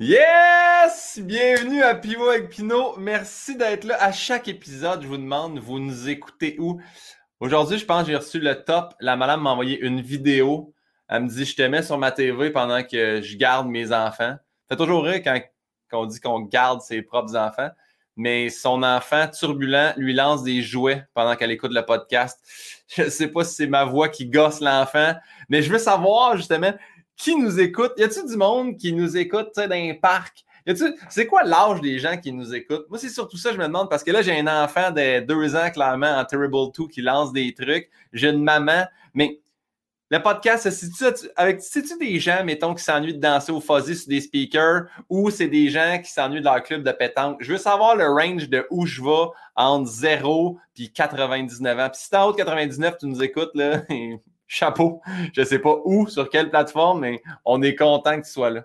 Yes! Bienvenue à Pivot avec Pinot. Merci d'être là. À chaque épisode, je vous demande, vous nous écoutez où? Aujourd'hui, je pense que j'ai reçu le top. La madame m'a envoyé une vidéo. Elle me dit, je te mets sur ma TV pendant que je garde mes enfants. Fait toujours rire quand, on dit qu'on garde ses propres enfants. Mais son enfant turbulent lui lance des jouets pendant qu'elle écoute le podcast. Je ne sais pas si c'est ma voix qui gosse l'enfant, mais je veux savoir justement, qui nous écoute? Y a-t-il du monde qui nous écoute dans un parc? C'est quoi l'âge des gens qui nous écoutent? Moi, c'est surtout ça que je me demande parce que là, j'ai un enfant de deux ans, clairement, en Terrible 2 qui lance des trucs. J'ai une maman, mais le podcast, c'est-tu avec tu des gens, mettons, qui s'ennuient de danser au fuzzy sur des speakers ou c'est des gens qui s'ennuient de leur club de pétanque? Je veux savoir le range de où je vais entre 0 et 99 ans. Puis si t'es en haut de 99, tu nous écoutes, là, chapeau. Je ne sais pas où, sur quelle plateforme, mais on est content que tu sois là.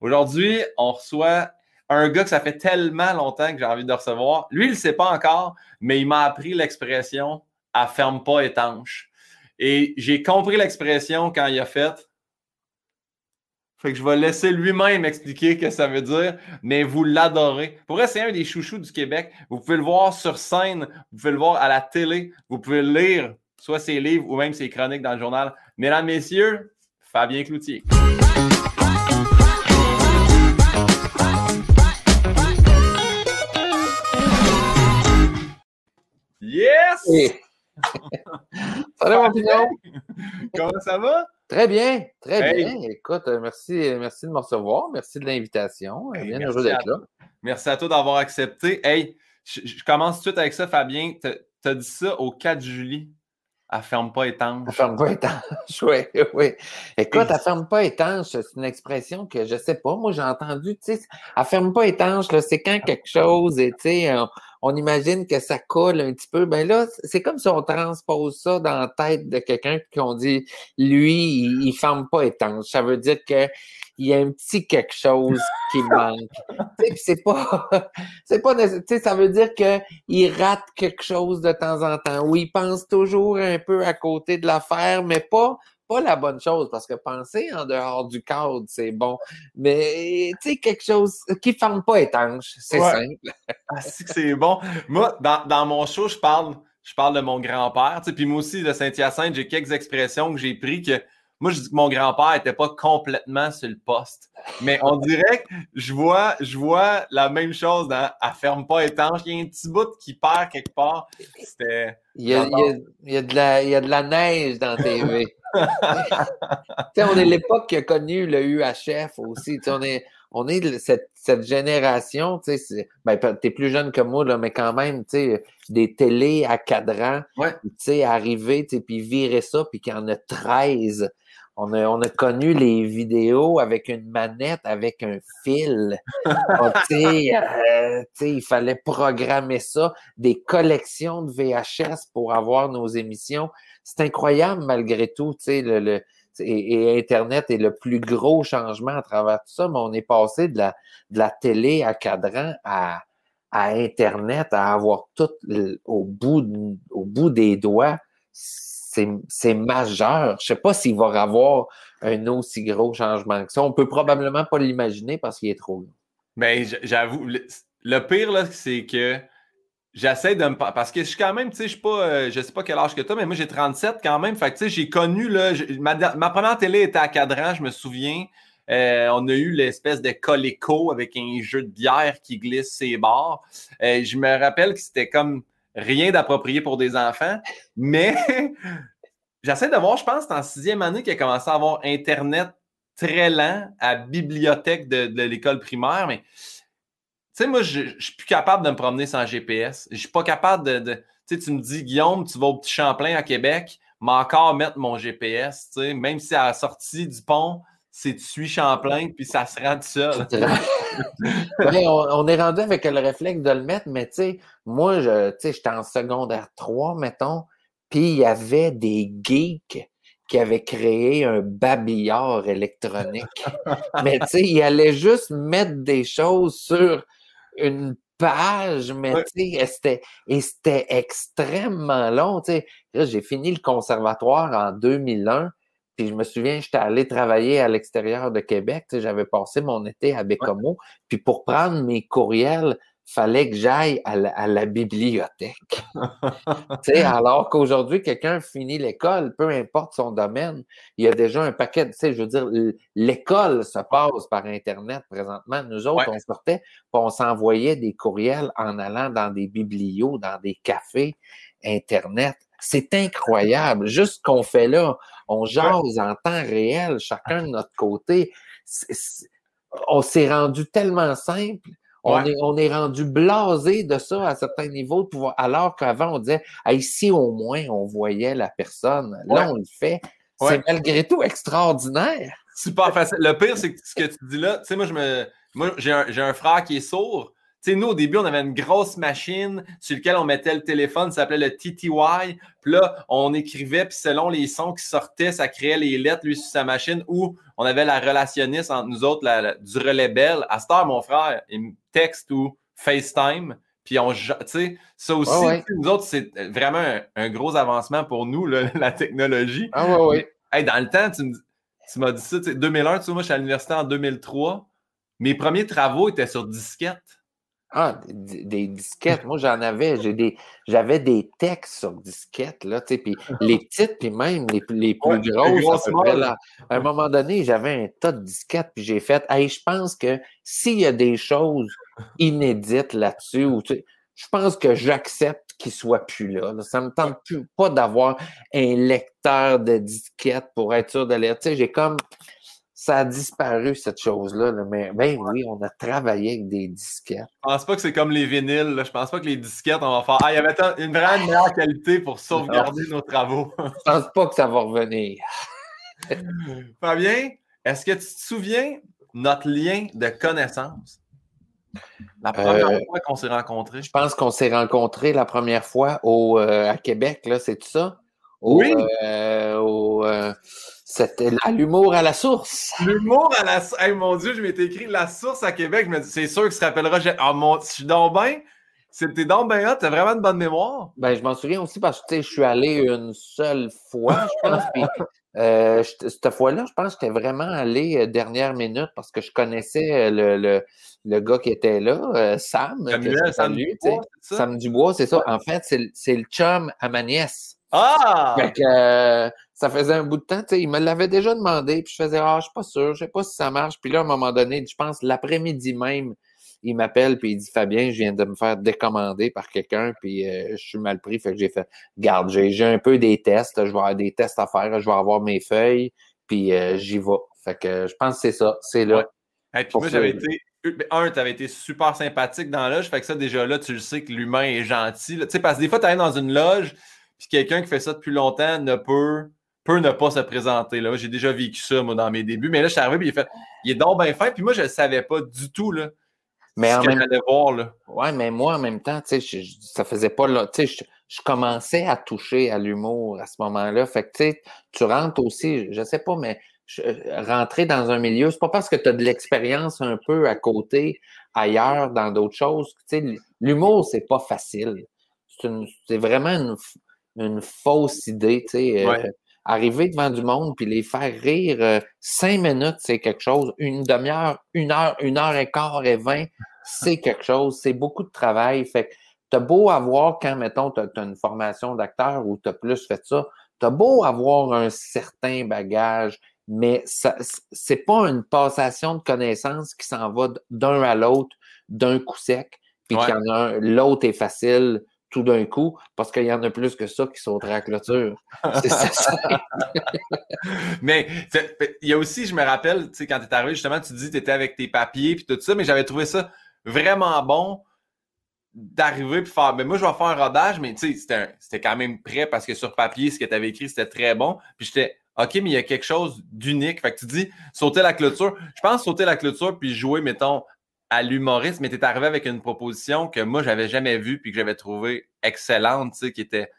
Aujourd'hui, on reçoit un gars que ça fait tellement longtemps que j'ai envie de recevoir. Lui, il ne le sait pas encore, mais il m'a appris l'expression « à ferme pas étanche ». Et j'ai compris l'expression quand il a fait. Fait que je vais laisser lui-même expliquer ce que ça veut dire, mais vous l'adorez. Pour vrai, c'est un des chouchous du Québec. Vous pouvez le voir sur scène, vous pouvez le voir à la télé, vous pouvez le lire soit ses livres ou même ses chroniques dans le journal. Mesdames, Messieurs, Fabien Cloutier. Yes! Salut mon pignon! Comment ça va? Très bien, très bien. Écoute, euh, merci, merci de me recevoir. Merci de l'invitation. Bien heureux d'être là. Merci à toi d'avoir accepté. Hey, je, commence tout de suite avec ça, Fabien. Tu as dit ça au 4 juillet. Elle ferme pas étanche. Elle ferme pas étanche, oui, oui. Écoute, elle ferme pas étanche, c'est une expression que je sais pas. Moi, j'ai entendu, tu sais, elle ferme pas étanche, c'est quand quelque chose, tu sais, on, imagine que ça coule un petit peu. Ben là, c'est comme si on transpose ça dans la tête de quelqu'un qu'on dit, lui, il, il ferme pas étanche. Ça veut dire que il y a un petit quelque chose qui manque. c'est pas, c'est pas, ça veut dire qu'il rate quelque chose de temps en temps, ou il pense toujours un peu à côté de l'affaire, mais pas, pas la bonne chose, parce que penser en dehors du cadre, c'est bon. Mais, tu sais, quelque chose qui ne ferme pas étanche, c'est simple. ah, c'est bon. Moi, dans, dans, mon show, je parle, je parle de mon grand-père, puis moi aussi, de Saint-Hyacinthe, j'ai quelques expressions que j'ai prises que moi, je dis que mon grand-père n'était pas complètement sur le poste. Mais on dirait que je vois, je vois la même chose dans « À ferme pas étanche ». Il y a un petit bout qui perd quelque part. C'était... Il y, a, il, y a, de la, il y a de la neige dans TV. on est l'époque qui a connu le UHF aussi. on est, on est cette, cette génération, tu sais, ben, t'es plus jeune que moi, là, mais quand même, tu sais, des télés à cadran, tu sais, arriver, tu sais, puis virer ça, puis qu'il y en a 13 on a, connu les vidéos avec une manette, avec un fil. Oh, euh, il fallait programmer ça, des collections de VHS pour avoir nos émissions. C'est incroyable malgré tout, le, et, Internet est le plus gros changement à travers tout ça, mais on est passé de la, de la télé à cadran à, à Internet, à avoir tout au, bout, au bout des doigts c'est majeur. Je ne sais pas s'il va y avoir un aussi gros changement que ça. On peut probablement pas l'imaginer parce qu'il est trop long. Mais ben, j'avoue, le, pire, c'est que j'essaie de me. Parce que je suis quand même, tu sais, je pas, euh, sais pas quel âge que tu as, mais moi j'ai 37 quand même. Fait tu sais, j'ai connu, là, ma, première télé était à cadran, je me souviens. Euh, on a eu l'espèce de coléco avec un jeu de bière qui glisse ses bords. Euh, je me rappelle que c'était comme rien d'approprié pour des enfants, mais j'essaie de voir, je pense, en sixième année qu'il a commencé à avoir Internet très lent à bibliothèque de, l'école primaire, mais tu sais, moi, je, ne suis plus capable de me promener sans GPS. Je suis pas capable de. tu sais, tu me dis, Guillaume, tu vas au petit Champlain à Québec, mais encore mettre mon GPS, tu sais, même si à la sortie du pont, c'est tu suis Champlain, puis ça se rend tout seul. on, est rendu avec le réflexe de le mettre, mais tu sais, moi, je, j'étais en secondaire 3, mettons, puis il y avait des geeks qui avaient créé un babillard électronique. mais tu sais, ils allaient juste mettre des choses sur une page, mais tu sais, et c'était extrêmement long. Tu sais, j'ai fini le conservatoire en 2001 Puis je me souviens, j'étais allé travailler à l'extérieur de Québec. J'avais passé mon été à Bécomo. Puis pour prendre mes courriels, fallait que j'aille à, la, bibliothèque. alors qu'aujourd'hui, quelqu'un finit l'école, peu importe son domaine, il y a déjà un paquet, tu sais, je veux dire, l'école se passe par Internet présentement. Nous autres, on sortait, on s'envoyait des courriels en allant dans des biblios, dans des cafés, Internet. C'est incroyable. Juste ce qu'on fait là, on jase en temps réel, chacun de notre côté. on s'est rendu tellement simple on, est, on est rendu blasé de ça à certains niveaux, de pouvoir, alors qu'avant, on disait ici au moins, on voyait la personne. Là, on le fait. C'est malgré tout extraordinaire. Super facile. Le pire, c'est que ce que tu dis là, tu sais, moi, je me. Moi, j'ai un, un, frère qui est sourd. Tu sais, nous, au début, on avait une grosse machine sur laquelle on mettait le téléphone, ça s'appelait le TTY. Puis là, on écrivait, puis selon les sons qui sortaient, ça créait les lettres, lui, sur sa machine, ou on avait la relationniste entre nous autres, du relais belle. À cette heure, mon frère, il me texte ou FaceTime. Puis on, tu sais, ça aussi, nous autres, c'est vraiment un, gros avancement pour nous, la technologie. Ah ouais, ouais. dans le temps, tu, m'as dit ça, 2001, tu sais, moi, je suis à l'université en 2003. Mes premiers travaux étaient sur disquette. Ah, des, disquettes. Moi, j'en avais. J'ai des, j'avais des textes sur disquettes, là, tu sais, puis les petites, puis même les, les plus grosses. À, à, un moment donné, j'avais un tas de disquettes, puis j'ai fait, hey, je pense que s'il y a des choses inédites là-dessus, ou, tu sais, je pense que j'accepte qu'il soit plus là. Ça me tente plus pas d'avoir un lecteur de disquettes pour être sûr lire. Tu sais, j'ai comme ça a disparu, cette chose-là. Mais ben oui, on a travaillé avec des disquettes. Je pense pas que c'est comme les vinyles. Là. Je pense pas que les disquettes, on va faire. Ah, il y avait une vraie meilleure qualité pour sauvegarder nos travaux. Je pense pas que ça va revenir. Fabien, est-ce que tu te souviens notre lien de connaissance? La première euh, fois qu'on s'est rencontrés. Je pense qu'on s'est rencontrés la première fois au, euh, à Québec, là, c'est tout ça? oui. Euh, c'était l'humour à la source. L'humour à la source. mon Dieu, je m'étais écrit la source à Québec. Je me dis, c'est sûr que se rappellera. Ah, mon, je suis dans bien. C'était dans bien t'as vraiment une bonne mémoire. Ben, je m'en souviens aussi parce que je suis allé une seule fois, je pense. puis, euh, cette fois-là, je pense que j'étais vraiment allé euh, dernière minute parce que je connaissais euh, le, le, le gars qui était là, Sam. Samuel, Sam Dubois, Sam Dubois, c'est ça. En fait, c'est le chum à ma nièce. Ah! Fait ça faisait un bout de temps, il me l'avait déjà demandé, puis je faisais Ah, je suis pas sûr, je sais pas si ça marche. Puis là, à un moment donné, je pense l'après-midi même, il m'appelle puis il dit Fabien, je viens de me faire décommander par quelqu'un, puis euh, je suis mal pris. Fait que j'ai fait Garde, j'ai un peu des tests, je vais avoir des tests à faire, je vais avoir mes feuilles, puis euh, j'y vais. Fait que je pense que c'est ça, c'est là. puis moi, j'avais été. Un, tu avais été super sympathique dans la loge, fait que ça, déjà là, tu le sais que l'humain est gentil. Tu sais, parce que des fois, tu arrives dans une loge, puis quelqu'un qui fait ça depuis longtemps ne peut peut ne pas se présenter. Là. J'ai déjà vécu ça, moi, dans mes débuts. Mais là, je suis arrivé, puis il fait Il est donc bien fin. Puis moi, je ne savais pas du tout là, mais en même... voir. Là. Ouais, mais moi, en même temps, tu sais, ça faisait pas là. Tu sais, je, commençais à toucher à l'humour à ce moment-là. Fait que, tu sais, tu rentres aussi, je sais pas, mais rentrer dans un milieu, c'est pas parce que tu as de l'expérience un peu à côté, ailleurs, dans d'autres choses. Tu sais, l'humour, c'est pas facile. C'est vraiment une, une, fausse idée, tu sais. Euh, arriver devant du monde puis les faire rire euh, cinq minutes, c'est quelque chose. Une demi-heure, une heure, une heure et quart et vingt, c'est quelque chose. C'est beaucoup de travail. Fait que t'as beau avoir, quand, mettons, tu as, une formation d'acteur ou tu as plus fait ça, t'as beau avoir un certain bagage, mais ça c'est pas une passation de connaissances qui s'en va d'un à l'autre d'un coup sec, puis qu'il y en a un, l'autre est facile, tout d'un coup, parce qu'il y en a plus que ça qui sauteraient à la clôture. mais il y a aussi, je me rappelle, tu quand tu es arrivé, justement, tu dis que tu étais avec tes papiers puis tout ça, mais j'avais trouvé ça vraiment bon d'arriver puis faire. Mais moi, je vais faire un rodage, mais tu sais, c'était quand même prêt parce que sur papier, ce que tu avais écrit, c'était très bon. Puis j'étais OK, mais il y a quelque chose d'unique. Fait que tu dis sauter la clôture. Je pense sauter la clôture puis jouer, mettons, à l'humoriste, mais tu es arrivé avec une proposition que moi, j'avais jamais vue puis que j'avais trouvé excellente, tu sais, qui était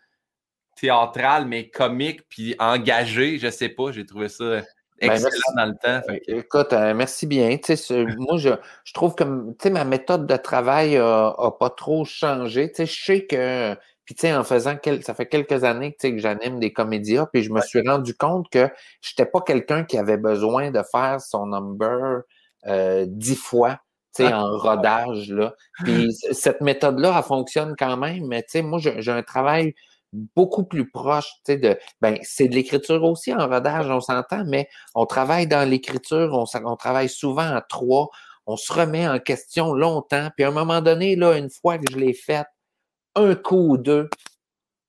théâtrale, mais comique, puis engagée. Je sais pas, j'ai trouvé ça ben, excellent dans le temps. Écoute, euh, merci bien. moi, je, trouve que ma méthode de travail n'a pas trop changé. je sais que Puis, tu sais, en faisant, ça fait quelques années que j'anime des comédias, puis je me suis rendu compte que je n'étais pas quelqu'un qui avait besoin de faire son number euh, dix fois, en rodage, là. Puis, cette méthode-là, elle fonctionne quand même, mais tu sais, moi, j'ai un travail beaucoup plus proche, tu sais, de, ben, c'est de l'écriture aussi en rodage, on s'entend, mais on travaille dans l'écriture, on, on travaille souvent à trois, on se remet en question longtemps, puis à un moment donné, là, une fois que je l'ai fait, un coup ou deux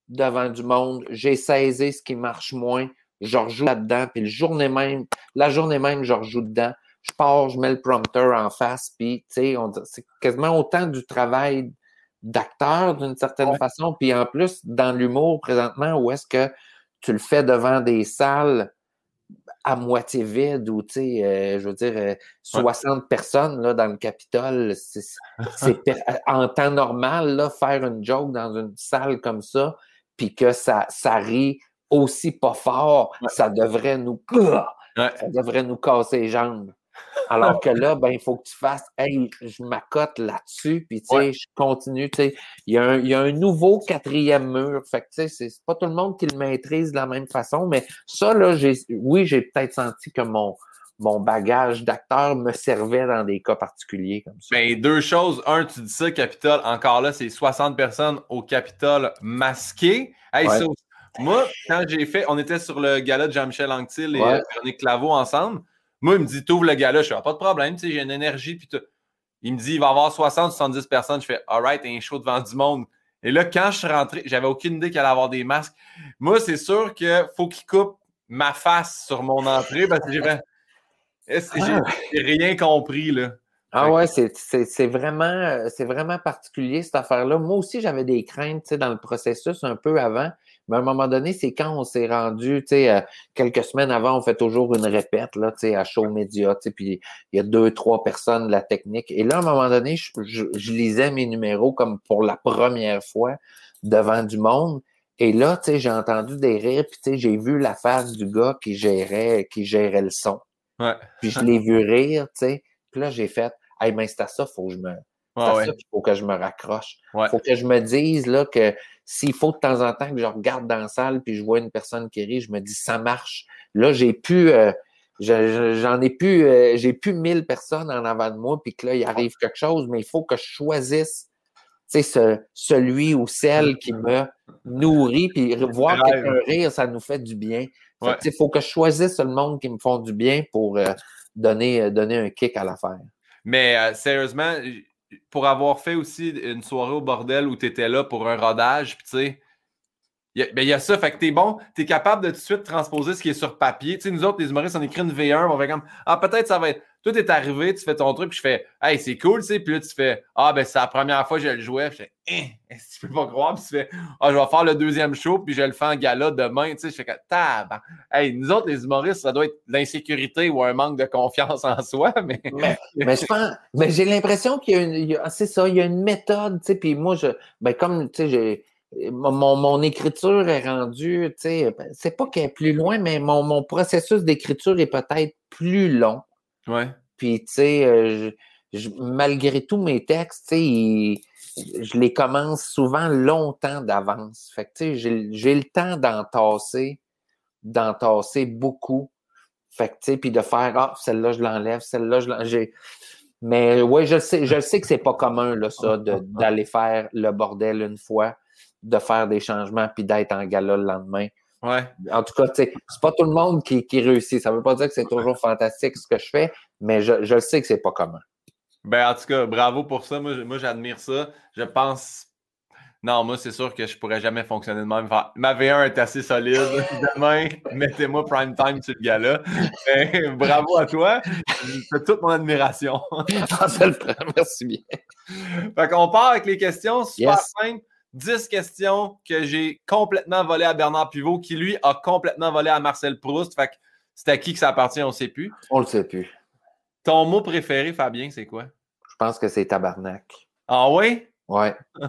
devant du monde, j'ai saisi ce qui marche moins, je rejoue là-dedans, puis le journée même, la journée même, je rejoue dedans, je pars, je mets le prompteur en face, puis, tu sais, c'est quasiment autant du travail d'acteur d'une certaine façon, puis en plus, dans l'humour, présentement, où est-ce que tu le fais devant des salles à moitié vides ou, tu sais, euh, je veux dire, 60 euh, personnes là, dans le Capitole, c'est, en temps normal, là, faire une joke dans une salle comme ça, puis que ça, ça rit aussi pas fort, ça devrait nous... Ça devrait nous casser les jambes. Alors que là, ben, il faut que tu fasses, hey, je m'accote là-dessus, puis tu sais, je continue, tu sais. Il y, a un, il y a un nouveau quatrième mur. Fait que tu sais, c'est pas tout le monde qui le maîtrise de la même façon, mais ça, là, j'ai, oui, j'ai peut-être senti que mon, mon bagage d'acteur me servait dans des cas particuliers comme ça. Ben, deux choses. Un, tu dis ça, Capitole, encore là, c'est 60 personnes au Capitole masqué. Hey, moi, quand j'ai fait, on était sur le gala de Jean-Michel Anctil et Véronique Claveau ensemble. Moi, il me dit, t'ouvres le gars-là. Je fais, ah, pas de problème, tu sais, j'ai une énergie. Puis il me dit, il va y avoir 60, 70 personnes. Je fais, alright, un show devant du monde. Et là, quand je suis rentré, j'avais aucune idée qu'il allait avoir des masques. Moi, c'est sûr qu'il faut qu'il coupe ma face sur mon entrée parce que j'ai ah. rien compris, là. Ah ouais, c'est vraiment, vraiment particulier cette affaire-là. Moi aussi, j'avais des craintes dans le processus un peu avant. Mais à un moment donné, c'est quand on s'est rendu, tu sais, euh, quelques semaines avant, on fait toujours une répète, là, tu sais, à Show Media, tu sais, puis il y a deux, trois personnes de la technique. Et là, à un moment donné, je, je, lisais mes numéros comme pour la première fois devant du monde. Et là, tu sais, j'ai entendu des rires, puis tu sais, j'ai vu la face du gars qui gérait, qui gérait le son. Ouais. Puis je l'ai vu rire, tu sais. Puis là, j'ai fait, hey, ben, c'est à ça, faut que je me, il faut que je me raccroche. Il faut que je me dise là, que s'il faut de temps en temps que je regarde dans la salle puis je vois une personne qui rit, je me dis ça marche. Là, j'ai pu. Euh, j'en ai plus, euh, j'ai plus 1000 personnes en avant de moi, puis que là, il arrive quelque chose, mais il faut que je choisisse ce, celui ou celle qui me nourrit, puis voir quelqu'un rire, ça nous fait du bien. Il faut que je choisisse le monde qui me font du bien pour euh, donner, donner un kick à l'affaire. Mais sérieusement, pour avoir fait aussi une soirée au bordel où tu étais là pour un rodage, puis tu sais, il y, ben, a ça, fait que t'es bon, t'es capable de tout de suite transposer ce qui est sur papier. Tu nous autres, les humoristes, on écrit une V1, on fait comme Ah, peut-être ça va être. Tout est arrivé, tu fais ton truc, puis je fais Hey, c'est cool, tu sais. Puis là, tu fais Ah, ben c'est la première fois que je le jouais. Puis je fais eh, tu peux pas croire? Puis tu fais Ah, je vais faire le deuxième show, puis je le fais en gala demain, tu sais. Je fais Tab. Hey, nous autres, les humoristes, ça doit être l'insécurité ou un manque de confiance en soi, mais. mais, je pense, mais j'ai l'impression qu'il y a une. C'est ça, il y a une méthode, tu sais. Puis moi, je, ben comme, tu sais, j'ai mon, mon, écriture est rendue, tu sais, ben, c'est pas qu'elle est plus loin, mais mon, mon processus d'écriture est peut-être plus long. Ouais. Puis, tu sais, euh, malgré tous mes textes, tu sais, je les commence souvent longtemps d'avance. Fait que, tu sais, j'ai le temps d'en tasser, d'en tasser beaucoup. Fait que, tu sais, puis de faire, ah, celle-là, je l'enlève, celle-là, je l'enlève. Mais ouais, je sais, je sais que c'est pas commun, là, ça, d'aller faire le bordel une fois de faire des changements puis d'être en gala le lendemain. Ouais. En tout cas, c'est pas tout le monde qui, qui réussit. Ça veut pas dire que c'est toujours fantastique ce que je fais, mais je, je sais que c'est pas commun. Ben, en tout cas, bravo pour ça. Moi, moi j'admire ça. Je pense. Non, moi, c'est sûr que je pourrais jamais fonctionner de même. ma V1 est assez solide. Demain, mettez-moi prime time sur le gala. Ben, bravo à toi. C'est toute mon admiration. Merci bien. Fait qu'on part avec les questions super simples. 10 questions que j'ai complètement volées à Bernard Pivot, qui lui a complètement volé à Marcel Proust. Fait que c'est à qui que ça appartient, on ne sait plus. On le sait plus. Ton mot préféré, Fabien, c'est quoi? Je pense que c'est tabarnak. Ah oui? Ouais.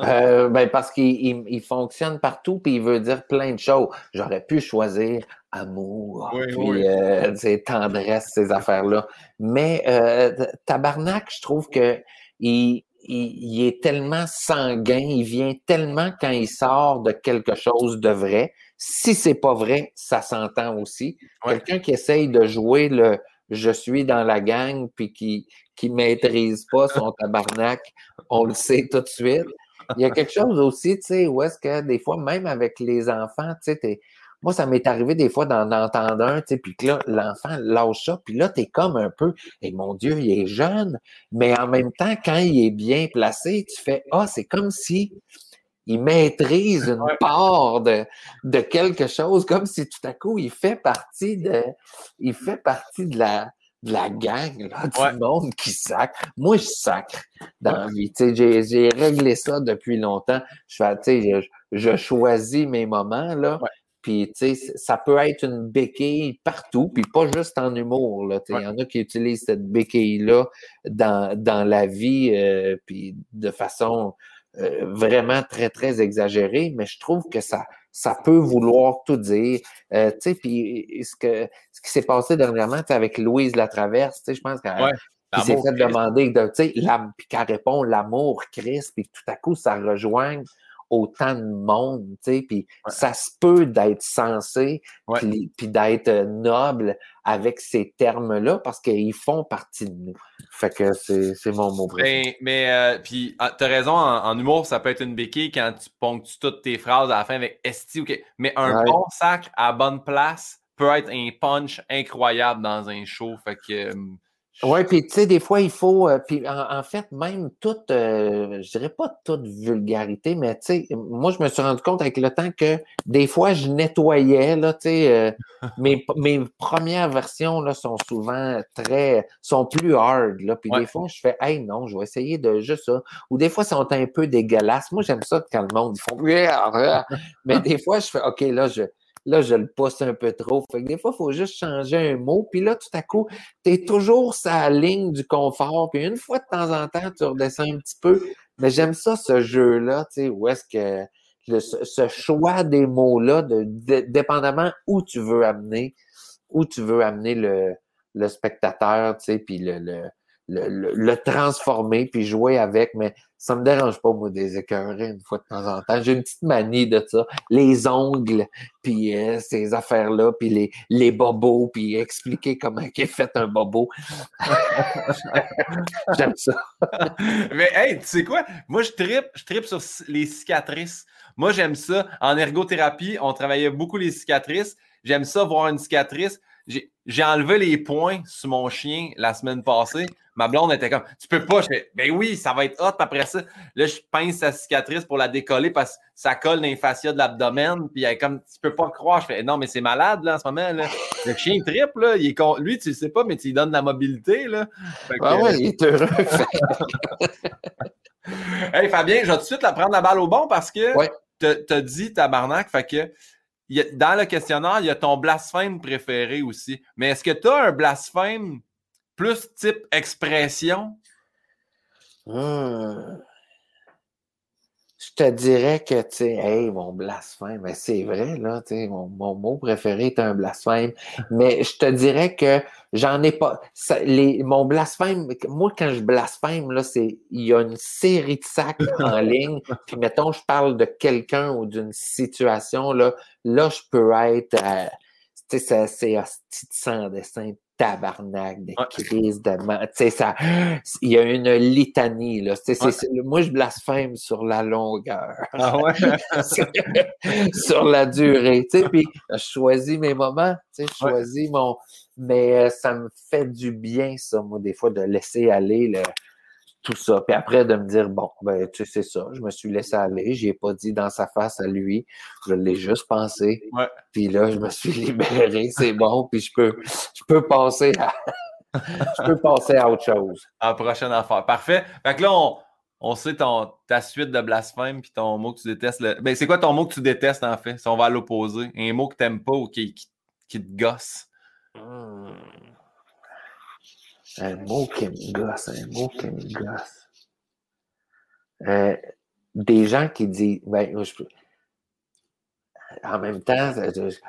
Euh, ben parce qu'il fonctionne partout puis il veut dire plein de choses. J'aurais pu choisir amour, puis euh, tendresse, ces affaires-là. Mais euh, tabarnak, je trouve que il, il, est tellement sanguin, il vient tellement quand il sort de quelque chose de vrai. Si c'est pas vrai, ça s'entend aussi. Quelqu'un qui essaye de jouer le je suis dans la gang puis qui qui maîtrise pas son tabarnak, on le sait tout de suite. Il y a quelque chose aussi, tu sais, où est-ce que des fois, même avec les enfants, tu sais, moi, ça m'est arrivé des fois d'en entendre un, tu sais, puis que là, l'enfant lâche ça, puis là, t'es comme un peu, et mon Dieu, il est jeune, mais en même temps, quand il est bien placé, tu fais, ah, c'est comme si il maîtrise une part de, de quelque chose, comme si tout à coup, il fait partie de, il fait partie de la, de la gang, là, du monde qui sacre. Moi, je sacre dans la vie. J'ai réglé ça depuis longtemps. Je fais, je, je choisis mes moments, là. Puis, tu sais, ça peut être une béquille partout, puis pas juste en humour. Là, Il y en a qui utilisent cette béquille-là dans, dans la vie, euh, puis de façon euh, vraiment très, très exagérée, mais je trouve que ça, ça peut vouloir tout dire. Euh, tu sais, puis ce, que, ce qui s'est passé dernièrement avec Louise Latraverse, tu sais, je pense qu'elle s'est fait demander, de, tu sais, puis qu'elle répond l'amour, Christ, puis tout à coup, ça rejoint autant de monde, tu sais, puis ça se peut d'être sensé, puis, d'être euh, noble avec ces termes-là, parce qu'ils font partie de nous. Fait que c'est mon mot préféré. Mais, euh, puis, ah, t'as raison, en, humour, ça peut être une béquille quand tu ponctues toutes tes phrases à la fin avec esti, OK. Mais un bon sac à bonne place peut être un punch incroyable dans un show. Fait que... Oui, puis tu sais, des fois, il faut. Euh, puis en, fait, même toute, euh, je dirais pas toute vulgarité, mais tu sais, moi, je me suis rendu compte avec le temps que des fois, je nettoyais, là, tu sais, euh, mes, mes premières versions, là, sont souvent très. sont plus hard, là. Puis des fois, je fais, hey, non, je vais essayer de juste ça. Ou des fois, sont un peu dégueulasses. Moi, j'aime ça quand le monde, ils font. mais des fois, je fais, OK, là, je Là, je le pousse un peu trop. Fait que des fois, il faut juste changer un mot. Puis là, tout à coup, tu es toujours sa ligne du confort. Puis une fois de temps en temps, tu redescends un petit peu. Mais j'aime ça, ce jeu-là, tu sais, où est-ce que ce choix des mots-là, de, dépendamment où tu veux amener, où tu veux amener le, le spectateur, tu sais, puis le, le le, transformer puis jouer avec, mais ça me dérange pas, moi, des écœurés une fois de temps en temps. J'ai une petite manie de ça. Les ongles, puis euh, ces affaires-là, puis les, les bobos, puis expliquer comment est fait un bobo. J'aime ça. mais hey, tu sais quoi? Moi, je tripe, je tripe sur les cicatrices. Moi, j'aime ça. En ergothérapie, on travaillait beaucoup les cicatrices. J'aime ça voir une cicatrice. J'ai enlevé les points sur mon chien la semaine passée. Ma blonde était comme, tu peux pas. Je fais, ben oui, ça va être hot. Après ça, là, je pince sa cicatrice pour la décoller parce que ça colle dans les fascias de l'abdomen. Puis elle est comme, tu peux pas croire. Je fais, non, mais c'est malade, là, en ce moment. Là. Le chien triple, là. Il est con... Lui, tu le sais pas, mais tu lui donnes de la mobilité, là. ah ouais, il est heureux. hey, Fabien, je vais tout de suite la prendre la balle au bon parce que ouais. t'as dit tabarnak. Fait que dans le questionnaire, il y a ton blasphème préféré aussi. Mais est-ce que tu as un blasphème plus type expression? Hmm. Je te dirais que, tu sais, hey, mon blasphème, mais c'est vrai, là, tu sais, mon, mot préféré est un blasphème. Mais je te dirais que j'en ai pas. les, mon blasphème, moi, quand je blasphème, là, c'est, il y a une série de sacs en ligne. Puis, mettons, je parle de quelqu'un ou d'une situation, là, là, je peux être, euh, tu sais, c'est sans dessin tabarnak, de crise de tu sais, ça, il y a une litanie, là. moi, je blasphème sur la longueur. Ah ouais? sur la durée, tu sais, puis je choisis mes moments, tu sais, je choisis mon... Mais euh, ça me fait du bien, ça, moi, des fois, de laisser aller le tout ça. Puis après, de me dire, bon, ben, tu sais, c'est ça, je me suis laissé aller, j'ai pas dit dans sa face à lui, je l'ai juste pensé. Puis là, je me suis libéré, c'est bon, puis je peux, je peux passer à, je peux passer à autre chose. À la prochaine affaire. Parfait. Fait que là, on, on sait ton, ta suite de blasphème puis ton mot que tu détestes. Le... Ben, c'est quoi ton mot que tu détestes, en fait, si on va à l'opposé? Un mot que tu n'aimes pas ou qui, qui, qui te gosse? Hmm. Un mot qui me gosse, un mot qui me gosse. Euh, des gens qui disent, ben, je, en même temps,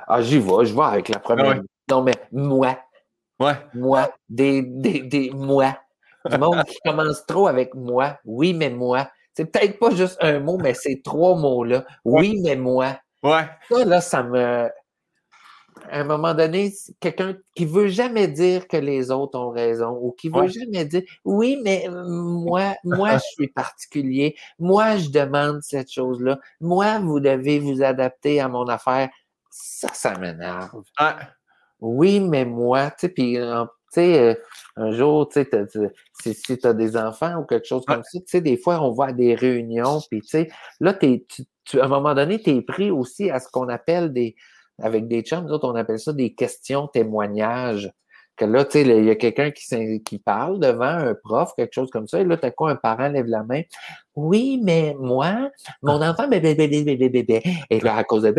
ah, j'y vais, je vais avec la première. Non, mais moi. Ouais. Moi. Des, des, des moi. du monde qui commence trop avec moi. Oui, mais moi. C'est peut-être pas juste un mot, mais c'est trois mots-là. Oui, mais moi. Ouais. Ça, là, ça me. À un moment donné, quelqu'un qui veut jamais dire que les autres ont raison ou qui veut Ouais. jamais dire oui, mais euh, moi, moi, je suis particulier. Moi, je demande cette chose-là. Moi, vous devez vous adapter à mon affaire. Ça, ça m'énerve. Ouais. Oui, mais moi, tu sais, puis, euh, tu sais, un jour, tu sais, si, si tu as des enfants ou quelque chose comme ça, tu sais, des fois, on va à des réunions, puis, tu sais, là, t'es, tu, tu- à un moment donné, tu es pris aussi à ce qu'on appelle des, avec des chums, nous autres, on appelle ça des questions témoignages. Que là, tu sais, il y a quelqu'un qui, qui parle devant un prof, quelque chose comme ça, et là, t'as quoi, un parent lève la main? Oui, mais moi, mon enfant, bébé, bébé, bébé, bébé, et là, à cause de...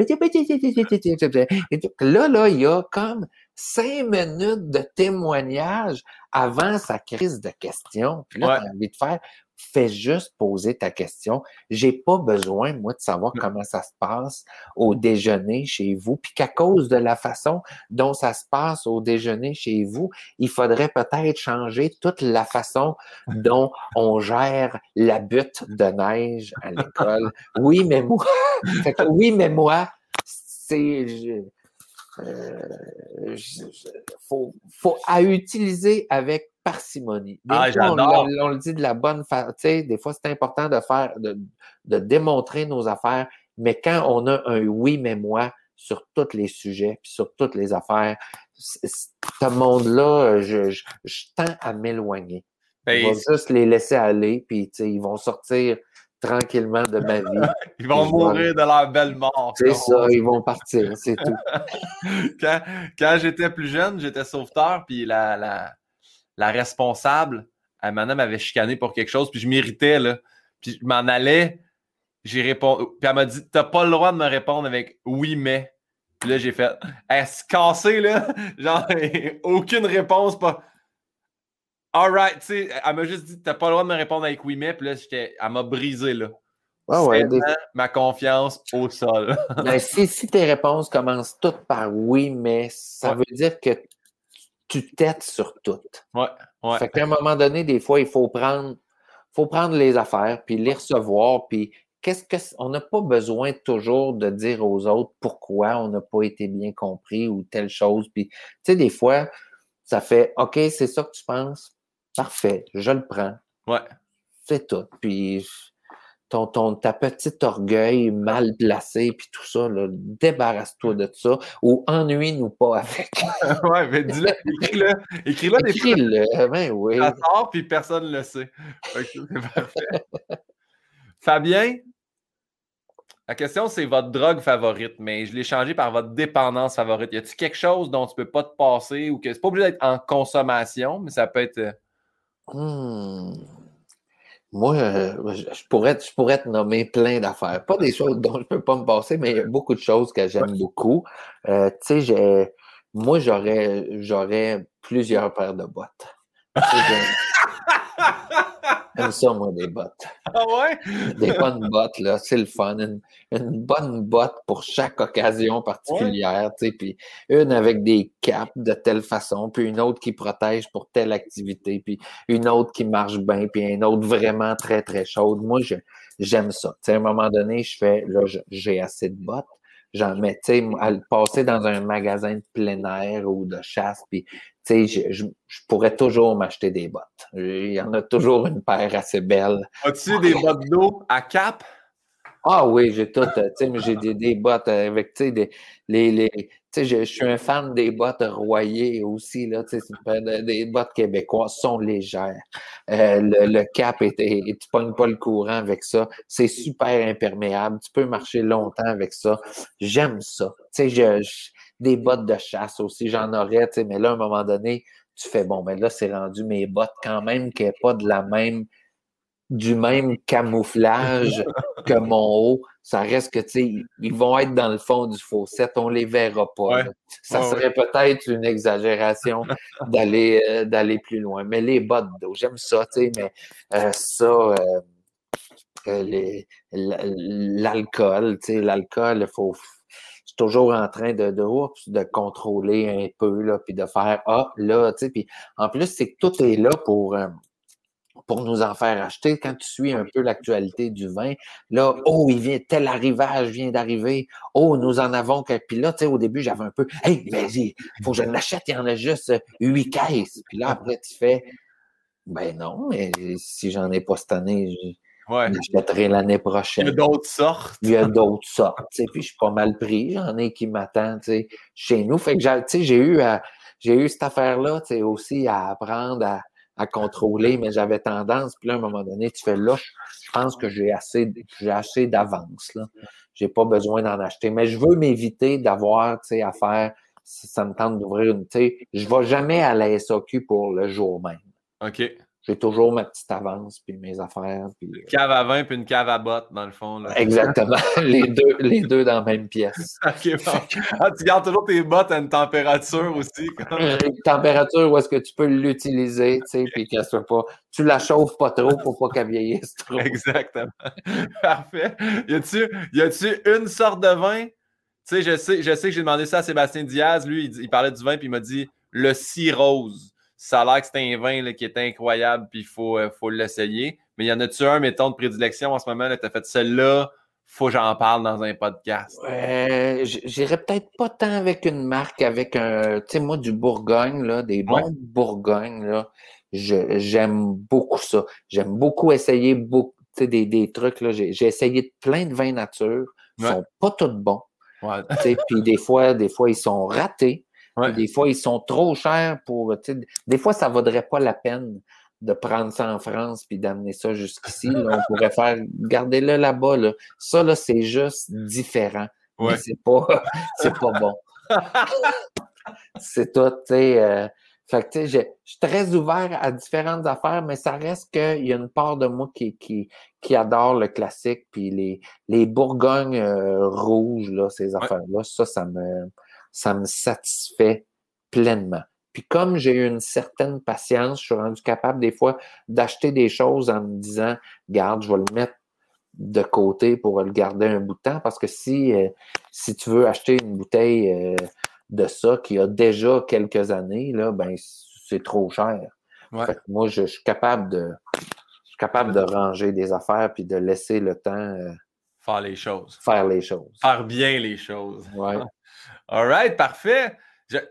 Là, là, il y a comme cinq minutes de témoignage avant sa crise de questions. Puis là, Ouais. tu as envie de faire, fais juste poser ta question. J'ai pas besoin, moi, de savoir Mm. comment ça se passe au déjeuner chez vous. Puis qu'à cause de la façon dont ça se passe au déjeuner chez vous, il faudrait peut-être changer toute la façon dont on gère la butte de neige à l'école. Oui, mais moi, fait que oui, mais moi, c'est, euh, faut, faut à utiliser avec parcimonie. Des Ah, fois, on, le dit de la bonne façon. Des fois, c'est important de faire, de, de démontrer nos affaires, mais quand on a un oui, mais moi sur tous les sujets, puis sur toutes les affaires, ce monde-là, je, je, je tends à m'éloigner. Ben, On va juste les laisser aller, puis ils vont sortir tranquillement de ma vie. ils vont mourir de leur belle mort. C'est ça, ils vont partir, c'est tout. quand quand j'étais plus jeune, j'étais sauveteur, puis la, la, la responsable, elle m'avait chicané pour quelque chose, puis je m'irritais, là. Puis je m'en allais, j'ai répondu, puis elle m'a dit T'as pas le droit de me répondre avec oui, mais. Puis là, j'ai fait Elle se casser, là. Genre, aucune réponse, pas. Alright, tu sais, elle m'a juste dit T'as pas le droit de me répondre avec oui, mais. Puis là, j'étais- elle m'a brisé, là. Ah ouais, des- ma confiance au sol. Mais si, si tes réponses commencent toutes par oui, mais ça Ouais. veut dire que tu têtes sur toutes. Ouais, ouais. Fait qu'à un moment donné, des fois, il faut prendre, faut prendre les affaires, puis les recevoir, puis qu'est-ce que on n'a pas besoin toujours de dire aux autres pourquoi on n'a pas été bien compris ou telle chose. Puis, tu sais, des fois, ça fait OK, c'est ça que tu penses. Parfait, je le prends. Ouais. C'est tout. Puis ton, ton, ta petite orgueil mal placé, puis tout ça, là, débarrasse-toi de ça ou ennuie-nous pas avec. ouais, mais dis-le, écris-le. Écris-le. Écris-le, ben oui. Ça sort, puis personne ne le sait. C'est parfait. Fabien, la question, c'est votre drogue favorite, mais je l'ai changé par votre dépendance favorite. Y a-t-il quelque chose dont tu peux pas te passer ou que c'est pas obligé d'être en consommation, mais ça peut être. euh, Hmm. Moi, euh, je, pourrais, je pourrais te nommer plein d'affaires. Pas des choses dont je peux pas me passer, mais il y a beaucoup de choses que j'aime beaucoup. Euh, tu sais, moi, j'aurais, j'aurais plusieurs paires de bottes. J'aime ça, moi, des bottes. Ah ouais? Des bonnes bottes, là, c'est le fun. Une, une bonne botte pour chaque occasion particulière, tu sais, puis une avec des capes de telle façon, puis une autre qui protège pour telle activité, puis une autre qui marche bien, puis une autre vraiment très, très chaude. Moi, je- j'aime ça. Tu sais, à un moment donné, je fais, là, j'ai assez de bottes. J'en mets, tu sais, à le passer dans un magasin de plein air ou de chasse, puis sais, je, je- je pourrais toujours m'acheter des bottes. Il y en a toujours une paire assez belle. As-tu des bottes d'eau à cap? Ah oui, j'ai tout, euh, tu sais, mais j'ai des, des bottes avec, tu sais, des, les, les, tu sais, je, je suis un fan des bottes royées aussi, là, tu sais, des bottes québécoises sont légères. Euh, le, le cap, est, est- tu pognes pas le courant avec ça. C'est super imperméable. Tu peux marcher longtemps avec ça. J'aime ça. Tu sais, je, je- des bottes de chasse aussi, j'en aurais, tu sais, mais là, à un moment donné, tu fais, bon, ben là, c'est rendu mes bottes quand même qui n'est pas de la même du même camouflage que mon haut, ça reste que, tu sais, ils vont être dans le fond du fossette, on les verra pas. Ouais. Ça Ouais, serait peut-être une exagération d'aller euh, d'aller plus loin. Mais les bottes d'eau, j'aime ça, tu sais, mais euh, ça, euh, l'alcool, tu sais, l'alcool, il faut. Toujours en train de, de, de contrôler un peu, là, puis de faire Ah, là, tu sais, puis en plus, c'est que tout est là pour. euh, pour nous en faire acheter. Quand tu suis un peu l'actualité du vin, là, oh, il vient, tel arrivage vient d'arriver. Oh, nous en avons que. Puis là, tu sais, au début, j'avais un peu, hey, vas-y, faut que je l'achète, il y en a juste huit caisses. Puis là, après, tu fais, ben non, mais si j'en ai pas cette année, Ouais. J'achèterai l'année prochaine. Il y a d'autres sortes. Il y a d'autres sortes. Puis je suis pas mal pris. J'en ai qui m'attendent chez nous. Fait que j'ai eu, j'ai eu cette affaire-là aussi à apprendre à, à contrôler, mais j'avais tendance, puis là, à un moment donné, tu fais là, je pense que j'ai assez, j'ai assez d'avance. Là. J'ai pas besoin d'en acheter. Mais je veux m'éviter d'avoir à faire, si ça me tente d'ouvrir une. Je ne vais jamais à la SAQ pour le jour même. OK j'ai toujours ma petite avance, puis mes affaires. Puis, une cave à vin, puis une cave à bottes, dans le fond. Là. Exactement. les, deux, les deux dans la même pièce. Bon. Ah, tu gardes toujours tes bottes à une température aussi. Une température où est-ce que tu peux l'utiliser, tu sais, puis qu'elle soit pas... Tu la chauffes pas trop pour pas qu'elle vieillisse trop. Exactement. Parfait. Y a-tu, y a-tu une sorte de vin? Tu sais, je sais, je sais que j'ai demandé ça à Sébastien Diaz. Lui, il, il parlait du vin, puis il m'a dit le rose ça a l'air que c'est un vin qui est incroyable, puis il faut, euh, faut l'essayer. Mais y en a-tu un, mettons, de prédilection en ce moment? Tu as fait celle-là, faut que j'en parle dans un podcast. Euh, J'irais peut-être pas tant avec une marque, avec un, tu sais, moi, du Bourgogne, là, des bons Bourgogne, là. J'aime beaucoup ça. J'aime beaucoup essayer beaucoup, des, des trucs. J'ai essayé plein de vins nature. Ils sont pas tous bons. Ouais. puis des fois, des fois, ils sont ratés. Des fois, ils sont trop chers pour. Des fois, ça ne vaudrait pas la peine de prendre ça en France puis d'amener ça jusqu'ici. on pourrait faire gardez-le là-bas. Là. Ça, là, c'est juste différent. Mais c'est pas, c'est pas bon. c'est tout, tu sais. Euh, fait que, tu sais, je suis très ouvert à différentes affaires, mais ça reste qu'il y a une part de moi qui, qui, qui adore le classique, puis les, les Bourgognes euh, rouges, là, ces affaires-là, ça, ça me, ça me satisfait pleinement. Puis comme j'ai eu une certaine patience, je suis rendu capable des fois d'acheter des choses en me disant, garde, je vais le mettre de côté pour le garder un bout de temps parce que si, euh, si tu veux acheter une bouteille euh, de ça qui a déjà quelques années, là, ben, c'est trop cher. moi, je, suis capable de je suis capable de ranger des affaires puis de laisser le temps euh, faire les choses. Faire les choses. Faire bien les choses. Ouais. All right, parfait.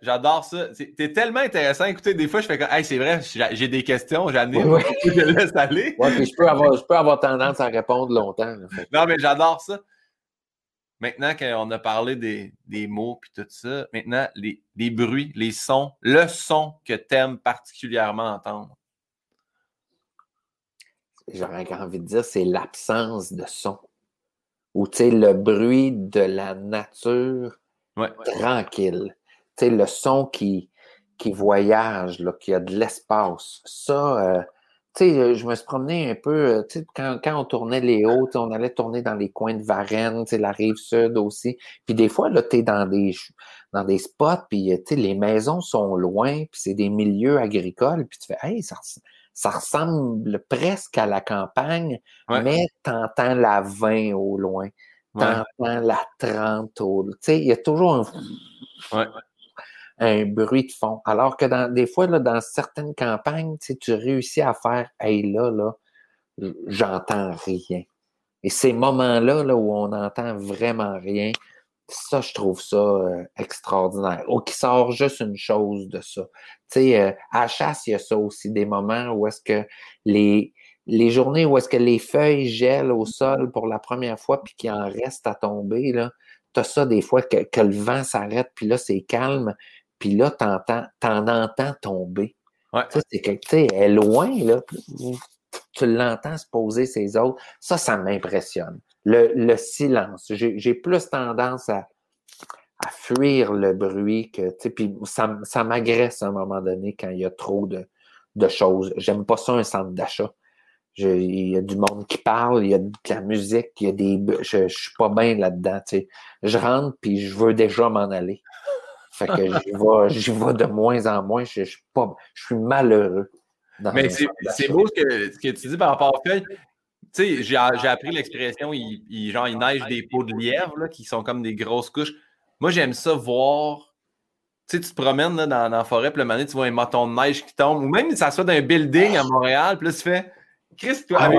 J'adore ça. C'est tellement intéressant. Écoutez, des fois, je fais comme, hey, c'est vrai, j'ai des questions, j'anime, je laisse aller. Ouais, puis je peux, avoir, je peux avoir tendance à répondre longtemps. Non, mais j'adore ça. Maintenant qu'on a parlé des, des mots puis tout ça, maintenant, les, les, bruits, les sons, le son que tu aimes particulièrement entendre. J'aurais envie de dire, c'est l'absence de son. Ou, tu sais, le bruit de la nature tranquille. Tu sais, le son qui, qui voyage, là, qui a de l'espace. Ça, euh, tu sais, je me suis promené un peu, euh, tu sais, quand, quand on tournait les hauts, on allait tourner dans les coins de Varennes, tu sais, la rive sud aussi. Puis des fois, là, tu es dans des, dans des spots, puis, tu sais, les maisons sont loin, puis c'est des milieux agricoles, puis tu fais, hey, ça, ça ressemble presque à la campagne, mais tu entends la vin au loin t'entends la trente Tu sais, il y a toujours un, bruit de fond. Alors que dans, des fois, là, dans certaines campagnes, tu réussis à faire Hey là, là, j'entends rien. Et ces moments-là là, où on n'entend vraiment rien, ça, je trouve ça euh, extraordinaire. Ou qui sort juste une chose de ça. Tu sais, euh, à chasse, il y a ça aussi, des moments où est-ce que les, les journées où est-ce que les feuilles gèlent au sol pour la première fois puis qu'il en reste à tomber, là, tu as ça des fois que, que le vent s'arrête, puis là, c'est calme, puis là, tu en entends tomber. Ouais. Ça, c'est que, tu sais, est loin, là, tu l'entends se poser ses autres. Ça, ça m'impressionne. Le, le, silence. J'ai plus tendance à, à fuir le bruit que, tu sais, puis ça, ça m'agresse à un moment donné quand il y a trop de, de choses. J'aime pas ça un centre d'achat il y a du monde qui parle, il y a de la musique, il y a des. Je, je suis pas bien là-dedans. Tu sais. Je rentre puis je veux déjà m'en aller. Fait que j'y vais, vais de moins en moins. Je, je, suis, pas, je suis malheureux. Mais c'est beau ce que, ce que, tu dis par rapport à. Tu sais, j'ai appris l'expression, il, genre, il neige des peaux de lièvre là, qui sont comme des grosses couches. Moi, j'aime ça voir. Tu sais, tu te promènes là, dans, dans, la forêt, puis le moment tu vois un moton de neige qui tombe, ou même si ça soit d'un building à Montréal, puis là, tu fais Chris, tu ah,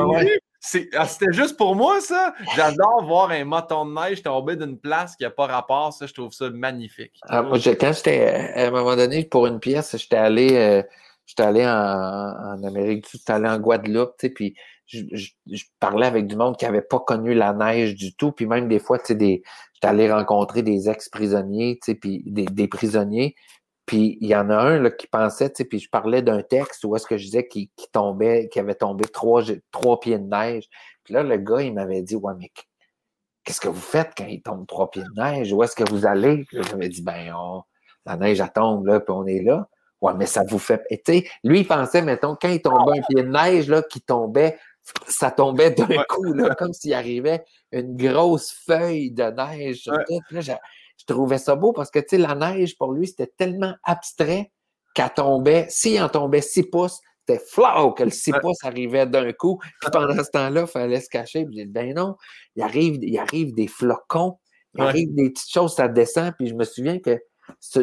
ah, C'était juste pour moi, ça. J'adore voir un moton de neige tomber d'une place qui n'a pas rapport. Ça, je trouve ça magnifique. Ah, moi, quand j'étais, à un moment donné, pour une pièce, j'étais allé, euh, allé en, Amérique du Sud, j'étais allé en Guadeloupe, tu sais, puis je, parlais avec du monde qui n'avait pas connu la neige du tout. Puis même des fois, tu sais, j'étais allé rencontrer des ex-prisonniers, tu sais, puis des, des prisonniers. Puis il y en a un là, qui pensait, tu sais, puis je parlais d'un texte où est-ce que je disais qu'il tombait, qu'il avait tombé trois, trois pieds de neige. Puis là, le gars, il m'avait dit Ouais, mais qu'est-ce que vous faites quand il tombe trois pieds de neige? Où est-ce que vous allez? Puis j'avais dit Ben, la neige, elle tombe là, puis on est là. Ouais, mais ça vous fait. tu sais, lui, il pensait, mettons, quand il tombait un pied de neige, là, qui tombait, ça tombait d'un coup, là, comme s'il arrivait une grosse feuille de neige sur tout. Là, je trouvais ça beau parce que, tu sais, la neige, pour lui, c'était tellement abstrait qu'elle tombait, s'il en tombait six pouces, c'était flau que le 6 pouces arrivait d'un coup. Puis pendant ce temps-là, il fallait se cacher. Puis j'ai dit, ben non, il arrive, il arrive des flocons, il arrive des petites choses, ça descend. Puis je me souviens que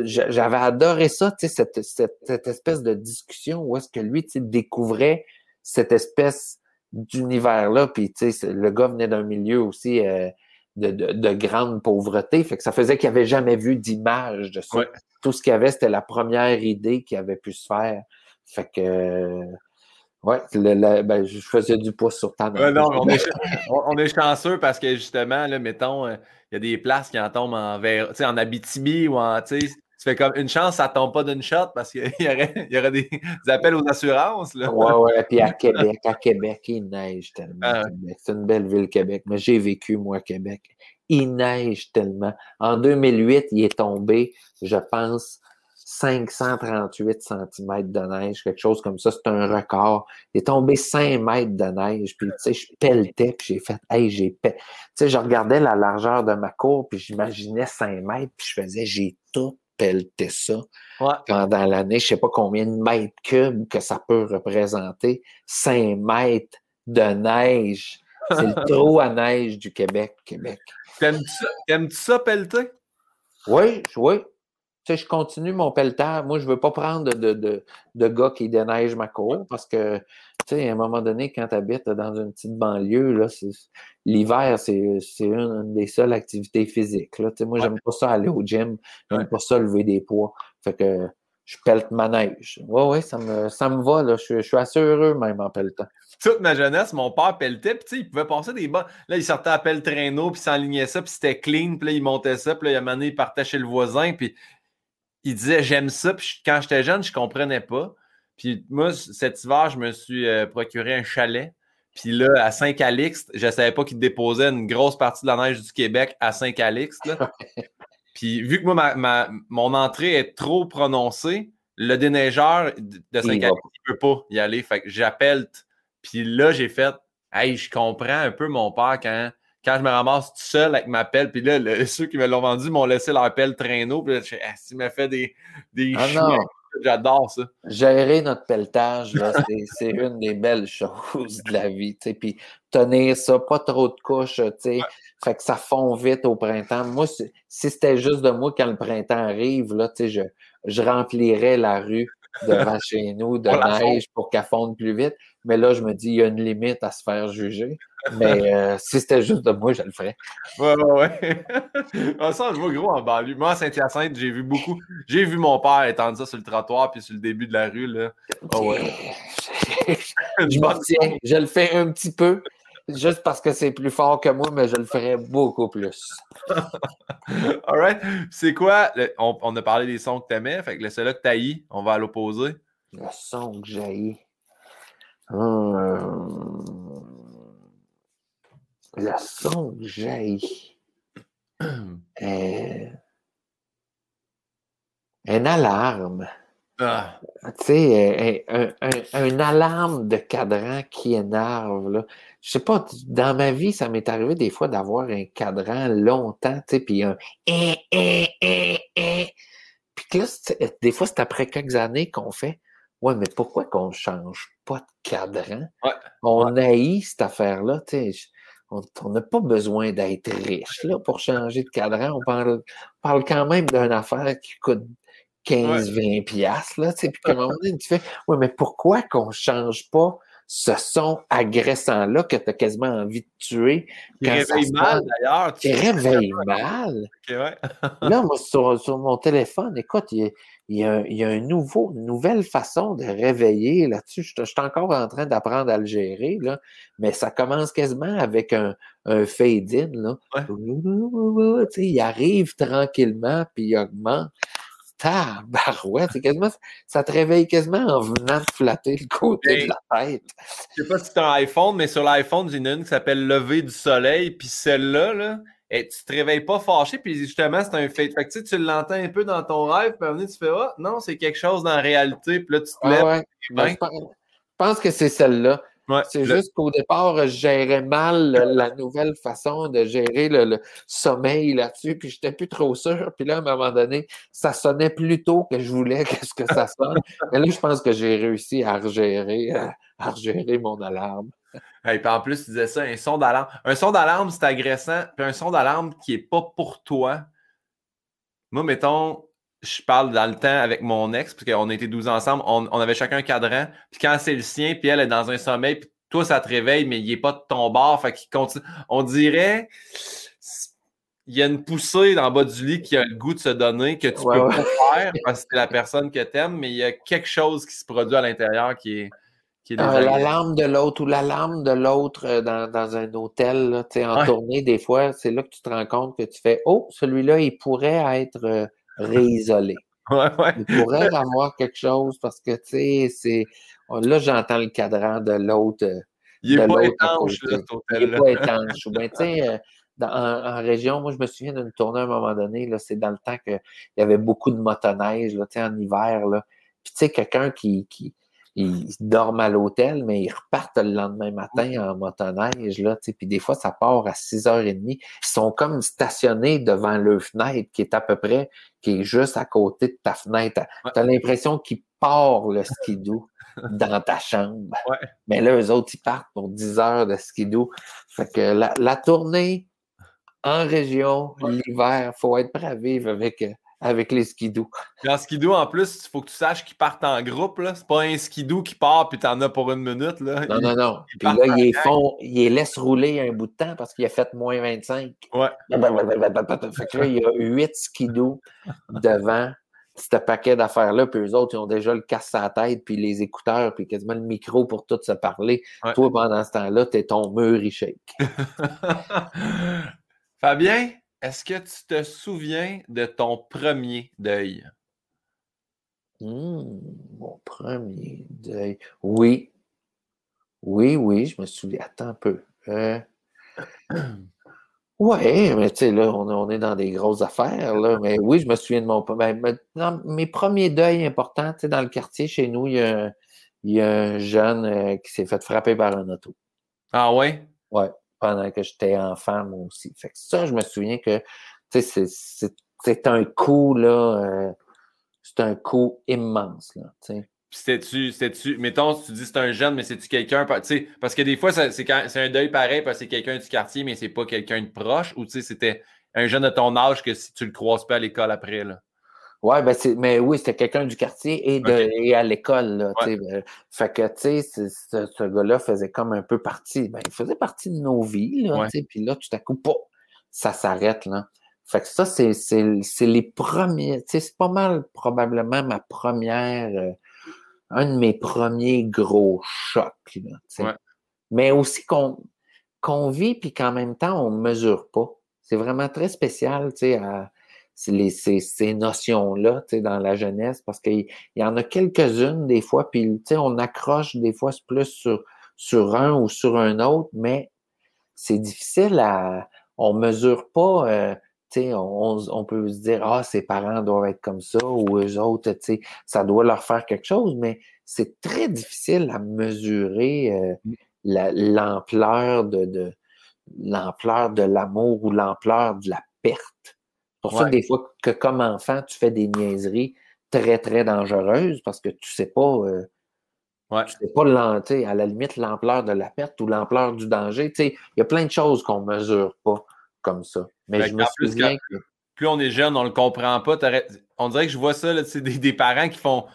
j'avais adoré ça, tu sais, cette, cette, espèce de discussion où est-ce que lui, tu sais, découvrait cette espèce d'univers-là. Puis, tu sais, le gars venait d'un milieu aussi euh, de, grande pauvreté. Fait que ça faisait qu'il n'avait jamais vu d'image de ça. Tout ce qu'il y avait, c'était la première idée qui avait pu se faire. Fait que. Ouais, ben, je faisais du pouce sur ta non, on, est, on, est, chanceux parce que justement, là, mettons, euh, il y a des places qui en tombent en, en Abitibi ou en tu fais comme une chance, ça tombe pas d'une shot parce qu'il y aurait, y aurait des, appels aux assurances. Là. Ouais, ouais. Puis à Québec, à Québec, il neige tellement. Ah C'est une belle ville, Québec. Mais j'ai vécu, moi, à Québec. Il neige tellement. En 2008, il est tombé, je pense, 538 cm de neige, quelque chose comme ça. C'est un record. Il est tombé 5 mètres de neige. Puis, tu sais, je pelletais, puis j'ai fait, hey, j'ai Tu sais, je regardais la largeur de ma cour, puis j'imaginais 5 mètres, puis je faisais, j'ai tout pelleter ça pendant l'année. Je ne sais pas combien de mètres cubes que ça peut représenter. 5 mètres de neige. C'est le trou à neige du Québec. Québec. T'aimes-tu ça, pelleter? Oui, oui. Tu sais, je continue mon pelletage. Moi, je ne veux pas prendre de, de, de, gars qui déneigent ma cour parce que, tu sais, à un moment donné, quand tu habites dans une petite banlieue, là, l'hiver, c'est une, des seules activités physiques. Là. Tu sais, moi, j'aime pas ça aller au gym. J'aime pas ça lever des poids. Fait que je pelte ma neige. Oui, oui, ça me, ça me va. Là. Je, je, suis assez heureux même en pelletant. Toute ma jeunesse, mon père pelletait, puis il pouvait passer des bas. Là, il sortait à pelle traîneau, puis s'enlignait ça, puis c'était clean, puis là, il montait ça, puis là, il a un moment donné, il partait chez le voisin, puis il disait j'aime ça. Puis quand j'étais jeune, je ne comprenais pas. Puis moi, cet hiver, je me suis euh, procuré un chalet. Puis là, à Saint-Calixte, je ne savais pas qu'il déposait une grosse partie de la neige du Québec à Saint-Calixte. Puis vu que moi, ma, mon entrée est trop prononcée, le déneigeur de Saint-Calixte, il ne peut pas y aller. Fait que j'appelle. Puis là, j'ai fait Hey, je comprends un peu mon père quand quand je me ramasse tout seul avec ma pelle, puis là, ceux qui me l'ont vendu m'ont laissé leur pelle traîneau, puis là, je ah, m'a fait des, des ah J'adore ça. Gérer notre pelletage, c'est une des belles choses de la vie. Puis tenir ça, pas trop de couches, sais, fait que ça fond vite au printemps. Moi, si c'était juste de moi quand le printemps arrive, là, je, je remplirais la rue devant chez nous de neige pour qu'elle fonde plus vite. Mais là, je me dis, il y a une limite à se faire juger. Mais euh, si c'était juste de moi, je le ferais. Ouais, ouais, ouais. ça, je vois gros en banlieue. Moi, à Saint-Hyacinthe, j'ai vu beaucoup. J'ai vu mon père étendre ça sur le trottoir puis sur le début de la rue. Là. Oh, ouais. je m'en tiens. Je le fais un petit peu. Juste parce que c'est plus fort que moi, mais je le ferais beaucoup plus. All right. C'est quoi? on, a parlé des sons que tu aimais. Fait que le seul que tu on va à l'opposé. Le son que j'ai. Le son que j'ai. Euh, une alarme. Ah. Tu sais, un, alarme de cadran qui énerve. Là. Je sais pas, dans ma vie, ça m'est arrivé des fois d'avoir un cadran longtemps, tu sais, puis un eh, eh, eh, eh. Puis là, des fois, c'est après quelques années qu'on fait Ouais, mais pourquoi qu'on ne change pas de cadran? On haït cette affaire-là, tu. On n'a pas besoin d'être riche là, pour changer de cadran. On parle, parle quand même d'une affaire qui coûte 15-20 piastres. Là, puis à un moment donné, tu fais Ouais, mais pourquoi qu'on ne change pas ce son agressant-là que tu as quasiment envie de tuer. Qui réveille mal, d'ailleurs. Qui réveille mal. là, moi, sur, mon téléphone, écoute, il y a, il y a, un nouveau, une nouvelle façon de réveiller là-dessus. Je, suis encore en train d'apprendre à le gérer, là, mais ça commence quasiment avec un, un fade-in. Là. Il arrive tranquillement, puis il augmente tabarouette, c'est quasiment, ça te réveille quasiment en venant te flatter le côté de la tête. Je sais pas si c'est un iPhone, mais sur l'iPhone, il y en a une qui s'appelle Lever du soleil, puis celle-là, là, et tu te réveilles pas fâché, puis justement, c'est un fait. Fait que tu, l'entends un peu dans ton rêve, puis tu fais Ah, non, c'est quelque chose dans la réalité, puis là, tu te lèves. Ben, je pense que c'est celle-là c'est juste qu'au départ, je gérais mal la nouvelle façon de gérer le, sommeil là-dessus, puis j'étais plus trop sûr. Puis là, à un moment donné, ça sonnait plus tôt que je voulais qu'est-ce que ça sonne. Mais là, je pense que j'ai réussi à regérer, à regérer mon alarme. Et puis en plus, tu disais ça, un son d'alarme. Un son d'alarme, c'est agressant. Puis un son d'alarme qui n'est pas pour toi. Moi, mettons, je parle dans le temps avec mon ex, parce qu'on était 12 ensemble, on, avait chacun un cadran, puis quand c'est le sien, puis elle est dans un sommeil, puis toi, ça te réveille, mais il n'est pas de ton bord, fait qu'il continue. On dirait, il y a une poussée dans le bas du lit qui a le goût de se donner, que tu peux pas faire, parce que c'est la personne que tu aimes, mais il y a quelque chose qui se produit à l'intérieur qui est... Qui ah, l'alarme de l'autre ou l'alarme de l'autre euh, dans, un hôtel, là, en tournée, des fois, c'est là que tu te rends compte que tu fais Oh, celui-là, il pourrait être euh, réisolé. Ouais, ouais. Il pourrait avoir quelque chose parce que, tu sais, c'est. Là, j'entends le cadran de l'autre. Il n'est pas étanche, là, Il n'est pas étanche. Ou bien, tu sais, euh, en, région, moi, je me souviens d'une tournée à un moment donné, là, c'est dans le temps qu'il y avait beaucoup de motoneige, là, tu sais, en hiver, là. Puis, tu sais, quelqu'un qui, qui, ils dorment à l'hôtel, mais ils repartent le lendemain matin en motoneige. Là, puis des fois, ça part à 6h30. Ils sont comme stationnés devant leur fenêtre, qui est à peu près, qui est juste à côté de ta fenêtre. Tu as l'impression qu'ils partent le skidoo dans ta chambre. Mais là, eux autres, ils partent pour 10 heures de skidoo. Fait que la, la tournée en région, l'hiver, il faut être prêt à vivre avec euh, avec les skidoo. en skidoo, en plus, il faut que tu saches qu'ils partent en groupe. Ce C'est pas un skidoo qui part puis t'en as pour une minute. Là. Non, non, non. Puis là, ils les, font, ils les laissent rouler un bout de temps parce qu'il a fait moins 25. Ouais. fait que là, il y a huit skidoo devant ce paquet d'affaires-là, puis eux autres, ils ont déjà le casse à la tête, puis les écouteurs, puis quasiment le micro pour tout se parler. Toi, pendant ce temps-là, t'es ton mur, shake. Fabien, est-ce que tu te souviens de ton premier deuil? Mmh, mon premier deuil. Oui. Oui, oui, je me souviens. Attends un peu. Euh... Oui, mais tu sais, là, on, est dans des grosses affaires, là. Mais oui, je me souviens de mon. Ben, mes premiers deuils importants, tu sais, dans le quartier, chez nous, il y a, un jeune euh, qui s'est fait frapper par un auto. Ah oui? Oui pendant que j'étais enfant, moi aussi. Fait que ça, je me souviens que c'est un coup, là, euh, c'est un coup immense, là, C'était-tu, c'était-tu, mettons, tu dis c'est un jeune, mais c'est-tu quelqu'un, parce que des fois, c'est un deuil pareil parce c'est quelqu'un du quartier, mais c'est pas quelqu'un de proche, ou c'était un jeune de ton âge que si tu le croises pas à l'école après, là? Ouais, ben mais oui, c'était quelqu'un du quartier et, de, et à l'école. Ben, fait que, tu sais, ce, ce gars-là faisait comme un peu partie, ben, il faisait partie de nos vies, là, puis là, tout à coup, ça s'arrête, là. Fait que ça, c'est, les premiers, tu sais, c'est pas mal probablement ma première, euh, un de mes premiers gros chocs, là, Mais aussi qu'on, qu'on vit, puis qu'en même temps, on mesure pas. C'est vraiment très spécial, tu sais, à ces, ces notions-là dans la jeunesse, parce qu'il y en a quelques-unes des fois, puis on accroche des fois plus sur, sur un ou sur un autre, mais c'est difficile à. On mesure pas. Euh, on, on, peut se dire Ah, ses parents doivent être comme ça, ou eux autres, ça doit leur faire quelque chose, mais c'est très difficile à mesurer euh, mmh. l'ampleur de, de l'ampleur de l'amour ou l'ampleur de la perte pour ça des fois que comme enfant, tu fais des niaiseries très, très dangereuses parce que tu sais pas. Euh, sais pas à la limite l'ampleur de la perte ou l'ampleur du danger. Il y a plein de choses qu'on ne mesure pas comme ça. Mais je me souviens que... Plus on est jeune, on ne le comprend pas. On dirait que je vois ça, c'est des, des, parents qui font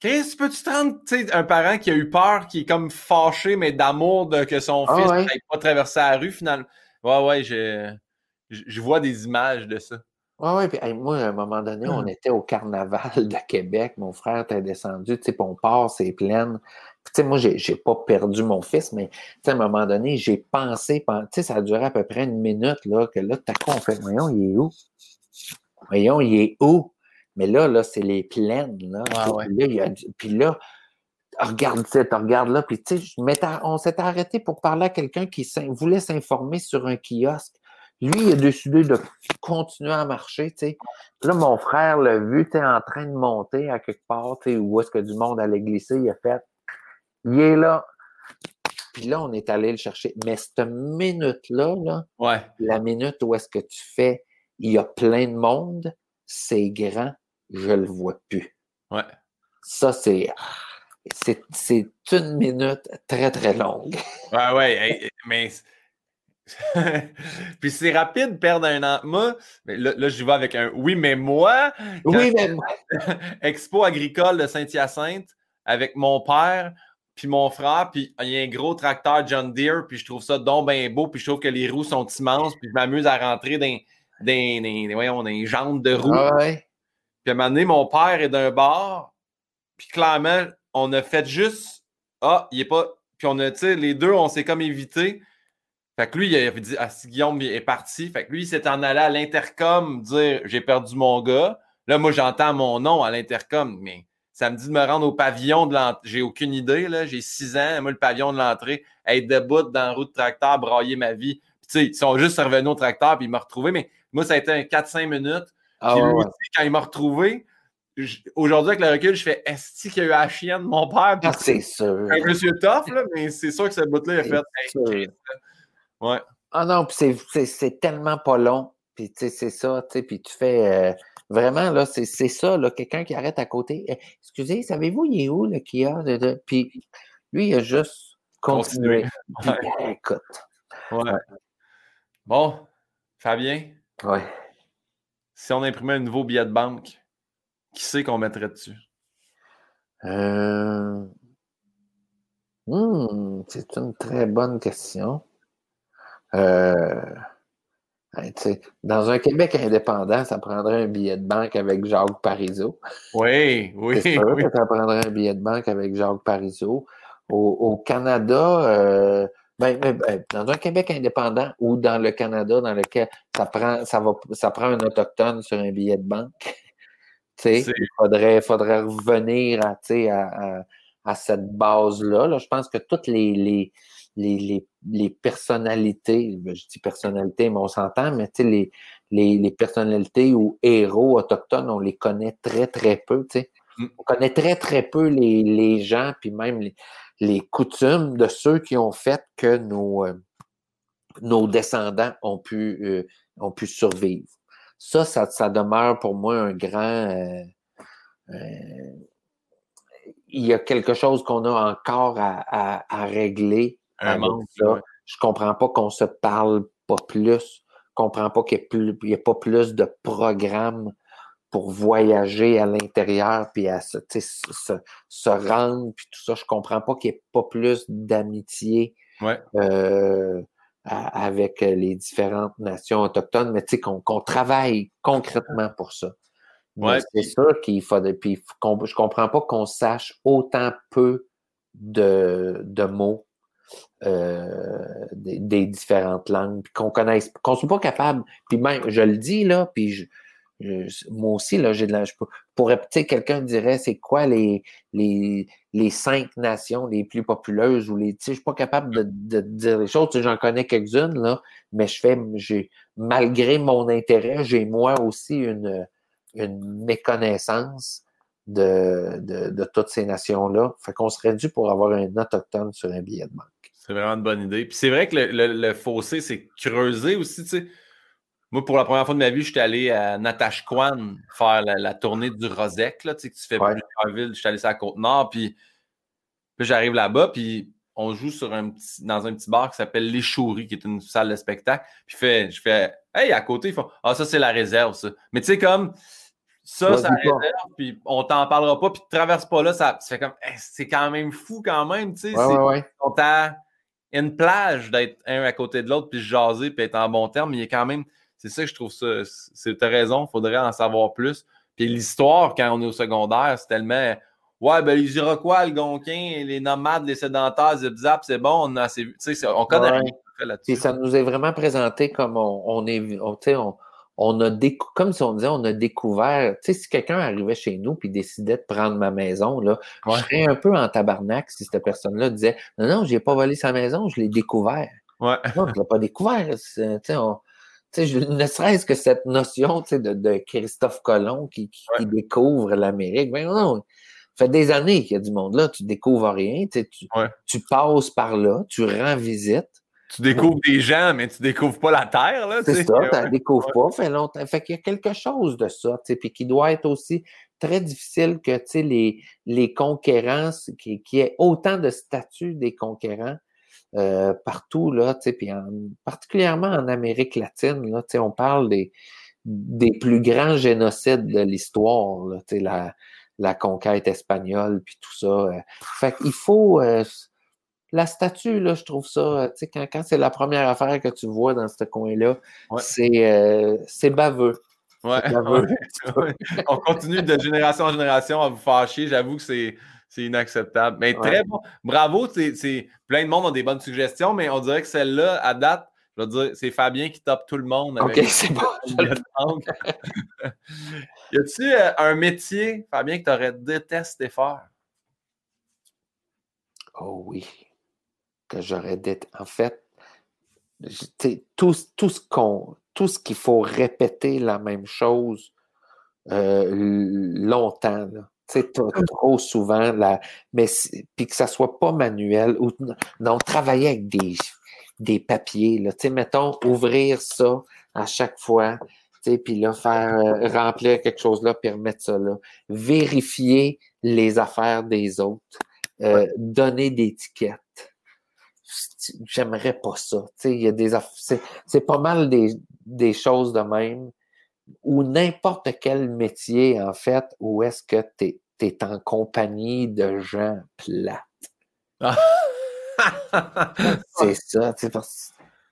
Chris, peux-tu te rendre, tu un parent qui a eu peur, qui est comme fâché, mais d'amour de que son Ah fils ouais. n'ait pas traversé la rue, finalement. Ouais, ouais, je je vois des images de ça. Oui, oui. Puis, hey, moi, à un moment donné, on était au carnaval de Québec. Mon frère était descendu, tu sais, puis on part, c'est pleine. Puis, tu sais, moi, j'ai, j'ai pas perdu mon fils, mais, tu sais, à un moment donné, j'ai pensé, pen- tu sais, ça a duré à peu près une minute, là, que là, t'as quoi, on fait, voyons, il est où? Voyons, il est où? Mais là, là, c'est les plaines, là. Ouais. Là, il y a du- puis là, regarde ça, tu regardes là, puis tu sais, on s'était arrêté pour parler à quelqu'un qui voulait s'informer sur un kiosque. Lui, il a décidé de continuer à marcher, tu sais. Puis là, mon frère l'a vu, tu sais, en train de monter à quelque part, tu sais, où est-ce que du monde allait glisser, il a fait, il est là. Puis là, on est allé le chercher. Mais cette minute-là, là, Ouais. la minute où est-ce que tu fais, il y a plein de monde, c'est grand, je le vois plus. Ouais. Ça, c'est, c'est, c'est une minute très, très longue. Ouais, ouais, mais. Puis c'est rapide perdre un an. Moi, mais là, là j'y vais avec un oui, mais moi, Oui, mais Expo agricole de Saint-Hyacinthe avec mon père puis mon frère, puis il y a un gros tracteur John Deere, puis je trouve ça donc bien beau, puis je trouve que les roues sont immenses, puis je m'amuse à rentrer dans, dans, dans- voyons, dans les jantes de roues. Ah ouais. Puis à un moment donné, mon père est d'un bar, puis clairement, on a fait juste Ah, il est pas. Puis on a, tu sais, les deux, on s'est comme évité. Fait que lui, il avait dit Ah, si Guillaume est parti. Fait que lui, il s'est en allé à l'intercom dire J'ai perdu mon gars. Là, moi, j'entends mon nom à l'intercom, mais ça me dit de me rendre au pavillon de l'entrée. J'ai aucune idée, là. J'ai six ans. Moi, le pavillon de l'entrée, être debout dans la roue de tracteur, brailler ma vie. Puis, tu sais, ils sont juste revenus au tracteur, puis ils m'ont retrouvé. Mais moi, ça a été un 4-5 minutes. Ah Puis ouais, lui ouais. quand il m'a retrouvé, aujourd'hui, avec le recul, je fais Est-ce qu'il y a eu la chienne de mon père? Ah, c'est sûr. un monsieur tough, là, mais c'est sûr que ce bout-là, il a fait Ouais. Ah non, puis c'est- tellement pas long. Puis tu sais, c'est ça, tu sais, puis tu fais euh, vraiment, là, c'est, c'est ça, là, quelqu'un qui arrête à côté. Eh, excusez, savez-vous, il est où le Kia? De, de... Puis lui, il a juste continué. Puis, Ouais. écoute, Ouais. Bon, Fabien, ouais. si on imprimait un nouveau billet de banque, qui c'est qu'on mettrait dessus? Euh... hmm, c'est une très bonne question. Euh... hey, dans un Québec indépendant, ça prendrait un billet de banque avec Jacques Parizeau. Oui, oui, C'est sûr oui. que ça prendrait un billet de banque avec Jacques Parizeau. Au, au Canada, euh, ben, ben, ben, dans un Québec indépendant ou dans le Canada dans lequel ça prend, ça va, ça prend un autochtone sur un billet de banque. Il faudrait, faudrait revenir à, à, à, à cette base-là. Là. Je pense que toutes les, les, les, les, les personnalités, ben, je dis personnalités, mais on s'entend, mais tu sais, les, les, les personnalités ou héros autochtones, on les connaît très, très peu. tu sais. Mm. On connaît très, très peu les, les gens, puis même les, les coutumes de ceux qui ont fait que nos, euh, nos descendants ont pu, euh, ont pu survivre. Ça, ça, ça demeure pour moi un grand. euh, euh, il y a quelque chose qu'on a encore à, à, à régler. Un manque, ça. Je comprends pas qu'on se parle pas plus. Je comprends pas qu'il n'y ait, pas plus de programmes pour voyager à l'intérieur puis à se, rendre puis tout ça. Je comprends pas qu'il n'y ait pas plus d'amitié Ouais. euh, avec les différentes nations autochtones, mais qu'on travaille concrètement pour ça. Ouais, c'est puis- sûr qu'il faudrait. Puis je comprends pas qu'on sache autant peu de, de mots euh, des, des différentes langues, qu'on connaisse, qu'on soit pas capable. Puis même, je le dis là, puis je, je- moi aussi là, j'ai de la. Je pour- pourrais, tu sais, quelqu'un dirait, c'est quoi les les les cinq nations les plus populeuses ou les. Tu sais, je suis pas capable de, de dire les choses. J'en connais quelques-unes là, mais je fais, j'ai malgré mon intérêt, j'ai moi aussi une une méconnaissance de, de, de toutes ces nations-là. Fait qu'on serait dû pour avoir un autochtone sur un billet de banque. C'est vraiment une bonne idée. Puis c'est vrai que le, le- le fossé, c'est creusé aussi, tu sais. Moi, pour la première fois de ma vie, j'étais allé à Natashquan faire la, la tournée du Rosec, là, tu sais, que tu fais Ouais. plusieurs villes. J'étais allé sur la Côte-Nord, puis, puis j'arrive là-bas, puis on joue sur un petit, dans un petit bar qui s'appelle Les Chouris, qui est une salle de spectacle. Puis fait, je fais, hey, à côté, ils font, ah, ça, c'est la réserve, ça. Mais tu sais, comme, Ça, ça réserve, puis on t'en parlera pas, puis tu traverses pas là, ça, fait comme, c'est quand même fou quand même, tu sais. Ouais, ouais, On t'a une plage d'être un à côté de l'autre, puis jaser, puis être en bon terme, mais il a quand même, c'est ça que je trouve ça, t'as raison, il faudrait en savoir plus. Puis l'histoire, quand on est au secondaire, c'est tellement, ouais, ben les Iroquois, le Gonquin, les nomades, les sédentaires, zip zap, c'est bon, on a assez vu, tu sais, on connaît rien là-dessus. ça nous est vraiment présenté comme on, on est, on, on, on a comme si on disait, on a découvert, tu sais, si quelqu'un arrivait chez nous puis décidait de prendre ma maison, là, je serais un peu en tabarnak si cette personne-là disait, non, non, j'ai pas volé sa maison, je l'ai découvert. Ouais. Non, je l'ai pas découvert. Tu sais, ne serait-ce que cette notion de, de Christophe Colomb qui, qui, découvre l'Amérique. Ben non, ça fait des années qu'il y a du monde là, tu découvres rien, tu, tu passes par là, tu rends visite, tu découvres des gens, mais tu découvres pas la Terre. Là, c'est ça, tu ne découvres pas. Fait longtemps. Fait qu'il y a quelque chose de ça, puis qui doit être aussi très difficile que les, les conquérants, qui, qui ait autant de statuts des conquérants euh, partout, là, puis particulièrement en Amérique latine, là, on parle des, des plus grands génocides de l'histoire, la, la conquête espagnole, puis tout ça. Euh. Fait qu'il faut. Euh, la statue, là, je trouve ça, euh, tu sais, quand, quand c'est la première affaire que tu vois dans ce coin-là, euh, c'est baveux. Ouais, On continue de génération en génération à vous fâcher. J'avoue que c'est inacceptable. Mais très bon. Bravo. C'est plein de monde ont des bonnes suggestions, mais on dirait que celle-là, à date, je veux dire, c'est Fabien qui top tout le monde. OK, c'est bon. y a-tu euh, un métier, Fabien, que tu aurais détesté faire? Oh oui que j'aurais d'être. En fait, tout, tout ce qu'on. Tout ce qu'il faut répéter la même chose euh, longtemps, là. trop souvent, là, mais puis que ça soit pas manuel ou non, travailler avec des, des papiers, là, mettons, ouvrir ça à chaque fois, puis là, faire euh, remplir quelque chose là, puis remettre ça là. Vérifier les affaires des autres, euh, donner des étiquettes j'aimerais pas ça. Il y a des c'est pas mal des, des, choses de même. Ou n'importe quel métier, en fait, où est-ce que tu es, en compagnie de gens plates. c'est ça.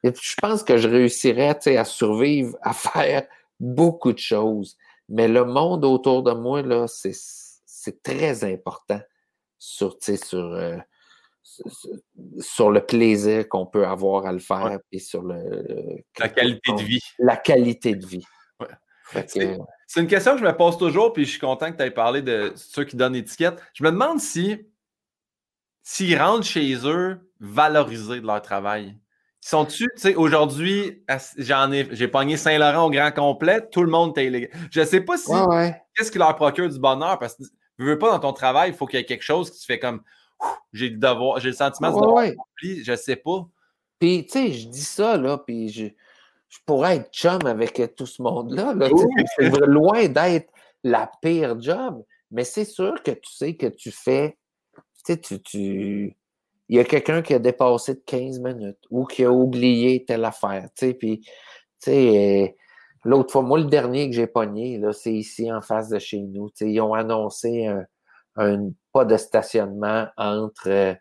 je pense que je réussirais à survivre, à faire beaucoup de choses. Mais le monde autour de moi, là, c'est très important sur, sur euh, sur le plaisir qu'on peut avoir à le faire et sur le, la qualité de vie. La qualité de vie. C'est une question que je me pose toujours, puis je suis content que tu aies parlé de ceux qui donnent l'étiquette. Je me demande si s'ils rentrent chez eux valorisés de leur travail. Sont-tu, tu sais, aujourd'hui, j'en ai, j'ai pogné Saint-Laurent au grand complet, tout le monde est Je sais pas si, qu'est-ce qui leur procure du bonheur, parce que tu veux pas dans ton travail, il faut qu'il y ait quelque chose qui se fait comme, j'ai j'ai le sentiment de devoir je sais pas. Puis, tu sais, je dis ça, là, puis je, je pourrais être chum avec tout ce monde-là. C'est loin d'être la pire job, mais c'est sûr que tu sais que tu fais, tu sais, tu, tu... Il y a quelqu'un qui a dépassé de 15 minutes ou qui a oublié telle affaire, tu sais, puis, tu sais, euh, l'autre fois, moi, le dernier que j'ai pogné, là, c'est ici en face de chez nous, tu sais, ils ont annoncé un, un pas de stationnement entre, euh,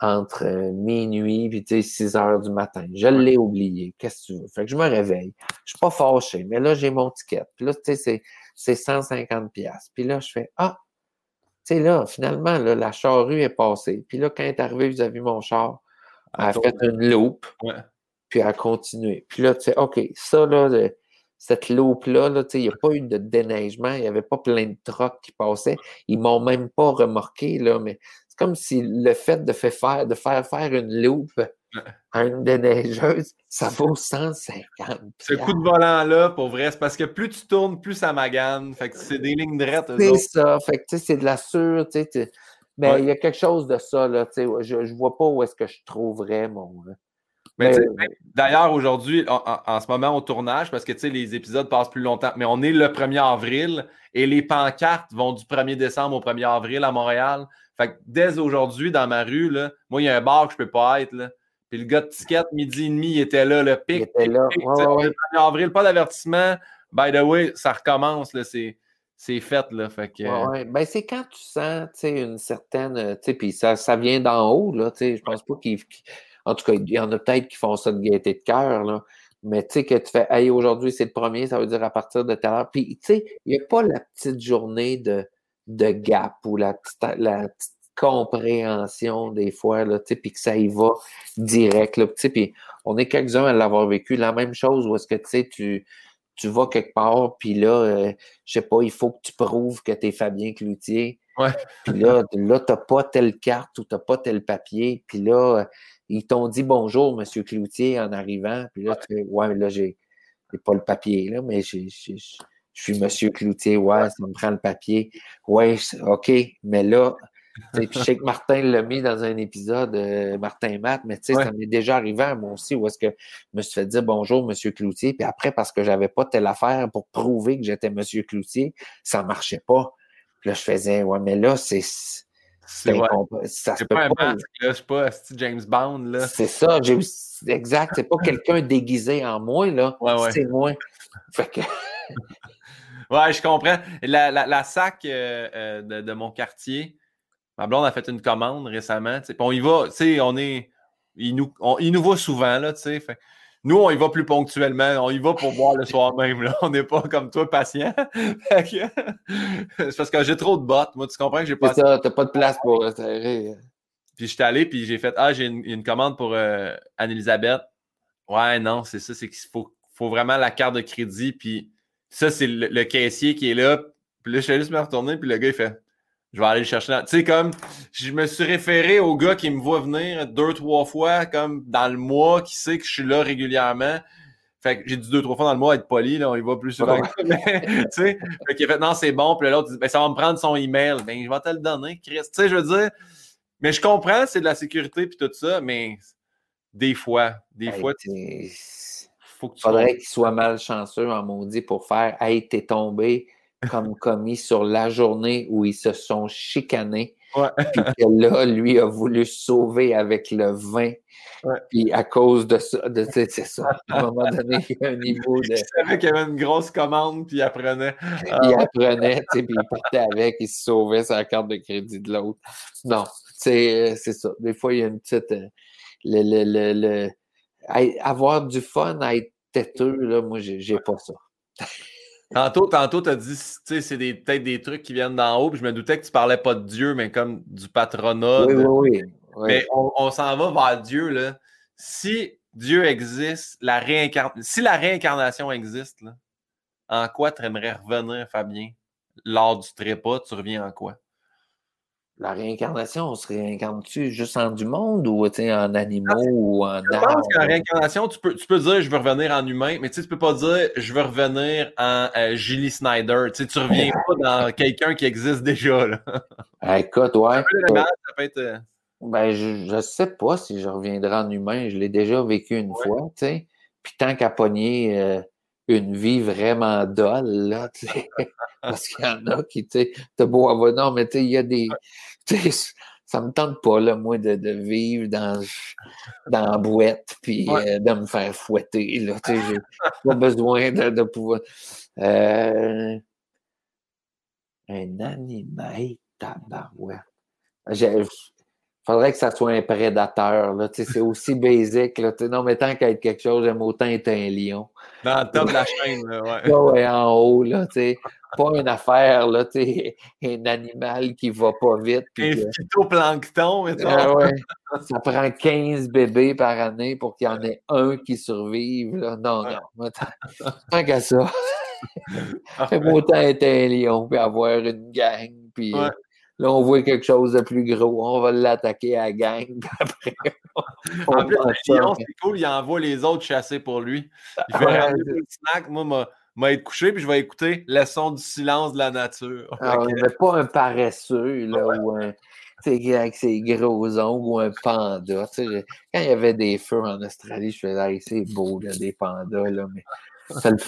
entre euh, minuit et 6 heures du matin. Je l'ai oublié. Qu'est-ce que tu veux? Fait que je me réveille. Je suis pas fâché, mais là, j'ai mon ticket. Puis là, tu sais, c'est 150 pièces. Puis là, je fais Ah, tu sais, là, finalement, là, la charrue est passée. Puis là, quand elle est arrivée vis-à-vis mon char, elle a fait une loupe. Puis elle a continué. Puis là, tu sais, OK, ça, là, cette loupe-là, là, il n'y a pas eu de déneigement, il n'y avait pas plein de trocs qui passaient. Ils ne m'ont même pas remarqué, là, mais c'est comme si le fait de faire, de faire faire une loupe à une déneigeuse, ça vaut 150. Ce coup de volant-là, pour vrai, c'est parce que plus tu tournes, plus ça magane. Fait que c'est des lignes droites. C'est ça. Fait que c'est de la sûre. Mais il y a quelque chose de ça. Là, je ne vois pas où est-ce que je trouverais mon. D'ailleurs, aujourd'hui, en, ce moment, au tournage, parce que les épisodes passent plus longtemps, mais on est le 1er avril et les pancartes vont du 1er décembre au 1er avril à Montréal. Fait que dès aujourd'hui, dans ma rue, là, moi, il y a un bar que je ne peux pas être. Là. Puis le gars de ticket, midi et demi, il était là, le pic. Il était là. Le 1er avril, pas d'avertissement. By the way, ça recommence. C'est c'est fait, là. Fait que... ouais, Ben, c'est quand tu sens, une certaine, puis ça, ça vient d'en haut, là, je pense pas qu'il... En tout cas, il y en a peut-être qui font ça de gaieté de cœur, là. Mais tu sais, que tu fais, hey, aujourd'hui, c'est le premier, ça veut dire à partir de tout à l'heure. Puis, tu sais, il n'y a pas la petite journée de, de gap ou la petite, la petite compréhension des fois, là, tu sais, puis que ça y va direct, là, tu sais, puis on est quelques-uns à l'avoir vécu. La même chose où est-ce que, tu sais, tu, tu vas quelque part, puis là, euh, je sais pas, il faut que tu prouves que tu es Fabien Cloutier. Ouais. Puis là, là tu n'as pas telle carte ou tu n'as pas tel papier. Puis là, ils t'ont dit bonjour, Monsieur Cloutier, en arrivant. Puis là, tu ouais, là, j'ai pas le papier, là, mais je suis Monsieur Cloutier, ouais, ça me prend le papier. Ouais, OK, mais là, puis je sais que Martin l'a mis dans un épisode, euh, Martin Matt, mais tu sais, ça m'est déjà arrivé à moi aussi, où est-ce que je me suis fait dire bonjour, Monsieur Cloutier, puis après, parce que j'avais pas telle affaire pour prouver que j'étais Monsieur Cloutier, ça marchait pas. Puis là, je faisais, ouais, mais là, c'est. C'est pas un masque, là, c'est pas James Bond, là? C'est ça, exact. C'est pas quelqu'un déguisé en moi, là. c'est moi. Fait que. ouais, je comprends. La, la, la sac euh, euh, de, de, mon quartier, Ma blonde a fait une commande récemment. On y va, tu sais, on est. Il nous, il nous voit souvent, là, tu sais. Nous, on y va plus ponctuellement. On y va pour boire le soir même. Là. On n'est pas comme toi, patient. c'est parce que j'ai trop de bottes. Moi, tu comprends que j'ai pas. C'est ça, t'as pas de place pour serrer. Puis je suis allé, puis j'ai fait Ah, j'ai une, commande pour euh, Anne-Elisabeth. Ouais, non, c'est ça. C'est qu'il faut, faut vraiment la carte de crédit. Puis ça, c'est le, le, caissier qui est là. Puis là, je suis juste me retourner, puis le gars, il fait je vais aller le chercher. Tu sais, comme, je me suis référé au gars qui me voit venir deux, trois fois, comme dans le mois, qui sait que je suis là régulièrement. Fait que j'ai dit deux, trois fois dans le mois être poli, là, on y va plus souvent. tu sais, fait qu'il a fait non, c'est bon, puis l'autre dit ben, ça va me prendre son email. Ben, je vais te le donner, Chris. Tu sais, je veux dire, mais je comprends, c'est de la sécurité puis tout ça, mais des fois, des fois, tu. Faut que tu faudrait qu'il soit malchanceux en maudit pour faire Hey, t'es tombé comme commis sur la journée où ils se sont chicanés. Puis que là, lui a voulu sauver avec le vin. Puis à cause de ça, de, c'est ça. À un moment donné, il y a un niveau de. Il savait qu'il y avait une grosse commande, puis il apprenait. il ah. apprenait, puis il partait avec, il se sauvait sa carte de crédit de l'autre. Non, c'est ça. Des fois, il y a une petite. Euh, le, le, le, avoir du fun à être têteux, là, moi, j'ai pas ça. Tantôt, tantôt, tu as dit, tu sais, c'est peut-être des trucs qui viennent d'en haut, puis je me doutais que tu parlais pas de Dieu, mais comme du patronat. Oui, oui, oui. Mais on, s'en va vers Dieu, là. Si Dieu existe, la réincarnation, si la réincarnation existe, là, en quoi tu aimerais revenir, Fabien? Lors du trépas, tu reviens en quoi? La réincarnation, on se réincarne-tu juste en du monde ou en animaux ou en Je pense qu'en réincarnation, tu peux, tu peux dire je veux revenir en humain, mais tu ne peux pas dire je veux revenir en euh, Julie Snyder. Tu ne reviens pas dans quelqu'un qui existe déjà. Là. Ah, écoute, ouais. Ça peut être, euh, Ben, je ne sais pas si je reviendrai en humain. Je l'ai déjà vécu une fois, tu sais. Puis tant qu'à pogner euh, une vie vraiment dolle, là, tu sais. Parce qu'il y en a qui, tu sais, t'as beau avoir. Non, mais tu sais, il y a des. Ça me tente pas, là, moi, de, de vivre dans, dans la boîte puis euh, de me faire fouetter, là. J'ai pas besoin de, de pouvoir. Euh, un animal tabarouette. Faudrait que ça soit un prédateur. Là. C'est aussi basique. Là. Non, mais tant qu'à être quelque chose, j'aime autant être un lion. Dans le top de la chaîne, ouais. ouais. en haut, là, pas une affaire, là, un animal qui va pas vite. Un phytoplancton, ah ouais, ça prend 15 bébés par année pour qu'il y en ait un qui survive. Là. Non, non, tant qu'à ça. Fais-moi autant être un lion, puis avoir une gang, puis là, on voit quelque chose de plus gros, on va l'attaquer à la gang, après, en plus, le lion, c'est cool, il envoie les autres chasser pour lui. Il fait un snack, moi, m'a être couché, puis je vais écouter le son du silence de la nature. Ah, mais pas un paresseux, là, ou un, avec ses gros ongles, ou un panda. Quand il y avait des feux en Australie, je faisais, c'est beau, là, des pandas, là, mais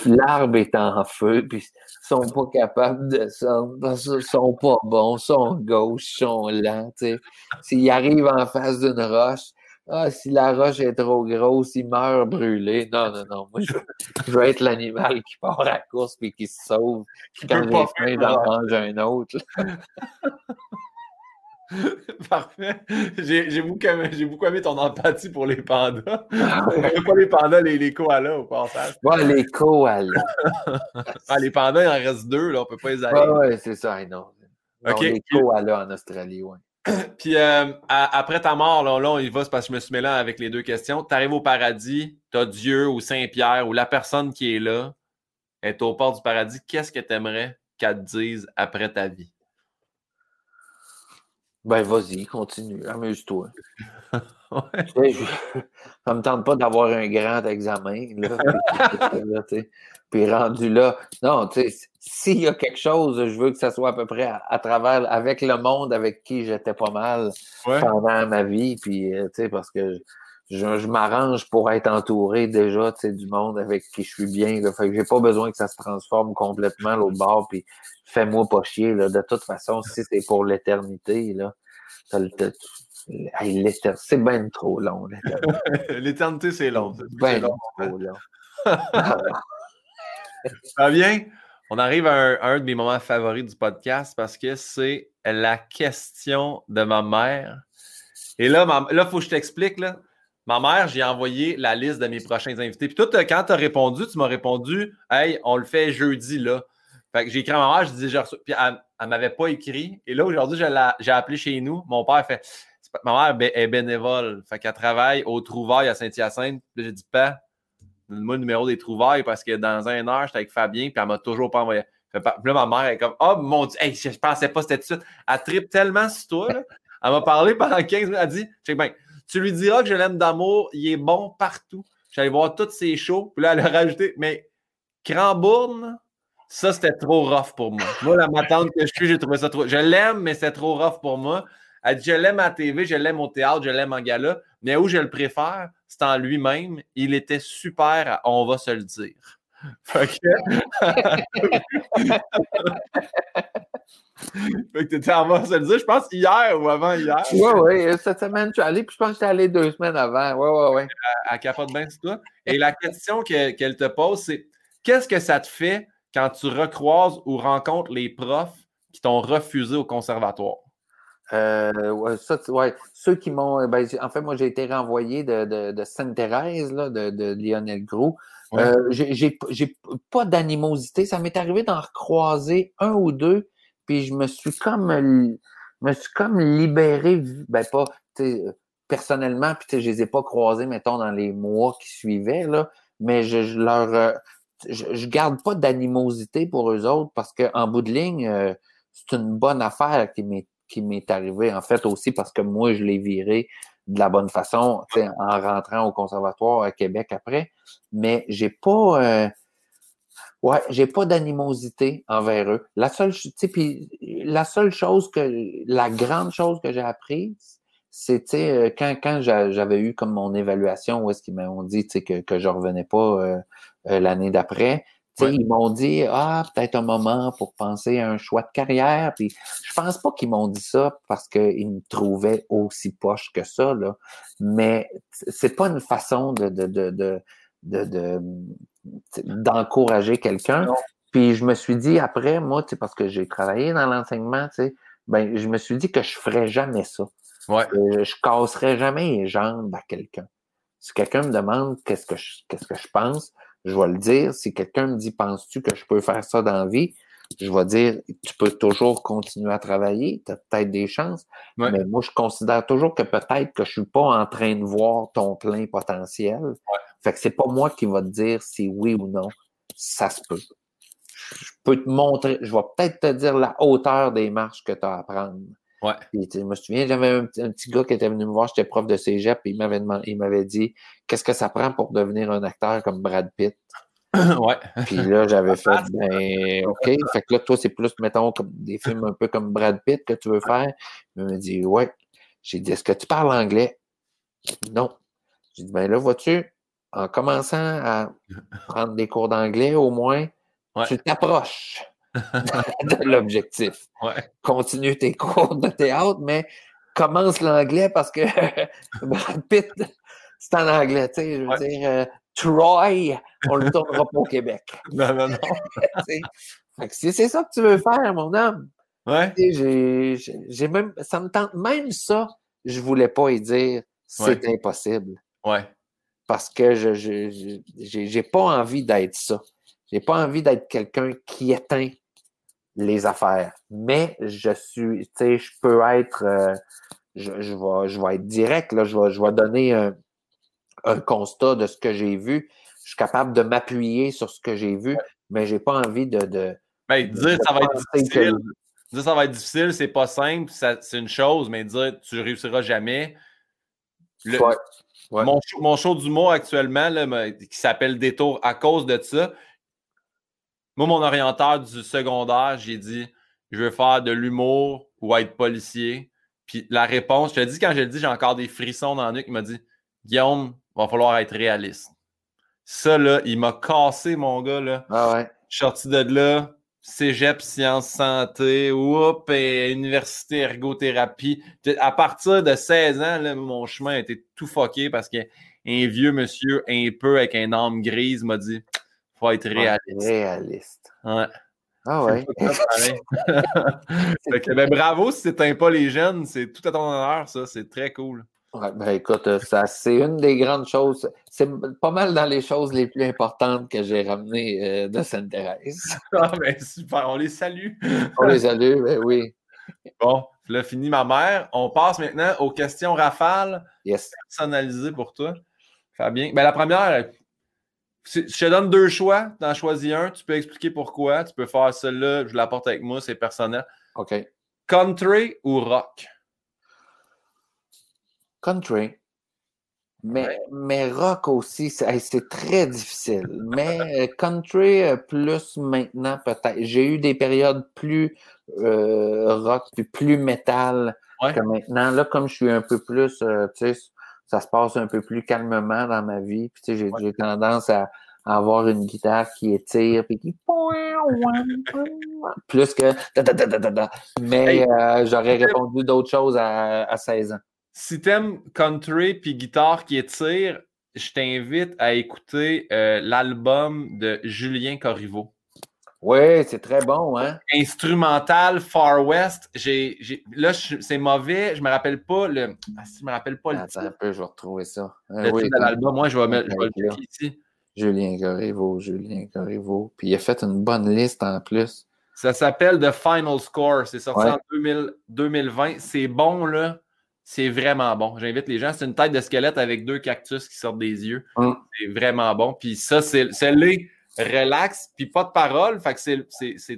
l'arbre est en feu, puis ils sont pas capables de descendre, ils sont pas bons, ils sont gauches, ils sont lents, S'ils arrivent en face d'une roche, Ah, si la roche est trop grosse, il meurt brûlé. Non, non, non. Moi, je, veux être l'animal qui part à la course et qui se sauve. Puis quand j'ai faim, j'en mange un autre. Parfait. J'ai beaucoup, aimé, beaucoup aimé ton empathie pour les pandas. Ah pas les pandas, les, les koalas au passage. Ouais, les koalas. ah, les pandas, il en reste deux, là, on peut pas les aller. Ouais, ouais, c'est ça, non. non Les koalas en Australie, ouais. Puis euh, après ta mort, là, là, on y va, c'est parce que je me suis mêlé avec les deux questions. Tu arrives au paradis, tu as Dieu ou Saint-Pierre ou la personne qui est là, est au port du paradis. Qu'est-ce que tu aimerais qu'elle te dise après ta vie? Ben, vas-y, continue, amuse-toi. ouais. ça me tente pas d'avoir un grand examen. Là, puis, rendu là, non, tu sais, s'il y a quelque chose, je veux que ça soit à peu près à, travers, avec le monde avec qui j'étais pas mal pendant ma vie. Puis, euh, tu sais, parce que je, m'arrange pour être entouré déjà, tu sais, du monde avec qui je suis bien. Là. Fait que j'ai pas besoin que ça se transforme complètement l'autre bord. Puis, fais-moi pas chier. Là. De toute façon, si c'est pour l'éternité, là, c'est bien trop long. L'éternité, c'est long. C'est bien trop long. Ça vient? On arrive à un, de mes moments favoris du podcast parce que c'est la question de ma mère. Et là, il là, faut que je t'explique. Ma mère, j'ai envoyé la liste de mes prochains invités. Puis toi, quand tu as répondu, tu m'as répondu Hey, on le fait jeudi là. Fait que j'ai écrit à ma mère, je disais, j'ai reçu. Puis elle, ne m'avait pas écrit. Et là, aujourd'hui, j'ai appelé chez nous. Mon père fait Ma mère est bénévole. Fait qu'elle travaille au Trouvailles à Saint-Hyacinthe. Puis j'ai dit Pas, donne-moi le numéro des Trouvailles parce que dans un heure, j'étais avec Fabien, puis elle m'a toujours pas envoyé. Puis là, ma mère est comme Oh mon Dieu, hey, je pensais pas c'était tout de suite. Elle tripe tellement sur toi. Elle m'a parlé pendant 15 minutes. Elle a dit ben, Tu lui diras que je l'aime d'amour, il est bon partout. J'allais voir toutes ses shows. Puis là, elle a rajouté Mais Crambourne, ça, c'était trop rough pour moi. Moi, la matante que je suis, j'ai trouvé ça trop. Je l'aime, mais c'est trop rough pour moi. Elle dit Je l'aime à TV, je l'aime au théâtre, je l'aime en gala, mais où je le préfère, c'est en lui-même. Il était super, on va se le dire. Fait que. fait que t'étais en va se le dire, je pense hier ou avant hier. Oui, oui, cette semaine, tu es allé, puis je pense que tu es allé deux semaines avant. Oui, oui, oui. Elle, capote bien sur toi. Et la question qu'elle te pose, c'est qu'est-ce que ça te fait quand tu recroises ou rencontres les profs qui t'ont refusé au conservatoire? Euh, ouais, ça, ouais. Ceux qui m'ont. Ben, en fait, moi, j'ai été renvoyé de, de, Sainte-Thérèse, de, de, Lionel Gros. Euh, j'ai pas d'animosité. Ça m'est arrivé d'en recroiser un ou deux, puis je me suis comme me suis comme libéré, ben pas personnellement, puis je les ai pas croisés, mettons, dans les mois qui suivaient, là, mais je, je leur euh, je, je garde pas d'animosité pour eux autres parce qu'en bout de ligne, euh, c'est une bonne affaire qui m'est qui m'est arrivée, en fait, aussi parce que moi, je l'ai viré de la bonne façon en rentrant au conservatoire à Québec après. Mais j'ai pas euh, ouais, j'ai pas d'animosité envers eux. La seule, puis la seule chose que la grande chose que j'ai apprise, c'était euh, quand, quand j'avais eu comme mon évaluation où est-ce qu'ils m'ont dit que, que je revenais pas euh, l'année d'après. Ils m'ont dit Ah, peut-être un moment pour penser à un choix de carrière. Puis je pense pas qu'ils m'ont dit ça parce qu'ils me trouvaient aussi poche que ça. Là. Mais c'est pas une façon de, de, de, de, d'encourager quelqu'un. Puis je me suis dit après, moi, parce que j'ai travaillé dans l'enseignement, ben, je me suis dit que je ferais jamais ça. Ouais. je casserais jamais les jambes à quelqu'un. Si quelqu'un me demande qu'est-ce que je, qu'est-ce que je pense, je vais le dire. Si quelqu'un me dit, penses-tu que je peux faire ça dans la vie? Je vais dire, tu peux toujours continuer à travailler, tu as peut-être des chances, mais moi, je considère toujours que peut-être que je suis pas en train de voir ton plein potentiel. Fait que c'est pas moi qui va te dire si oui ou non. Ça se peut. Je peux te montrer, je vais peut-être te dire la hauteur des marches que tu as à prendre. Ouais. je me souviens, j'avais un, petit gars qui était venu me voir, j'étais prof de cégep, et il m'avait il m'avait dit Qu'est-ce que ça prend pour devenir un acteur comme Brad Pitt? ouais. Puis là, j'avais fait ben OK. Fait que là, toi, c'est plus, mettons, comme des films un peu comme Brad Pitt que tu veux faire. Il m'a dit Ouais. J'ai dit Est-ce que tu parles anglais? Non. J'ai dit Ben là, vois-tu, en commençant à prendre des cours d'anglais au moins, tu t'approches. de l'objectif. Ouais. Continue tes cours de théâtre, mais commence l'anglais parce que Brad Pitt, c'est en anglais, tu sais, je veux dire, euh, Troy, on le tournera pas au Québec. Non, non, non. fait que si c'est ça que tu veux faire, mon homme, Ouais. j'ai, même, ça me tente, même ça, je voulais pas y dire, c'est impossible. Ouais. Parce que je, j'ai pas envie d'être ça. J'ai pas envie d'être quelqu'un qui éteint les affaires. Mais je suis, tu sais, je peux être, euh, je, je vais, je vais être direct, là, je vais, je vais donner un, un constat de ce que j'ai vu. Je suis capable de m'appuyer sur ce que j'ai vu, mais j'ai pas envie de, de, Ben, de dire ça va être penser que- difficile. Dire ça va être difficile, c'est pas simple, ça- c'est une chose, mais dire tu réussiras jamais. Le- Ouais. Ouais. Mon, show, mon show d'humour actuellement, là, qui s'appelle Détour à cause de ça. Moi, mon orienteur du secondaire, j'ai dit je veux faire de l'humour ou être policier. Puis la réponse, je te dis, quand je le dis, j'ai encore des frissons dans le nuque. Il m'a dit Guillaume, va falloir être réaliste. Ça, là, il m'a cassé, mon gars. Là. Ah ouais. Je suis sorti de là, cégep, sciences santé, oups, et université ergothérapie. À partir de 16 ans, là, mon chemin a été tout fucké parce qu'un vieux monsieur un peu avec un âme grise m'a dit faut être réaliste. Réaliste. Ouais. Ah ouais. Fait que, ben, bravo si t'éteins pas les jeunes, c'est tout à ton honneur, ça, c'est très cool. Ouais, ben écoute, euh, ça, c'est une des grandes choses. C'est pas mal dans les choses les plus importantes que j'ai ramenées euh, de Sainte-Thérèse. Ah ben super, on les salue. On les salue, ben oui. Bon, là, fini ma mère. On passe maintenant aux questions rafales. Yes. personnalisé pour toi. Fabien. Ben, la première, je te donne deux choix. Tu en choisis un. Tu peux expliquer pourquoi. Tu peux faire celle-là. Je l'apporte avec moi. C'est personnel. OK. Country ou rock? Country. Mais, mais rock aussi, c'est très difficile. Mais euh, country, euh, plus maintenant, peut-être. J'ai eu des périodes plus euh, rock, puis plus métal Ouais. que maintenant. Là, comme je suis un peu plus, euh, tu sais, ça se passe un peu plus calmement dans ma vie. Puis, tu sais, j'ai Ouais. tendance à, à avoir une guitare qui étire, puis qui... Plus que... Mais euh, j'aurais répondu d'autres choses à, à 16 ans. Si t'aimes country puis guitare qui étire, je t'invite à écouter euh, l'album de Julien Corriveau. Oui, c'est très bon, hein? Instrumental Far West. J'ai, là, c'est mauvais. Je me rappelle pas le. Ah, si, je me rappelle pas le Attends titre, un peu, je vais retrouver ça. Ah le oui, titre de l'album. Moi, je vais, mettre, je vais le checker ici. Julien Corriveau, Julien Corriveau. Puis il a fait une bonne liste en plus. Ça s'appelle The Final Score. C'est sorti Ouais. en 2000 2020. C'est bon, là. C'est vraiment bon. J'invite les gens. C'est une tête de squelette avec deux cactus qui sortent des yeux. Mm. C'est vraiment bon. Puis ça, c'est c'est les relax, puis pas de parole. Fait que c'est-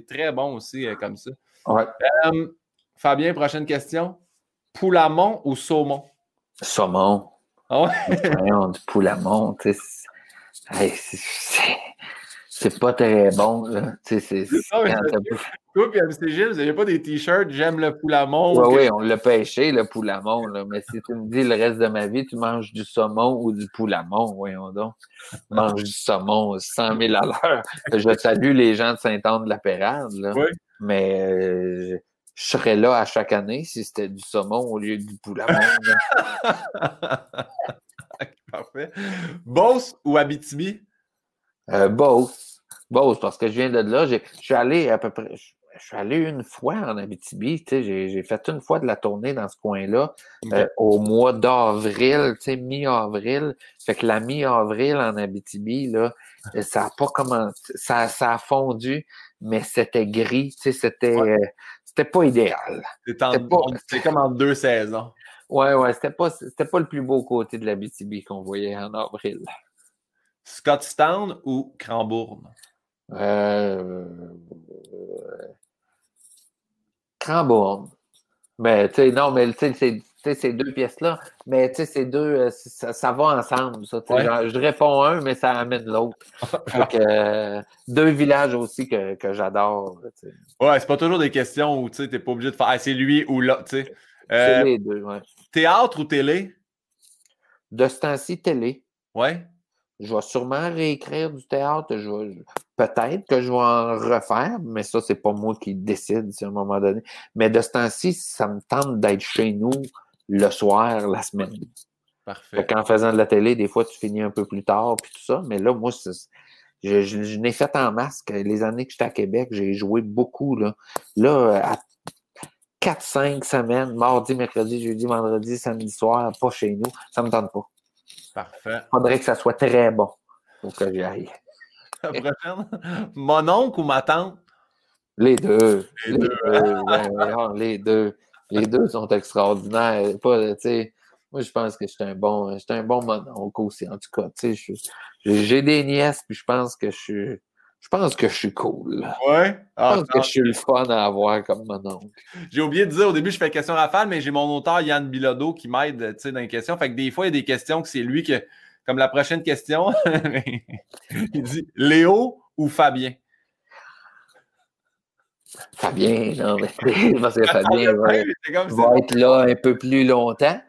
très bon aussi euh, comme ça. Ouais. Euh, Fabien, prochaine question. Poulamont ou saumon? Saumon. Ah du poulamon, tu sais. c'est- pas très bon, là. C'est. Toi, puis MC Gilles, vous n'avez pas des t-shirts, j'aime le poulamont. Oui, oui, on l'a pêché, le poulamon, là. Mais si tu me dis le reste de ma vie, tu manges du saumon ou du poulamon, voyons donc. Mange du saumon 100 000 à l'heure. Je salue les gens de Saint-Anne-de-la-Pérade. Oui. Mais euh, je serais là à chaque année si c'était du saumon au lieu du poulamon. Parfait. Beauce ou Abitibi? Euh, Beauce. Beauce, parce que je viens de là. Je suis allé à peu près. Je je suis allé une fois en Abitibi. J'ai fait une fois de la tournée dans ce coin-là euh, au mois d'avril, mi-avril. Fait que la mi-avril en Abitibi, là, euh, ça a pas commencé. Ça, ça a fondu, mais c'était gris. C'était Ouais. euh, c'était pas idéal. C'est comme en deux saisons. Ouais, ouais, c'était pas, c'était pas le plus beau côté de l'Abitibi qu'on voyait en avril. Scottstown ou Crambourne? Euh... Crambourne. Mais, tu sais, non, mais, tu sais, ces deux pièces-là, mais, tu sais, ces deux, euh, ça, ça va ensemble, ça. Ouais. genre, je réponds un, mais ça amène l'autre. Euh, deux villages aussi que, que j'adore. Ouais, c'est pas toujours des questions où tu sais, t'es pas obligé de faire Ah, c'est lui ou là, tu sais. Euh, C'est les deux, ouais. théâtre ou télé? De ce temps-ci, télé. Ouais. Je vais sûrement réécrire du théâtre. Je vais- Peut-être que je vais en refaire, mais ça, c'est pas moi qui décide à un moment donné. Mais de ce temps-ci, ça me tente d'être chez nous le soir, la semaine. Parfait. En faisant de la télé, des fois, tu finis un peu plus tard, puis tout ça. Mais là, moi, je, je, n'ai fait en masque. Les années que j'étais à Québec, j'ai joué beaucoup. Là, là à 4-5 semaines, mardi, mercredi, jeudi, vendredi, samedi soir, pas chez nous, ça me tente pas. Parfait. Il faudrait que ça soit très bon pour que j'y aille. La prochaine? Mon oncle ou ma tante? Les deux. Les, deux. les deux. Les deux sont extraordinaires. Pas, moi, je pense que j'étais un bon, j'étais un bon mononcle aussi. En tout cas, j'ai des nièces, puis je pense que je suis, je pense que je suis cool. Ouais? je ah, pense que je suis le fun à avoir comme mononcle. J'ai oublié de dire au début, je fais question rafale, mais j'ai mon auteur Yann Bilodeau qui m'aide, dans les questions. Fait que des fois, il y a des questions que c'est lui que, comme la prochaine question, il dit Léo ou Fabien? Fabien, non, mais parce que Fabien va, va être là un peu plus longtemps.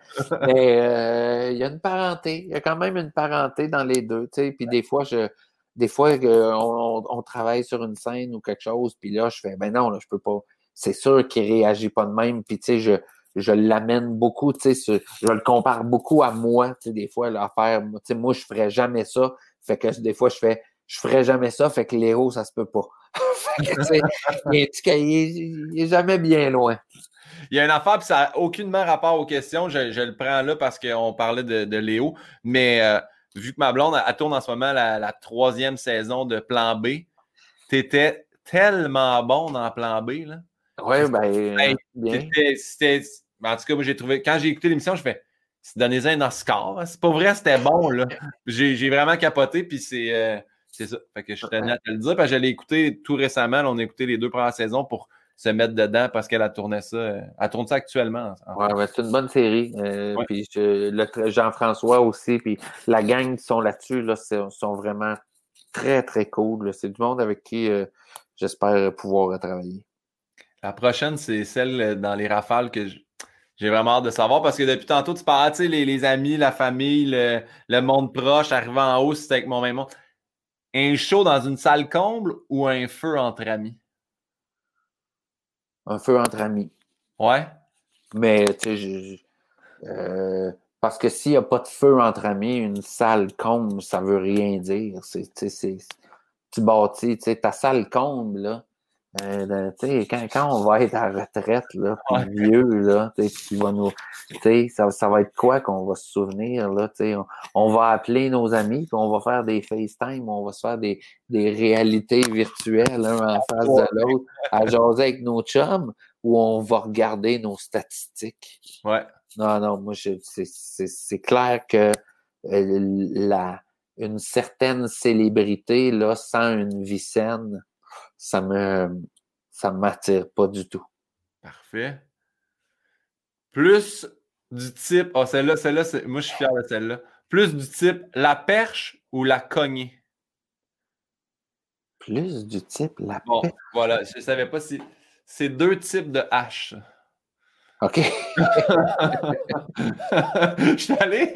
Mais euh, il y a une parenté. Il y a quand même une parenté dans les deux. Puis des fois, je, des fois on, on, travaille sur une scène ou quelque chose, puis là, je fais ben non, là, je peux pas. C'est sûr qu'il réagit pas de même. Puis tu sais, je, je l'amène beaucoup, tu sais, je le compare beaucoup à moi, tu sais, des fois, l'affaire, tu sais, moi, je ferais jamais ça. Fait que des fois, je fais, je ferais jamais ça, fait que l'héros, ça se peut pas. il, est, jamais bien loin. Il y a une affaire, puis ça n'a aucunement rapport aux questions. Je, le prends là parce qu'on parlait de, Léo. Mais euh, vu que ma blonde, elle, tourne en ce moment la, troisième saison de Plan B, tu étais tellement bon dans Plan B. Là. Oui, ben. C'était. En tout cas, moi, j'ai trouvé. Quand j'ai écouté l'émission, je fais. Donnez un Oscar. C'est pas vrai, c'était bon, là. J'ai vraiment capoté, puis c'est. Euh, c'est ça. Fait que je tenais à te le dire. Parce que j'allais écouter tout récemment. on a écouté les deux premières saisons pour se mettre dedans parce qu'elle a tourné ça. Euh, elle tourne ça actuellement. Ouais, c'est une bonne série. Euh, puis Jean-François aussi. Puis la gang qui sont là-dessus là, sont vraiment très, très cool. C'est du monde avec qui euh, j'espère pouvoir travailler. La prochaine, c'est celle dans les rafales que j'ai vraiment hâte de savoir parce que depuis tantôt, tu parles, tu sais, les, les, amis, la famille, le, monde proche, arrivant en haut, c'était avec mon même monde. Un show dans une salle comble ou un feu entre amis? Un feu entre amis. Ouais. Mais, tu sais, euh, parce que s'il n'y a pas de feu entre amis, une salle comble, ça veut rien dire. C'est, tu bâtis, tu sais, ta salle comble, là, euh, quand, quand, on va être à la retraite, là, vieux, là, va nous, ça, ça va être quoi qu'on va se souvenir, là, on, on, va appeler nos amis, puis on va faire des FaceTime, on va se faire des, des réalités virtuelles, l'un en face de l'autre, à jaser avec nos chums, ou on va regarder nos statistiques. Ouais. Non, non, moi, c'est clair que euh, la, une certaine célébrité, là, sans une vie saine, ça me ça m'attire pas du tout. Parfait. Plus du type. Oh, celle-là, celle-là, moi je suis fier de celle-là. Plus du type la perche ou la cognée? Plus du type la bon, Voilà, je ne savais pas si. C'est deux types de haches. OK. je suis allé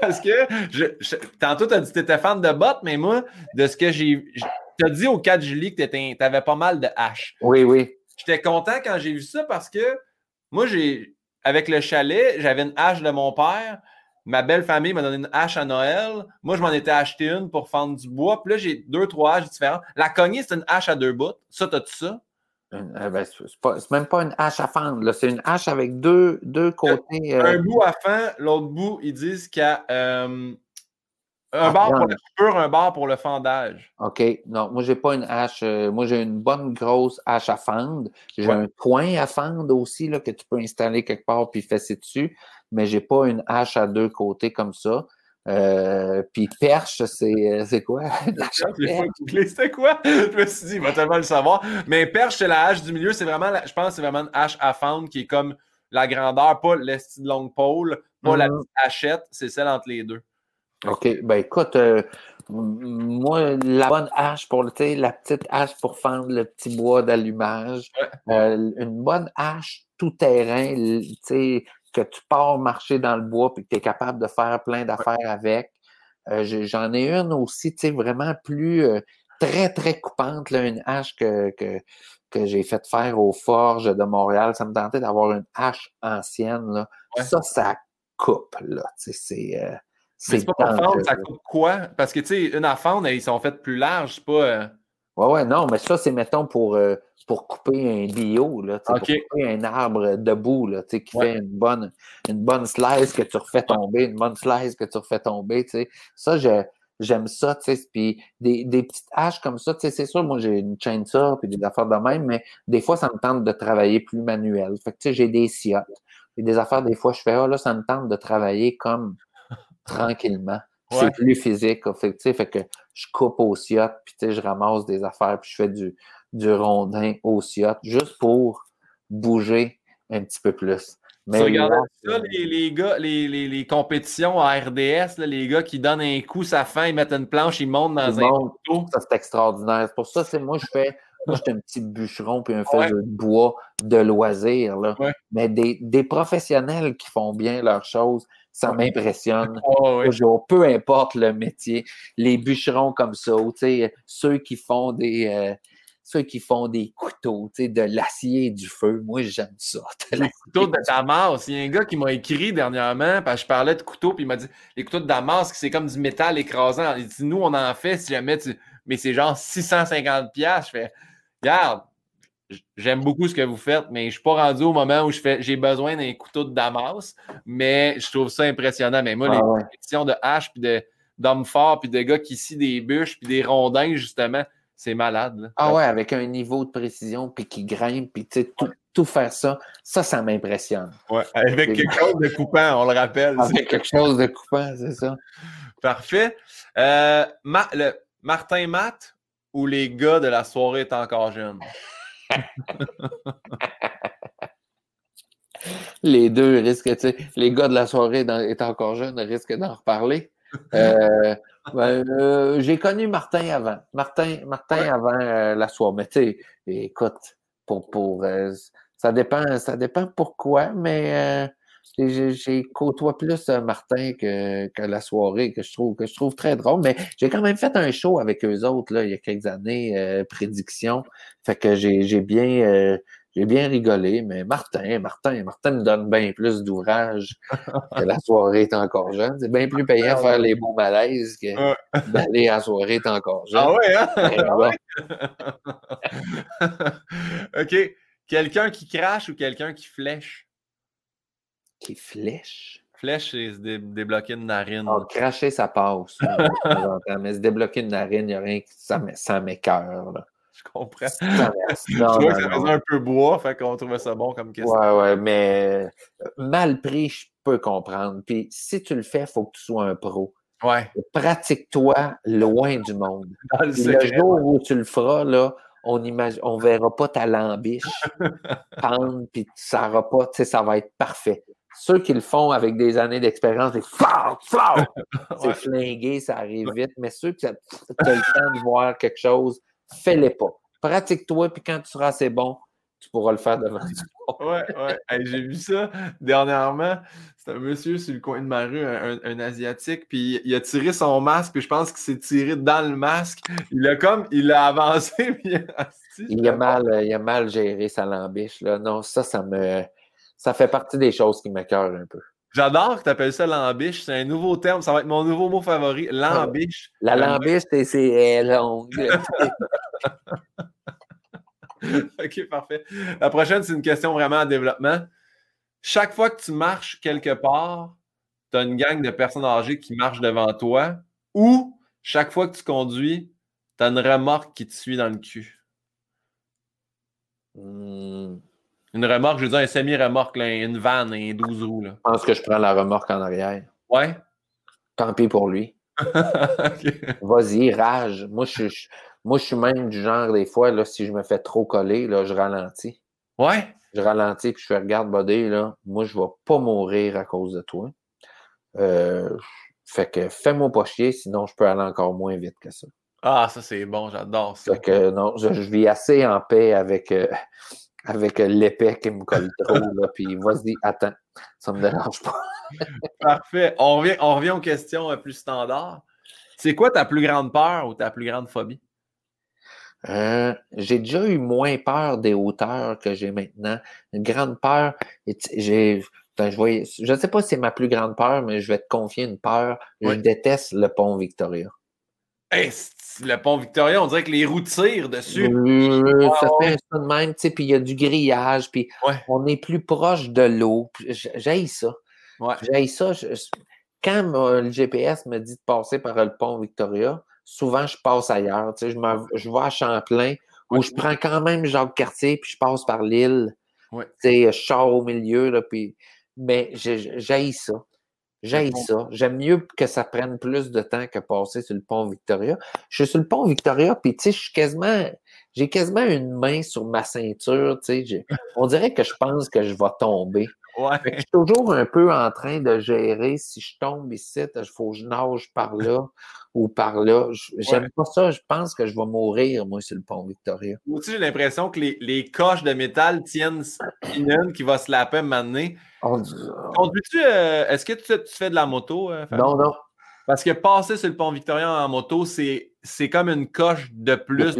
parce que je, tantôt, tu as dit que tu étais fan de bottes, mais moi, de ce que j'ai tu as dit au 4 juillet que tu avais pas mal de haches. Oui, oui. J'étais content quand j'ai vu ça parce que moi, j'ai avec le chalet, j'avais une hache de mon père. Ma belle famille m'a donné une hache à Noël. Moi, je m'en étais acheté une pour fendre du bois. Puis là, j'ai deux, trois haches différentes. La cognée, c'est une hache à deux bouts. Ça, t'as-tu ça? Euh, ben, c'est même pas une hache à fendre. C'est une hache avec deux, deux côtés. Un euh, bout à fendre, l'autre bout, ils disent qu'il y a euh, un bar pour le pur, un bar pour le fendage. OK. Non, moi, j'ai pas une hache. Euh, moi, j'ai une bonne grosse hache à fendre. J'ai un coin à fendre aussi là, que tu peux installer quelque part puis fesser dessus. Mais j'ai pas une hache à deux côtés comme ça. Euh, puis perche, c'est, euh, c'est quoi? Quoi? Je me suis dit, il va tellement le savoir. Mais perche, c'est la hache du milieu. C'est vraiment, je pense, c'est vraiment une hache à fendre qui est comme la grandeur, pas l'esti de longue pôle, pas la mm-hmm. petite hachette, c'est celle entre les deux. OK. Ben écoute, euh, moi, la bonne hache pour la petite hache pour fendre le petit bois d'allumage. Euh, une bonne hache tout terrain, que tu pars marcher dans le bois et que tu es capable de faire plein d'affaires avec. Euh, j'en ai une aussi, tu sais, vraiment plus très, très coupante, là, une hache que, que, que j'ai fait faire aux forges de Montréal. Ça me tentait d'avoir une hache ancienne. Là. Ça, ça coupe. Là. C'est. C'est pas pour fendre, ça coupe quoi? Parce que, tu sais, une fendre, ils sont faites plus larges, c'est pas. Euh, Ouais, ouais, non, mais ça, c'est, mettons, pour, euh, pour couper un bio, là, pour couper un arbre debout, là, qui fait une bonne, une bonne slice que tu refais tomber, une bonne slice que tu refais tomber, tu sais. Ça, je, j'aime ça, tu sais. Puis des, des petites haches comme ça, tu sais, c'est sûr, moi, j'ai une chaîne ça, puis des affaires de même, mais des fois, ça me tente de travailler plus manuel. Fait que, tu sais, j'ai des ciottes. Et des affaires, des fois, je fais, ah, là, ça me tente de travailler comme tranquillement. C'est plus physique. Fait, fait que je coupe au ciotte, puis je ramasse des affaires, puis je fais du, du rondin au ciotte, juste pour bouger un petit peu plus. Mais tu regardes ça, les, les, gars, les, les, les, compétitions à RDS, là, les gars qui donnent un coup, ça fin, ils mettent une planche, ils montent dans un. Ça, c'est extraordinaire. C'est pour ça, c'est moi, je fais. Moi, j'étais un petit bûcheron puis un feu de bois de loisir. Là. Mais des, des professionnels qui font bien leurs choses, ça m'impressionne. Peu importe le métier, les bûcherons comme ça, ceux qui font des. Euh, ceux qui font des couteaux, de l'acier et du feu. Moi, j'aime ça. Les couteaux de Damas. Il y a un gars qui m'a écrit dernièrement, parce que je parlais de couteaux, puis il m'a dit les couteaux de Damas, c'est comme du métal écrasant. Il dit nous, on en fait si jamais tu. Mais c'est genre 650$. Je fais Regarde, j'aime beaucoup ce que vous faites, mais je ne suis pas rendu au moment où je fais j'ai besoin d'un couteau de Damas, mais je trouve ça impressionnant. Mais moi, les ah questions de hache, puis d'hommes forts, puis de gars qui scient des bûches, puis des rondins, justement, c'est malade. Ah ouais, avec un niveau de précision, puis qui grimpe, puis tu sais, tout, faire ça, ça, ça m'impressionne. Ouais, avec quelque chose de coupant, on le rappelle. Avec quelque chose de coupant, c'est ça. Parfait. Euh, le, Martin Matt ou les gars de la soirée est encore jeune? Les deux risquent, tu sais, les gars de la soirée est encore jeunes risquent d'en reparler. Euh, ben, euh, j'ai connu Martin avant. Martin, Martin avant euh, la soirée. Mais tu sais, écoute, pour, pour ça dépend, ça dépend pourquoi, mais j'ai côtoie plus Martin que, que, la soirée, que je trouve que je trouve très drôle. Mais j'ai quand même fait un show avec eux autres là, il y a quelques années, prédiction. Fait que j'ai bien j'ai bien rigolé, mais Martin, Martin, Martin me donne bien plus d'ouvrage que la soirée est encore jeune. C'est bien plus payant faire les bons malaises que d'aller à la soirée est encore jeune. Ah ouais, hein? Ah OK. Quelqu'un qui crache ou quelqu'un qui flèche? Qui flèche? Flèche, c'est se débloquer une narine. Ah, cracher, ça passe. mais se débloquer une narine, il n'y a rien qui ça m'écœure. Je comprends. je vois que ça faisait un peu bois, fait qu'on trouvait ça bon comme question. Ouais, ouais, mais euh, mal pris, je peux comprendre. Puis si tu le fais, il faut que tu sois un pro. Ouais. Pratique-toi loin du monde. le, jour où tu le feras, là, on imagine, on verra pas ta lambiche pendre, puis ça aura pas, tu sais, ça va être parfait. Ceux qui le font avec des années d'expérience, c'est flingué, ça arrive vite, mais ceux qui ont le temps de voir quelque chose fais-les pas. Pratique-toi, puis quand tu seras assez bon, tu pourras le faire devant toi. ouais, ouais. J'ai vu ça dernièrement. C'est un monsieur sur le coin de ma rue, un, Asiatique, puis il a tiré son masque, puis je pense qu'il s'est tiré dans le masque. Il a comme, il a avancé, puis il a mal, il a mal géré sa lambiche. Là. Non, ça, ça me. Ça fait partie des choses qui m'écœurent un peu. J'adore que tu appelles ça lambiche. C'est un nouveau terme. Ça va être mon nouveau mot favori. Lambiche. La lambiche, c'est longue. OK, parfait. La prochaine, c'est une question vraiment en développement. Chaque fois que tu marches quelque part, tu as une gang de personnes âgées qui marchent devant toi ou chaque fois que tu conduis, tu as une remorque qui te suit dans le cul? Hmm. Une remorque, je veux dire un semi-remorque, une vanne, un 12 roues. Là. Je pense que je prends la remorque en arrière. Ouais. Tant pis pour lui. Vas-y, rage. Moi je, moi, je suis même du genre, des fois, là, si je me fais trop coller, là, je ralentis. Ouais. Je ralentis, puis je fais, regarde, body, là, moi, je ne vais pas mourir à cause de toi. Euh, fait que fais-moi pas chier, sinon je peux aller encore moins vite que ça. Ah, ça, c'est bon, j'adore ça. Fait que non, je, vis assez en paix avec, euh, avec l'épée qui me colle trop, là, puis vas-y, attends, ça me dérange pas. Parfait. On revient, on revient aux questions euh, plus standards. C'est quoi ta plus grande peur ou ta plus grande phobie? Euh, j'ai déjà eu moins peur des hauteurs que j'ai maintenant. Une grande peur. J'ai, ben, je ne sais pas si c'est ma plus grande peur, mais je vais te confier une peur. Je déteste le pont Victoria. Le pont Victoria, on dirait que les roues tirent dessus. ça fait ça de même, puis il y a du grillage, puis on est plus proche de l'eau. J'ai ça. J'ai ça. quand le GPS me dit de passer par le pont Victoria, souvent je passe ailleurs. Je, je vais à Champlain, où je prends quand même Jacques Cartier, puis je passe par l'île. Je sors au milieu, là, puis mais j'ai ça. J'ai ça. J'aime mieux que ça prenne plus de temps que passer sur le pont Victoria. Je suis sur le pont Victoria, puis tu sais, je suis quasiment, j'ai quasiment une main sur ma ceinture, tu sais. On dirait que je pense que je vais tomber. Ouais. Je suis toujours un peu en train de gérer si je tombe ici, il faut que je nage par là ou par là. J'aime pas ça. Je pense que je vais mourir, moi, sur le pont Victoria. Moi aussi, j'ai l'impression que les, les, coches de métal tiennent une qui va se laper maintenant. Conduis-tu, euh, est-ce que tu, fais de la moto? Euh, non, non. Parce que passer sur le pont Victoria en moto, c'est comme une coche de plus.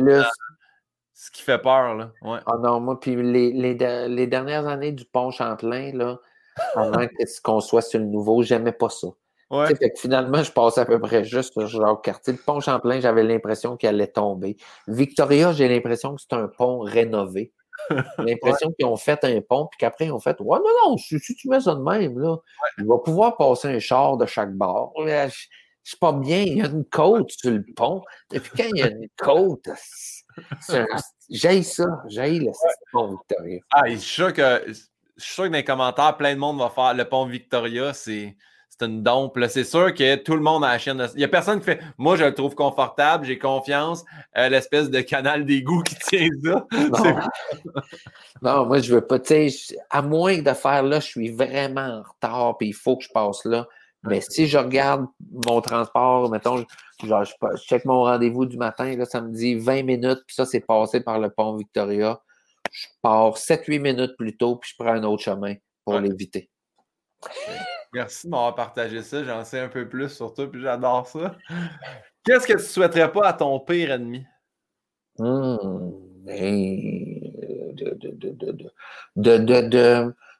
Ce qui fait peur, là. Ouais. Ah non, moi, puis les, les, dernières années du pont Champlain, là, avant qu'on soit sur le nouveau, j'aimais pas ça. Fait que finalement, je passais à peu près juste genre quartier. Le pont Champlain, j'avais l'impression qu'il allait tomber. Victoria, j'ai l'impression que c'est un pont rénové. l'impression qu'ils ont fait un pont, puis qu'après, ils ont fait Ouais, non, non, si, tu mets ça de même, là, il va pouvoir passer un char de chaque bord. Je, suis pas bien, il y a une côte sur le pont. Et puis quand il y a une côte, j'ai ça, j'ai le pont Victoria. Ah, je suis sûr que je suis sûr que dans les commentaires, plein de monde va faire le pont Victoria, c'est c'est une dompe. C'est sûr que tout le monde a la chaîne. Il n'y a personne qui fait Moi, je le trouve confortable, j'ai confiance. Euh, l'espèce de canal d'égout qui tient ça. Non. moi, je veux pas. À moins de faire là, je suis vraiment en retard puis il faut que je passe là. Mais si je regarde mon transport, mettons, je, genre, je, check mon rendez-vous du matin, là, ça me dit 20 minutes, puis ça, c'est passé par le pont Victoria. Je pars 7-8 minutes plus tôt, puis je prends un autre chemin pour l'éviter. Merci de m'avoir partagé ça. J'en sais un peu plus sur toi, puis j'adore ça. Qu'est-ce que tu souhaiterais pas à ton pire ennemi?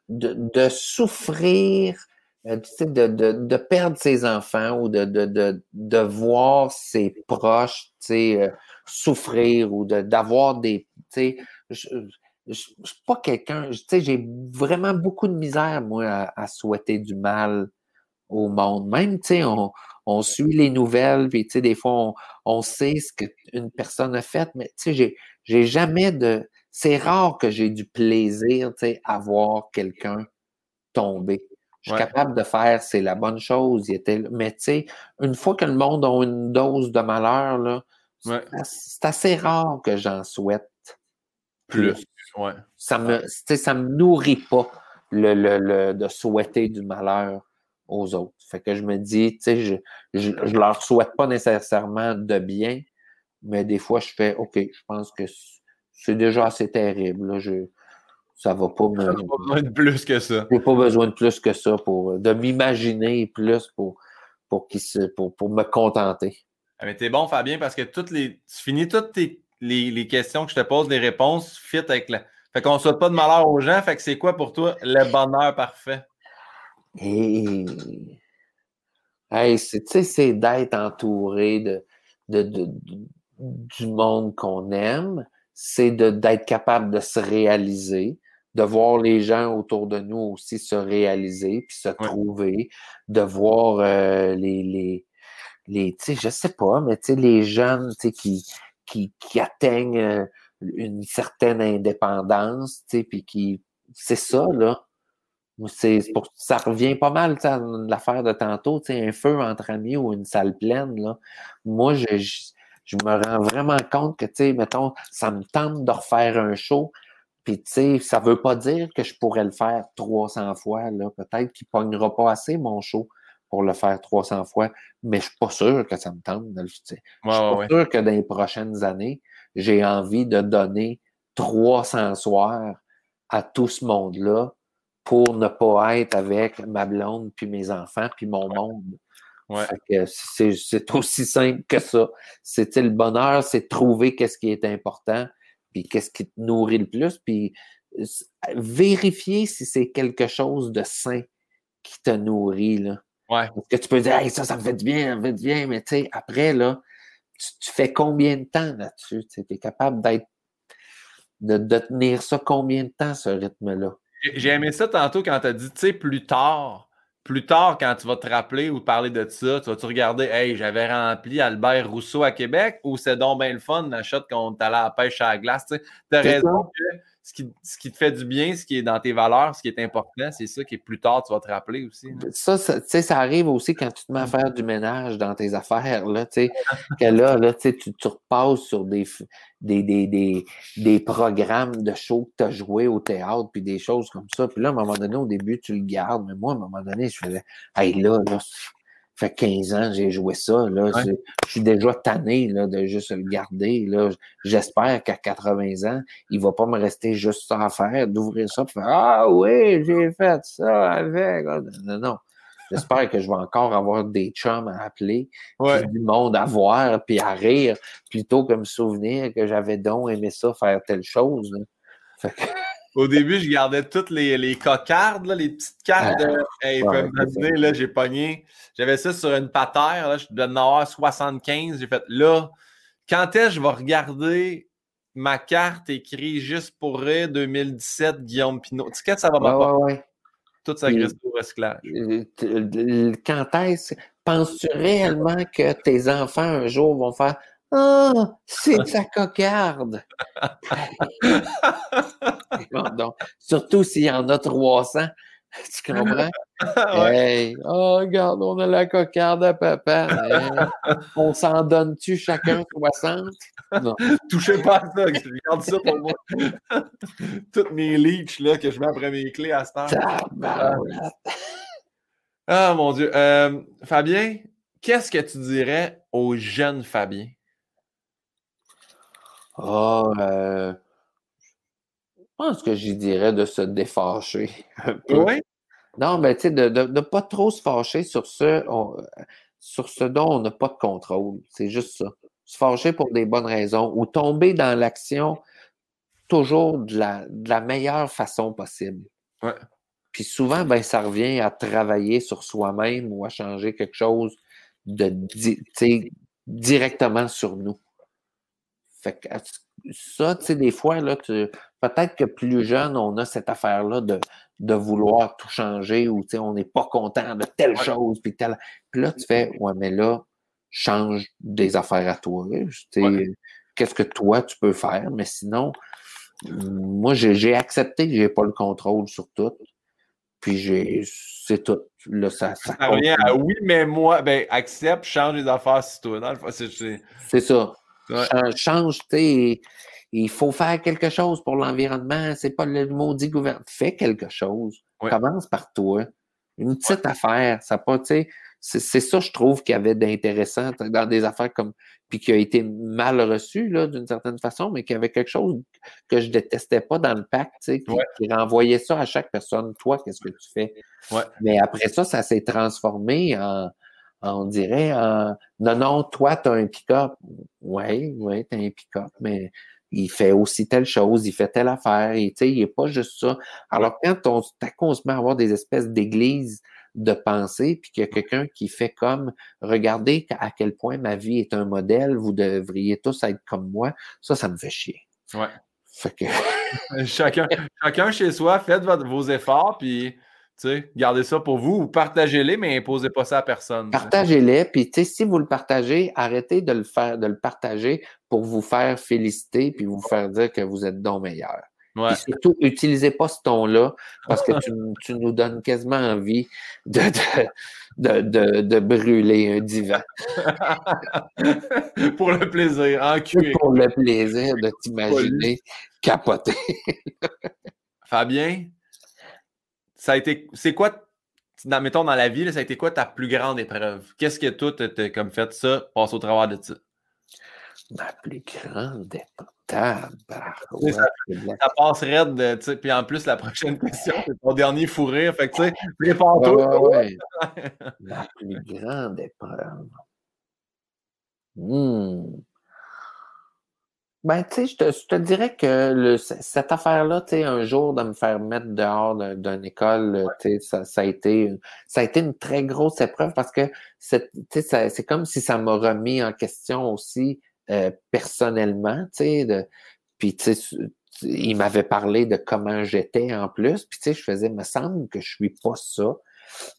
de, souffrir, de, perdre ses enfants ou de, voir ses proches souffrir ou d'avoir des je suis pas quelqu'un, j'ai vraiment beaucoup de misère, moi, à, souhaiter du mal au monde. Même, sais, on, suit les nouvelles, puis, des fois, on, sait ce qu'une personne a fait, mais, j'ai jamais de... C'est rare que j'ai du plaisir, à voir quelqu'un tomber. Je suis capable de faire, c'est la bonne chose. Il était, mais tu sais, une fois que le monde a une dose de malheur, là, c'est assez rare que j'en souhaite plus. Ça me, ça me nourrit pas le, le, de souhaiter du malheur aux autres. Fait que je me dis, tu sais, je, je, leur souhaite pas nécessairement de bien, mais des fois, je fais, OK, je pense que c'est déjà assez terrible. Là, je, ça va pas me. pas besoin de plus que ça. J'ai pas besoin de plus que ça pour de m'imaginer plus pour, pour, pour, pour me contenter. Ah, mais t'es bon, Fabien, parce que toutes les. Tu finis toutes tes les, questions que je te pose, les réponses fit avec la. Fait qu'on ne souhaite pas de malheur aux gens. Fait que c'est quoi pour toi le bonheur parfait? Et... Hey, c'est d'être entouré de, de, du monde qu'on aime. C'est d'être capable de se réaliser, de voir les gens autour de nous aussi se réaliser, puis se trouver, de voir euh, les, les, les tu sais, je sais pas, mais tu sais, les jeunes, tu sais, qui, qui, atteignent euh, une certaine indépendance, tu sais, puis qui, c'est ça, là. C'est pour, ça revient pas mal à l'affaire de tantôt, tu sais, un feu entre amis ou une salle pleine, là. Moi, je, je, me rends vraiment compte que, tu sais, mettons, ça me tente de refaire un show, puis, tu sais, ça veut pas dire que je pourrais le faire 300 fois, là. Peut-être qu'il pognera pas assez, mon show pour le faire 300 fois, mais je suis pas sûr que ça me tente de le faire. je suis pas sûr que dans les prochaines années, j'ai envie de donner 300 soirs à tout ce monde-là pour ne pas être avec ma blonde, puis mes enfants, puis mon monde. C'est aussi simple que ça. C'est le bonheur, c'est trouver qu'est-ce qui est important, puis qu'est-ce qui te nourrit le plus, puis vérifier si c'est quelque chose de sain qui te nourrit. Là. Ouais. Parce que tu peux dire, ça, ça me fait du bien, ça me fait du bien, mais tu sais, après, là, tu, fais combien de temps là-dessus? Tu es capable d'être de, de, tenir ça combien de temps, ce rythme-là? J'ai aimé ça tantôt quand tu as dit, tu sais, plus tard, plus tard, quand tu vas te rappeler ou parler de ça, tu vas-tu regarder, hey, j'avais rempli Albert Rousseau à Québec ou c'est donc bien le fun, la shot quand t'allais à la pêche à la glace, tu as raison que ce qui, te fait du bien, ce qui est dans tes valeurs, ce qui est important, c'est ça qui est plus tard, tu vas te rappeler aussi. Ça, ça, ça arrive aussi quand tu te mets à faire du ménage dans tes affaires, là, tu sais, que là, là tu, tu repasses sur des, des, des, des, programmes de show que tu as joué au théâtre, puis des choses comme ça. Puis là, à un moment donné, au début, tu le gardes, mais moi, à un moment donné, je faisais, hey, là, là, fait 15 ans j'ai joué ça. Là. Je suis déjà tanné là, de juste le garder. Là. J'espère qu'à 80 ans, il va pas me rester juste ça à faire, d'ouvrir ça et faire Ah oui, j'ai fait ça avec. Ah, non, non. J'espère que je vais encore avoir des chums à appeler, du monde à voir puis à rire, plutôt que me souvenir que j'avais donc aimé ça faire telle chose. Fait que... Au début, je gardais toutes les, les cocardes, les petites cartes. de... Ah, hey, là, j'ai pogné. J'avais ça sur une patère. Là, je devais en avoir 75. J'ai fait là, quand est-ce que je vais regarder ma carte écrite juste pour rire 2017 Guillaume Pinot? Tu sais, quand ça va m'apporter? Ouais, Toute sa graisse au recyclage. Quand est-ce? Penses-tu réellement que tes enfants un jour vont faire ah, c'est sa cocarde. Surtout s'il y en a 300. Tu comprends? Hey, oh, regarde, on a la cocarde à papa. on s'en donne-tu chacun 60? Non. Touchez pas à ça, je regarde ça pour moi. Toutes mes leeches là, que je mets après mes clés à ce temps. Ah, mon Dieu. Euh, Fabien, qu'est-ce que tu dirais au jeune Fabien? Ah, euh, pense que j'y dirais de se défâcher un peu. Oui? Non, mais tu sais, de ne pas trop se fâcher sur ce, sur ce dont on n'a pas de contrôle. C'est juste ça. Se fâcher pour des bonnes raisons ou tomber dans l'action toujours de la, de la meilleure façon possible. Ouais. Puis souvent, ben, ça revient à travailler sur soi-même ou à changer quelque chose de directement sur nous. Fait que ça, tu sais, des fois, là, peut-être que plus jeune, on a cette affaire-là de, de vouloir tout changer ou, tu sais, on n'est pas content de telle chose, puis telle. Puis là, tu fais, ouais, mais là, change des affaires à toi. Qu'est-ce que toi, tu peux faire? Mais sinon, moi, j'ai accepté que j'ai pas le contrôle sur tout. Puis j'ai, c'est tout. Là, ça, ça, revient à oui, mais moi, ben, accepte, change les affaires sur toi. C'est ça. Change, tu il faut faire quelque chose pour l'environnement. C'est pas le maudit gouvernement. Fais quelque chose. Commence par toi. Une petite affaire. Ça pas, tu c'est ça, je trouve, qu'il y avait d'intéressant dans des affaires comme, puis qui a été mal reçu, là, d'une certaine façon, mais qu'il y avait quelque chose que je détestais pas dans le pacte, tu sais, qui, renvoyait ça à chaque personne. Toi, qu'est-ce que tu fais? Mais après ça, ça s'est transformé en, on dirait, non, non, toi, tu as un pick-up. Oui, oui, tu as un pick-up, mais il fait aussi telle chose, il fait telle affaire, et, il n'est pas juste ça. Alors, quand on, on se met à avoir des espèces d'églises de pensée, puis qu'il y a quelqu'un qui fait comme, regardez à quel point ma vie est un modèle, vous devriez tous être comme moi, ça, ça me fait chier. Ouais. Fait que... chacun, chacun chez soi, faites vos efforts, puis gardez ça pour vous ou partagez-les, mais imposez pas ça à personne. Partagez-les, puis si vous le partagez, arrêtez de le faire, de le partager pour vous faire féliciter puis vous faire dire que vous êtes donc meilleur. Surtout, utilisez pas ce ton-là parce que tu, nous donnes quasiment envie de, de, de, brûler un divan. pour le plaisir, en cuir. Pour le plaisir de t'imaginer capoter. Fabien, ça a été. C'est quoi, dans, mettons, dans la vie, ça a été quoi ta plus grande épreuve? Qu'est-ce que toi, tu comme fait ça, passe au travers de ça? Ma plus grande épreuve. Ça, passe raide, tu sais. Puis en plus, la prochaine question, c'est ton dernier fou rire. Fait que, tu sais, prépare-toi. Ma plus grande épreuve. Hmm. Ben, tu sais, je te, dirais que le, cette affaire-là, tu sais, un jour de me faire mettre dehors d'une école, tu sais, ça, ça, a été, ça a été une très grosse épreuve parce que c'est comme si ça m'a remis en question aussi euh, personnellement, tu sais, de, puis tu sais, il m'avait parlé de comment j'étais en plus, puis tu sais, je faisais, me semble que je suis pas ça.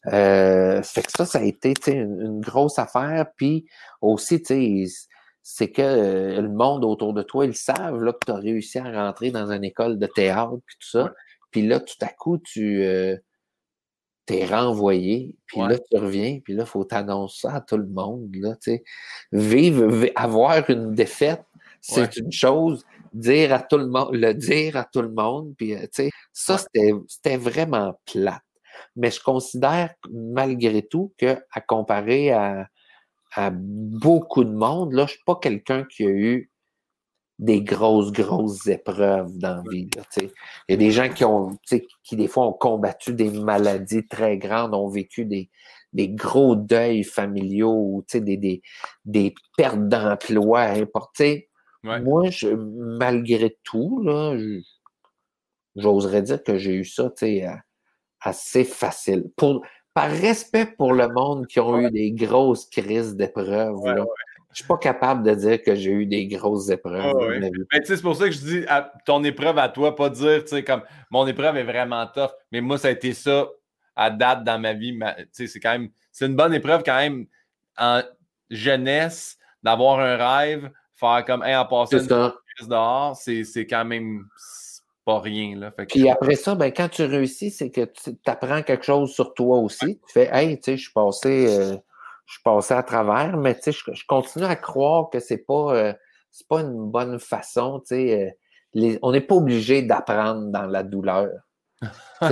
Euh, fait que ça, ça a été, tu sais, une, une, grosse affaire, puis aussi, tu sais, c'est que euh, le monde autour de toi, ils savent là, que tu as réussi à rentrer dans une école de théâtre, puis tout ça. Puis là, tout à coup, tu euh, t'es renvoyé, puis là, tu reviens, puis là, il faut t'annoncer ça à tout le monde. Là, vivre, avoir une défaite, c'est une chose. Dire à tout le monde, le dire à tout le monde, puis euh, ça, c'était vraiment plate. Mais je considère malgré tout que à comparer à à beaucoup de monde. Là, je suis pas quelqu'un qui a eu des grosses, grosses épreuves dans la vie. il y a des gens qui ont, qui des fois ont combattu des maladies très grandes, ont vécu des, des gros deuils familiaux, des, des, des pertes d'emploi importantes. Moi, je, malgré tout, là, j'oserais dire que j'ai eu ça assez facile. Pour, par respect pour le monde qui ont eu des grosses crises d'épreuves, je ne je suis pas capable de dire que j'ai eu des grosses épreuves. c'est pour ça que je dis ton épreuve à toi, pas dire, comme mon épreuve est vraiment tough, mais moi, ça a été ça à date dans ma vie. c'est quand même, c'est une bonne épreuve quand même en jeunesse d'avoir un rêve, faire comme, en passant une crise dehors, c'est quand même pas rien. Là. Puis après ça, ben, quand tu réussis, c'est que tu apprends quelque chose sur toi aussi. Tu fais Hey, tu sais, je suis passé, euh, je suis passé à travers, mais tu sais, je, continue à croire que c'est pas, euh, c'est pas une bonne façon. Tu sais, euh, on n'est pas obligé d'apprendre dans la douleur.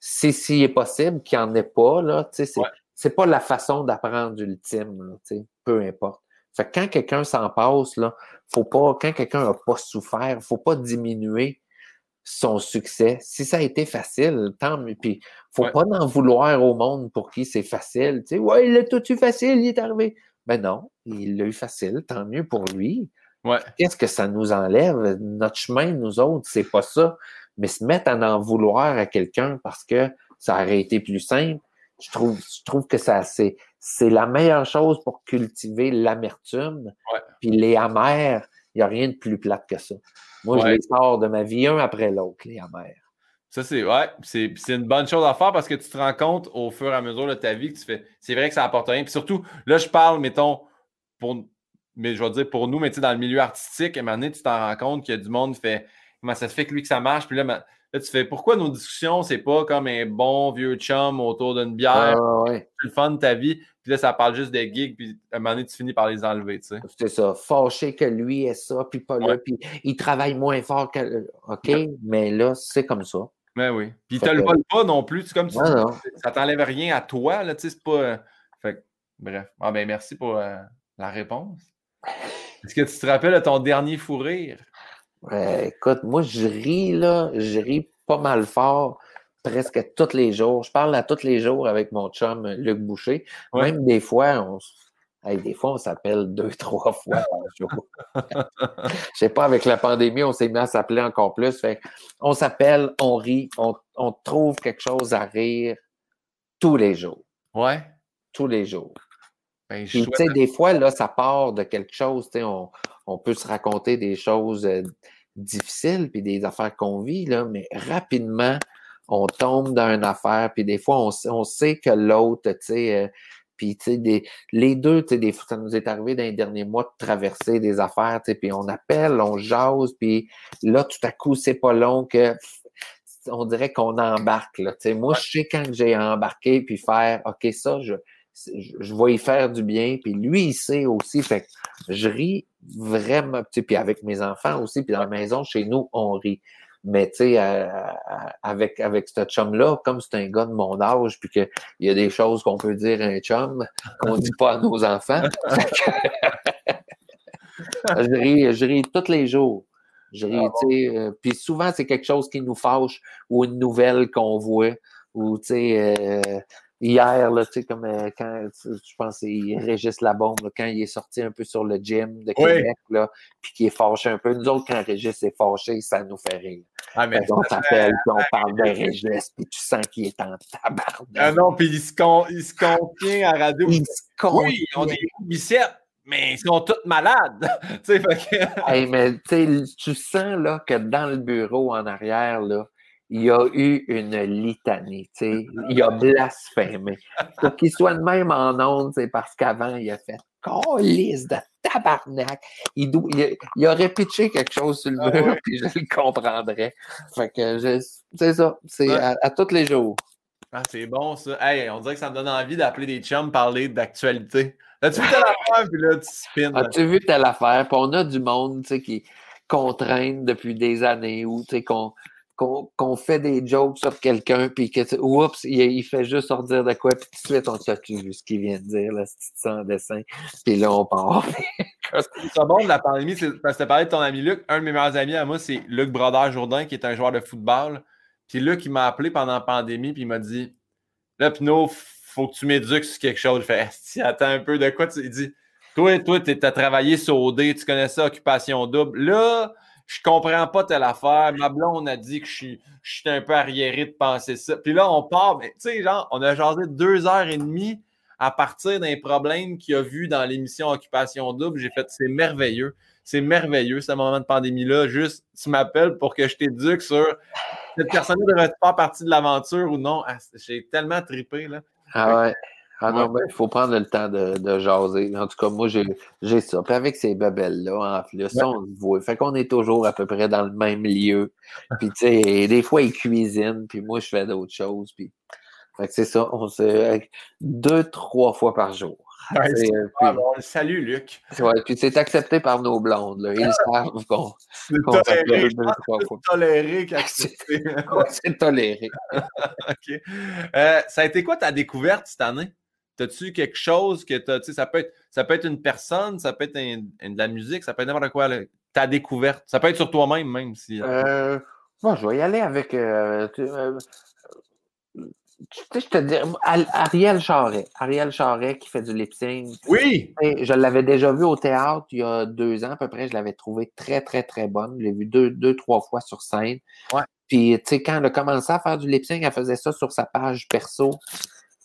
c'est s'il est possible qu'il n'y en ait pas, là, tu sais, c'est, c'est pas la façon d'apprendre ultime, tu sais, peu importe. Fait que quand quelqu'un s'en passe, là, faut pas, quand quelqu'un n'a pas souffert, faut pas diminuer son succès. Si ça a été facile, tant mieux. Puis, faut pas en vouloir au monde pour qui c'est facile. Tu sais, ouais, il a tout eu facile, il est arrivé. Ben non, il l'a eu facile, tant mieux pour lui. Ouais. Qu'est-ce que ça nous enlève? Notre chemin, nous autres, c'est pas ça. Mais se mettre à en vouloir à quelqu'un parce que ça aurait été plus simple, je trouve, je trouve que ça, c'est, c'est la meilleure chose pour cultiver l'amertume. Puis les amers, il n'y a rien de plus plate que ça. Moi, je les sors de ma vie un après l'autre, les amers. Ça, c'est ouais, c'est une bonne chose à faire parce que tu te rends compte au fur et à mesure de ta vie que tu fais. C'est vrai que ça apporte rien. Puis surtout, là, je parle, mettons, pour mais je vais dire pour nous, mais tu sais, dans le milieu artistique, à un moment donné, tu t'en rends compte qu'il y a du monde qui fait comment ça se fait que lui que ça marche. Puis là, là tu fais pourquoi nos discussions, c'est pas comme un bon vieux chum autour d'une bière, C'est le fun de ta vie. Puis là, ça parle juste des gigs, puis à un moment donné, tu finis par les enlever, tu sais. C'est ça. Fâché que lui est ça, puis pas là, puis il travaille moins fort que. OK, mais là, c'est comme ça. Mais oui. Puis il te le vole pas non plus. C'est comme tu ça t'enlève rien à toi, là, tu sais, c'est pas. Euh, fait bref. Ah, ben, merci pour euh, la réponse. Est-ce que tu te rappelles de ton dernier fou rire? écoute, moi, je ris, là, je ris pas mal fort presque tous les jours. Je parle à tous les jours avec mon chum Luc Boucher. Même des fois, on, des fois, on s'appelle deux, trois fois par jour. Je sais pas, avec la pandémie, on s'est mis à s'appeler encore plus. on s'appelle, on rit, on, trouve quelque chose à rire tous les jours. Ouais. Tous les jours. Ben, tu sais, des fois, là, ça part de quelque chose. On, on peut se raconter des choses euh, difficiles puis des affaires qu'on vit, là, mais rapidement, on tombe dans une affaire, puis des fois, on, sait que l'autre, tu sais, euh, puis tu sais, les deux, tu sais, des ça nous est arrivé dans les derniers mois de traverser des affaires, tu sais, puis on appelle, on jase, puis là, tout à coup, c'est pas long que on dirait qu'on embarque, là, tu sais. Moi, je sais quand j'ai embarqué, puis faire, OK, ça, je, je, vais y faire du bien, puis lui, il sait aussi, fait je ris vraiment, tu sais, puis avec mes enfants aussi, puis dans la maison, chez nous, on rit. Mais tu sais, avec, avec ce chum-là, comme c'est un gars de mon âge, puis qu'il y a des choses qu'on peut dire à un chum qu'on ne dit pas à nos enfants. je, ris, je ris tous les jours. Je ris, Ah bon. tu sais, euh, puis souvent, c'est quelque chose qui nous fâche ou une nouvelle qu'on voit. Ou, tu sais, euh, hier, là, tu sais, comme euh, quand, je pense que c'est Régis Labombe, là, quand il est sorti un peu sur le gym de Oui. Québec, là, puis qu'il est fâché un peu. Nous autres, quand Régis est fâché, ça nous fait rire. Ah, mais qu'on s'appelle, puis on parle de Régis, puis tu sens qu'il est en tabarnak. Ah non, puis il se, con- il se contient à radio. Il se Oui, ils ont des biceps, mais ils sont tous malades. tu sais, fait que- Hey, mais tu sens là, que dans le bureau en arrière, là, il y a eu une litanie. tu sais. Il a blasphémé. Pour qu'il soit de même en ondes, c'est parce qu'avant, il a fait Calice de tabarnak. Il, dou- il, aurait pitché quelque chose sur le Ah mur, ouais. puis je le comprendrais. Fait que c'est ça. C'est Ouais. à, à tous les jours. Ah, c'est bon, ça. Hey, on dirait que ça me donne envie d'appeler des chums parler d'actualité. Là-tu vu telle affaire, puis là, tu spins. As-tu vu telle affaire? Puis on a du monde tu sais, qui contraignent depuis des années ou tu sais, qu'on qu'on fait des jokes sur quelqu'un, puis que, oups, il, il fait juste sortir de quoi, puis tout de suite, on sait vu ce qu'il vient de dire, là, c'est sans dessin. Puis là, on part. C'est bon de la pandémie, parce que tu parlais de ton ami Luc. Un de mes meilleurs amis à moi, c'est Luc Brodeur-Jourdain, qui est un joueur de football. Puis Luc, il m'a appelé pendant la pandémie, puis il m'a dit Là, Pino, faut que tu m'éduques sur quelque chose. Fais Esti, attends un peu, de quoi tu. Il dit Toi, toi, tu as travaillé sur OD, tu connais ça, occupation double. Là, je comprends pas telle affaire. Ma blonde a dit que je suis, un peu arriéré de penser ça. Puis là, on part, mais tu sais, genre, on a jasé deux heures et demie à partir d'un problème qu'il a vu dans l'émission Occupation Double. J'ai fait, c'est merveilleux. C'est merveilleux, ce moment de pandémie-là. Juste, tu m'appelles pour que je t'éduque sur cette personne-là devrait faire partie de l'aventure ou non. Ah, J'ai tellement trippé, là. Ah ouais. Ah non, Ouais. il faut prendre le temps de, de jaser. En tout cas, moi, j'ai ça. Puis avec ces bebelles-là, en plus, ça, on se voit. Fait qu'on est toujours à peu près dans le même lieu. Puis, tu sais, des fois, ils cuisinent, puis moi, je fais d'autres choses. Puis, fait que c'est ça. On se... Deux, trois fois par jour. Ouais, Ah, bon, salut, Luc. ouais, puis c'est accepté par nos blondes. Là. Ils savent qu'on C'est qu'on toléré. toléré qu'accepté. C'est toléré. OK. Euh, ça a été quoi ta découverte cette année? As-tu quelque chose que t'as, tu sais, ça peut être, ça peut être une personne, ça peut être un- un- de la musique, ça peut être n'importe quoi, là. ta découverte. Ça peut être sur toi-même, même si. Euh, moi, je vais y aller avec. euh, tu euh, tu sais, je te dis, Ariel Charret. Ariel Charret qui fait du lip sync. Oui! Je l'avais déjà vu au théâtre il y a deux ans à peu près. Je l'avais trouvé très, très, très bonne. Je l'ai vu deux, deux, trois fois sur scène. Ouais. Puis, tu sais, quand elle a commencé à faire du lip sync, elle faisait ça sur sa page perso.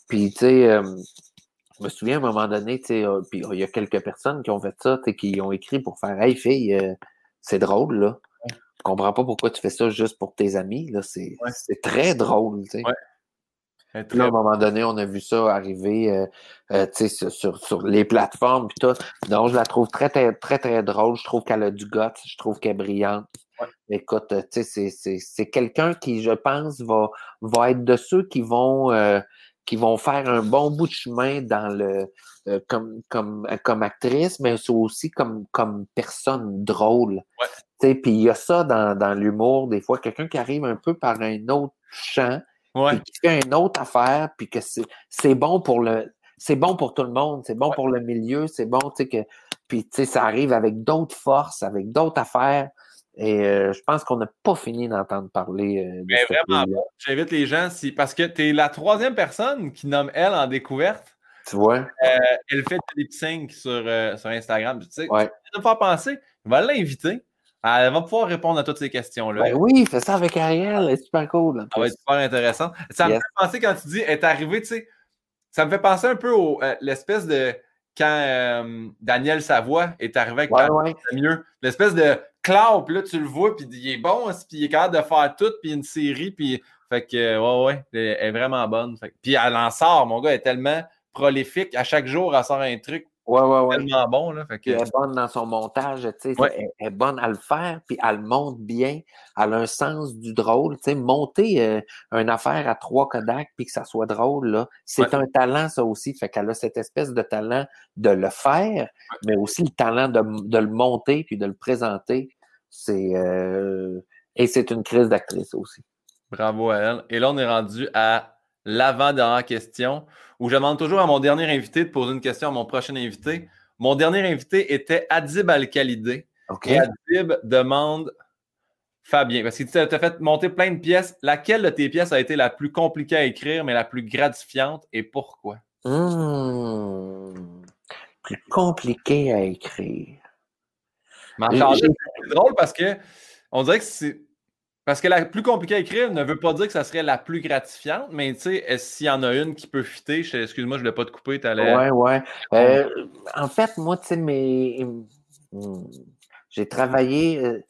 Puis, tu sais, euh, je me souviens à un moment donné, tu sais, euh, puis il y a quelques personnes qui ont fait ça, tu sais, qui ont écrit pour faire Hey fille, euh, c'est drôle, là. Je comprends pas pourquoi tu fais ça juste pour tes amis, là. C'est Ouais. très drôle, tu sais. Ouais. Puis là, à un moment donné, on a vu ça arriver tu sais, sur, sur, les plateformes puis tout. Non, je la trouve très, très, très, très drôle. Je trouve qu'elle a du goût. Je trouve qu'elle est brillante. Ouais. Écoute, tu sais, c'est- quelqu'un qui, je pense, va, va être de ceux qui vont, euh, qui vont faire un bon bout de chemin dans le euh, comme, comme, euh, comme actrice, mais aussi comme, comme personne drôle. Puis il y a ça dans, dans l'humour, des fois, quelqu'un qui arrive un peu par un autre champ, Ouais. qui fait une autre affaire, puis que c'est c'est bon pour le c'est bon pour tout le monde, c'est bon Ouais. pour le milieu, c'est bon, tu sais que puis tu sais ça arrive avec d'autres forces, avec d'autres affaires et euh, je pense qu'on n'a pas fini d'entendre parler euh, de Mais vraiment. J'invite les gens, si, parce que tu es la troisième personne qui nomme elle en découverte. Tu vois? Euh, elle fait du lip sync sur, euh, sur Instagram. Tu sais, Ouais. ça me faire penser, on va l'inviter. Elle va pouvoir répondre à toutes ces questions-là. Ben oui, fais ça avec Ariel, c'est super cool. Ça va être super intéressant. Ça me fait penser quand tu dis est arrivé, tu sais, ça me fait penser un peu euh, l'espèce de quand euh, Daniel Savoie est arrivé avec Ouais, ouais. mieux. L'espèce de puis là, tu le vois, puis il est bon, puis il est capable de faire tout, puis une série, puis fait que, ouais, ouais, elle est vraiment bonne. Fait puis elle en sort, mon gars, elle est tellement prolifique. À chaque jour, elle sort un truc Ouais, ouais, ouais. tellement bon, là. Fait que, elle est bonne dans son montage, tu sais, Ouais. elle, elle est bonne à le faire, puis elle monte bien, elle a un sens du drôle, tu sais, monter euh, une affaire à trois Kodak puis que ça soit drôle, là, c'est un talent, ça aussi, fait qu'elle a cette espèce de talent de le faire, mais aussi le talent de, de le monter puis de le présenter, c'est, euh, et c'est une crise d'actrice aussi. Bravo à elle. Et là, on est rendu à l'avant-dernière question où je demande toujours à mon dernier invité de poser une question à mon prochain invité. Mon dernier invité était Adib Al-Khalidé. Et Adib demande Fabien, parce que tu as fait monter plein de pièces. Laquelle de tes pièces a été la plus compliquée à écrire, mais la plus gratifiante et pourquoi? Hmm. Plus compliqué à écrire. Mais c'est drôle parce que on dirait que c'est. Parce que la plus compliquée à écrire ne veut pas dire que ça serait la plus gratifiante, mais tu sais, s'il y en a une qui peut fitter, excuse-moi, je ne voulais pas te couper, tu allais. Ouais, ouais. Euh, en fait, moi, tu sais, mes... hmm, j'ai travaillé euh,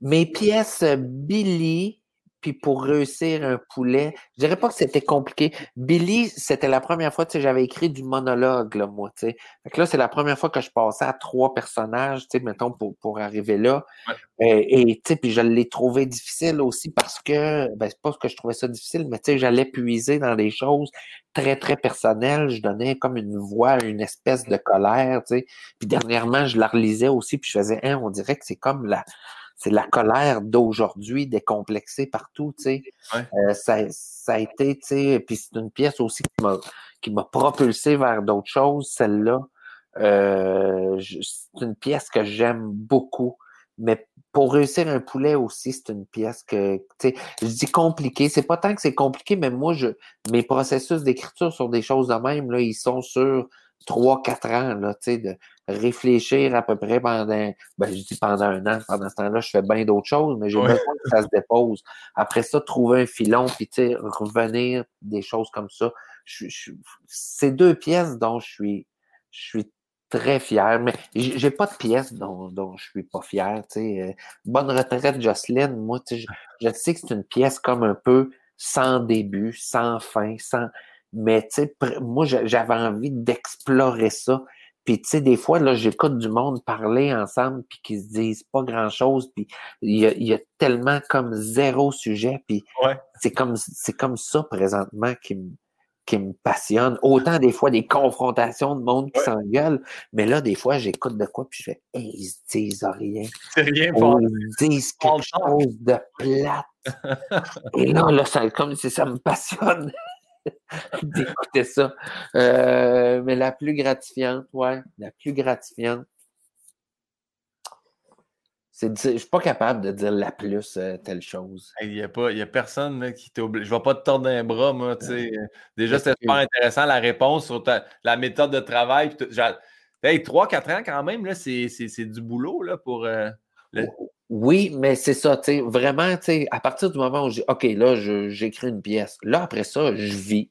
mes pièces Billy, puis pour réussir un poulet, je dirais pas que c'était compliqué. Billy, c'était la première fois, tu sais, j'avais écrit du monologue, là, moi, tu sais. Fait que là, c'est la première fois que je passais à trois personnages, tu sais, mettons, pour, pour arriver là. Ouais. Euh, et, tu sais, puis je l'ai trouvé difficile aussi parce que, ben, c'est pas que je trouvais ça difficile, mais tu sais, j'allais puiser dans des choses très, très personnelles. Je donnais comme une voix, une espèce de colère, tu sais. Puis dernièrement, je la relisais aussi, puis je faisais, hein, on dirait que c'est comme la, c'est la colère d'aujourd'hui, décomplexée partout, tu sais. Ouais. Euh, ça, ça a été, tu sais, puis c'est une pièce aussi qui m'a, qui m'a propulsé vers d'autres choses, celle-là. Euh, je- c'est une pièce que j'aime beaucoup. Mais pour réussir un poulet aussi, c'est une pièce que, tu sais, je dis compliqué. C'est pas tant que c'est compliqué, mais moi, je, mes processus d'écriture sur des choses de même, là, ils sont sur trois, quatre ans, là, tu sais, de réfléchir à peu près pendant, ben, je dis pendant un an. Pendant ce temps-là, je fais bien d'autres choses, mais j'ai Ouais. besoin que ça se dépose. Après ça, trouver un filon, puis, tu sais, revenir, des choses comme ça. Je, je, c'est deux pièces dont je suis, je suis très fier, mais j'ai pas de pièces dont, dont je suis pas fier. Tu sais. Euh, Bonne retraite, Jocelyne. Moi, tu sais, je, je sais que c'est une pièce comme un peu sans début, sans fin, sans. Mais tu sais, pr- moi, j'avais envie d'explorer ça. Puis tu sais, des fois, là, j'écoute du monde parler ensemble, puis qu'ils se disent pas grand-chose, puis il y a, il y a tellement comme zéro sujet, puis Ouais. c'est comme c'est comme ça présentement qui me qui me passionne. Autant des fois des confrontations de monde qui Ouais. s'engueule, mais là, des fois, j'écoute de quoi, puis je fais Hey, ils se disent rien. C'est rien ils disent quelque chose de plate. Et là, là, ça, comme si ça me passionne d'écouter ça. Euh, mais la plus gratifiante, ouais, la plus gratifiante. C'est je suis pas capable de dire la plus euh, telle chose. Il n'y a, pas- il y a personne là, qui t'oblige. Je ne vais pas te tordre un bras, moi. Déjà, c'était super intéressant la réponse sur ta- la méthode de travail. puis tout. J'a- Hey, 3-4 ans quand même, là, c'est, c'est- c'est du boulot là, pour. euh, le- Oui, mais c'est ça, tu sais, vraiment, tu sais, à partir du moment où j'ai, OK, là, j'écris une pièce. Là, après ça, je vis.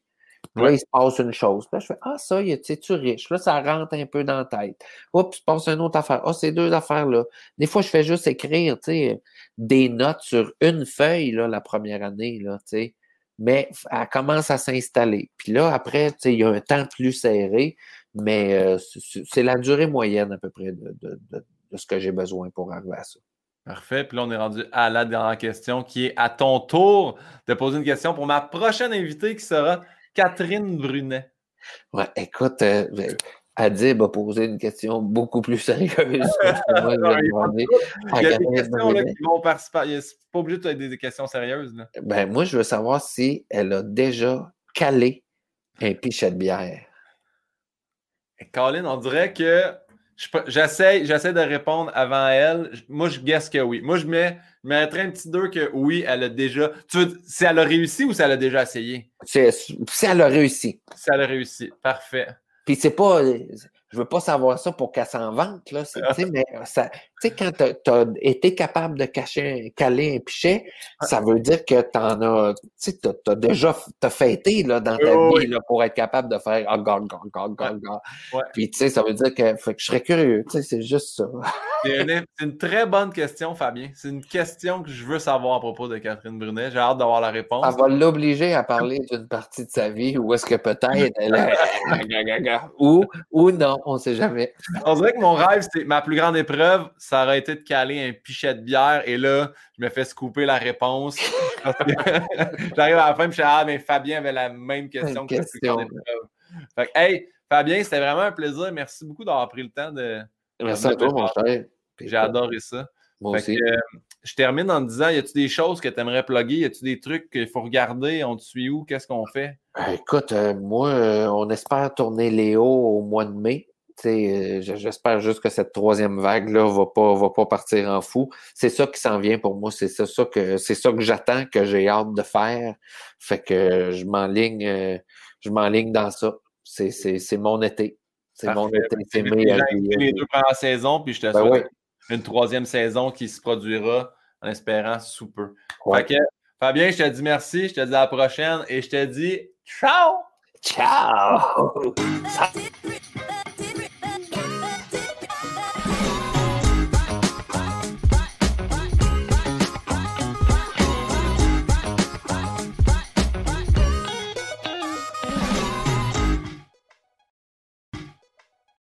Puis Là, Ouais. il se passe une chose. Puis là, je fais, ah, ça, tu sais, tu riche? Là, ça rentre un peu dans la tête. Oups, il se passe une autre affaire. Ah, ces deux affaires-là. Des fois, je fais juste écrire, tu sais, des notes sur une feuille, là, la première année, là, tu sais. Mais elle commence à s'installer. Puis là, après, tu sais, il y a un temps plus serré, mais euh, c'est- c'est la durée moyenne, à peu près, de, de- de- de ce que j'ai besoin pour arriver à ça. Parfait. Puis là, on est rendu à la dernière question qui est à ton tour de poser une question pour ma prochaine invitée qui sera Catherine Brunet. Ouais, écoute, euh, ben, Adib a posé une question beaucoup plus sérieuse que moi, je Non, vais il Il y a des questions là, qui vont participer. C'est pas obligé de être des, questions sérieuses. Là. Ben, moi, je veux savoir si elle a déjà calé un pichet de bière. Et Colin, on dirait que j'essaie j'essaie de répondre avant elle. Moi, je guesse que oui. Moi, je mets je mettrais un petit 2 que oui, elle a déjà. Tu veux, si elle a réussi ou si elle a déjà essayé? Si elle a réussi. Si elle a réussi. Parfait. Puis c'est pas. Je veux pas savoir ça pour qu'elle s'en vante, là. tu mais ça, tu quand tu as, été capable de cacher, caler un pichet, ça veut dire que t'en as. Tu t'as as déjà t'as fêté là, dans ta Oui, vie là, pour être capable de faire. Ouais. Puis tu sais, ça veut dire que, fait que je serais curieux. Tu sais, c'est juste ça. C'est une, très bonne question, Fabien. C'est une question que je veux savoir à propos de Catherine Brunet. J'ai hâte d'avoir la réponse. Elle va l'obliger à parler d'une partie de sa vie ou est-ce que peut-être elle ou, ou non, on sait jamais. On dirait que mon rêve, c'est ma plus grande épreuve, ça aurait été de caler un pichet de bière et là, je me fais scooper la réponse. J'arrive à la fin je suis Ah, mais Fabien avait la même question que la plus grande épreuve. Fait que, hey, Fabien, c'était vraiment un plaisir. Merci beaucoup d'avoir pris le temps de. Merci à toi, mon cher. J'ai adoré ça. Moi Fait aussi. que, euh, je termine en te disant y a-tu des choses que tu aimerais plugger? Y a-tu des trucs qu'il faut regarder? On te suit où? Qu'est-ce qu'on fait? Euh, Écoute, euh, moi, euh, on espère tourner Léo au mois de mai. J'espère juste que cette troisième vague-là va pas, va pas partir en fou. C'est ça qui s'en vient pour moi. C'est ça, ça, que c'est ça que j'attends, que j'ai hâte de faire. Fait que je m'enligne, euh, je m'enligne dans ça. C'est mon été. C'est mon été. C'est mes les deux premières saisons, puis je te ben souhaite une troisième saison qui se produira en espérant sous peu. Fait que, Fabien, je te dis merci, je te dis à la prochaine et je te dis ciao! Ciao!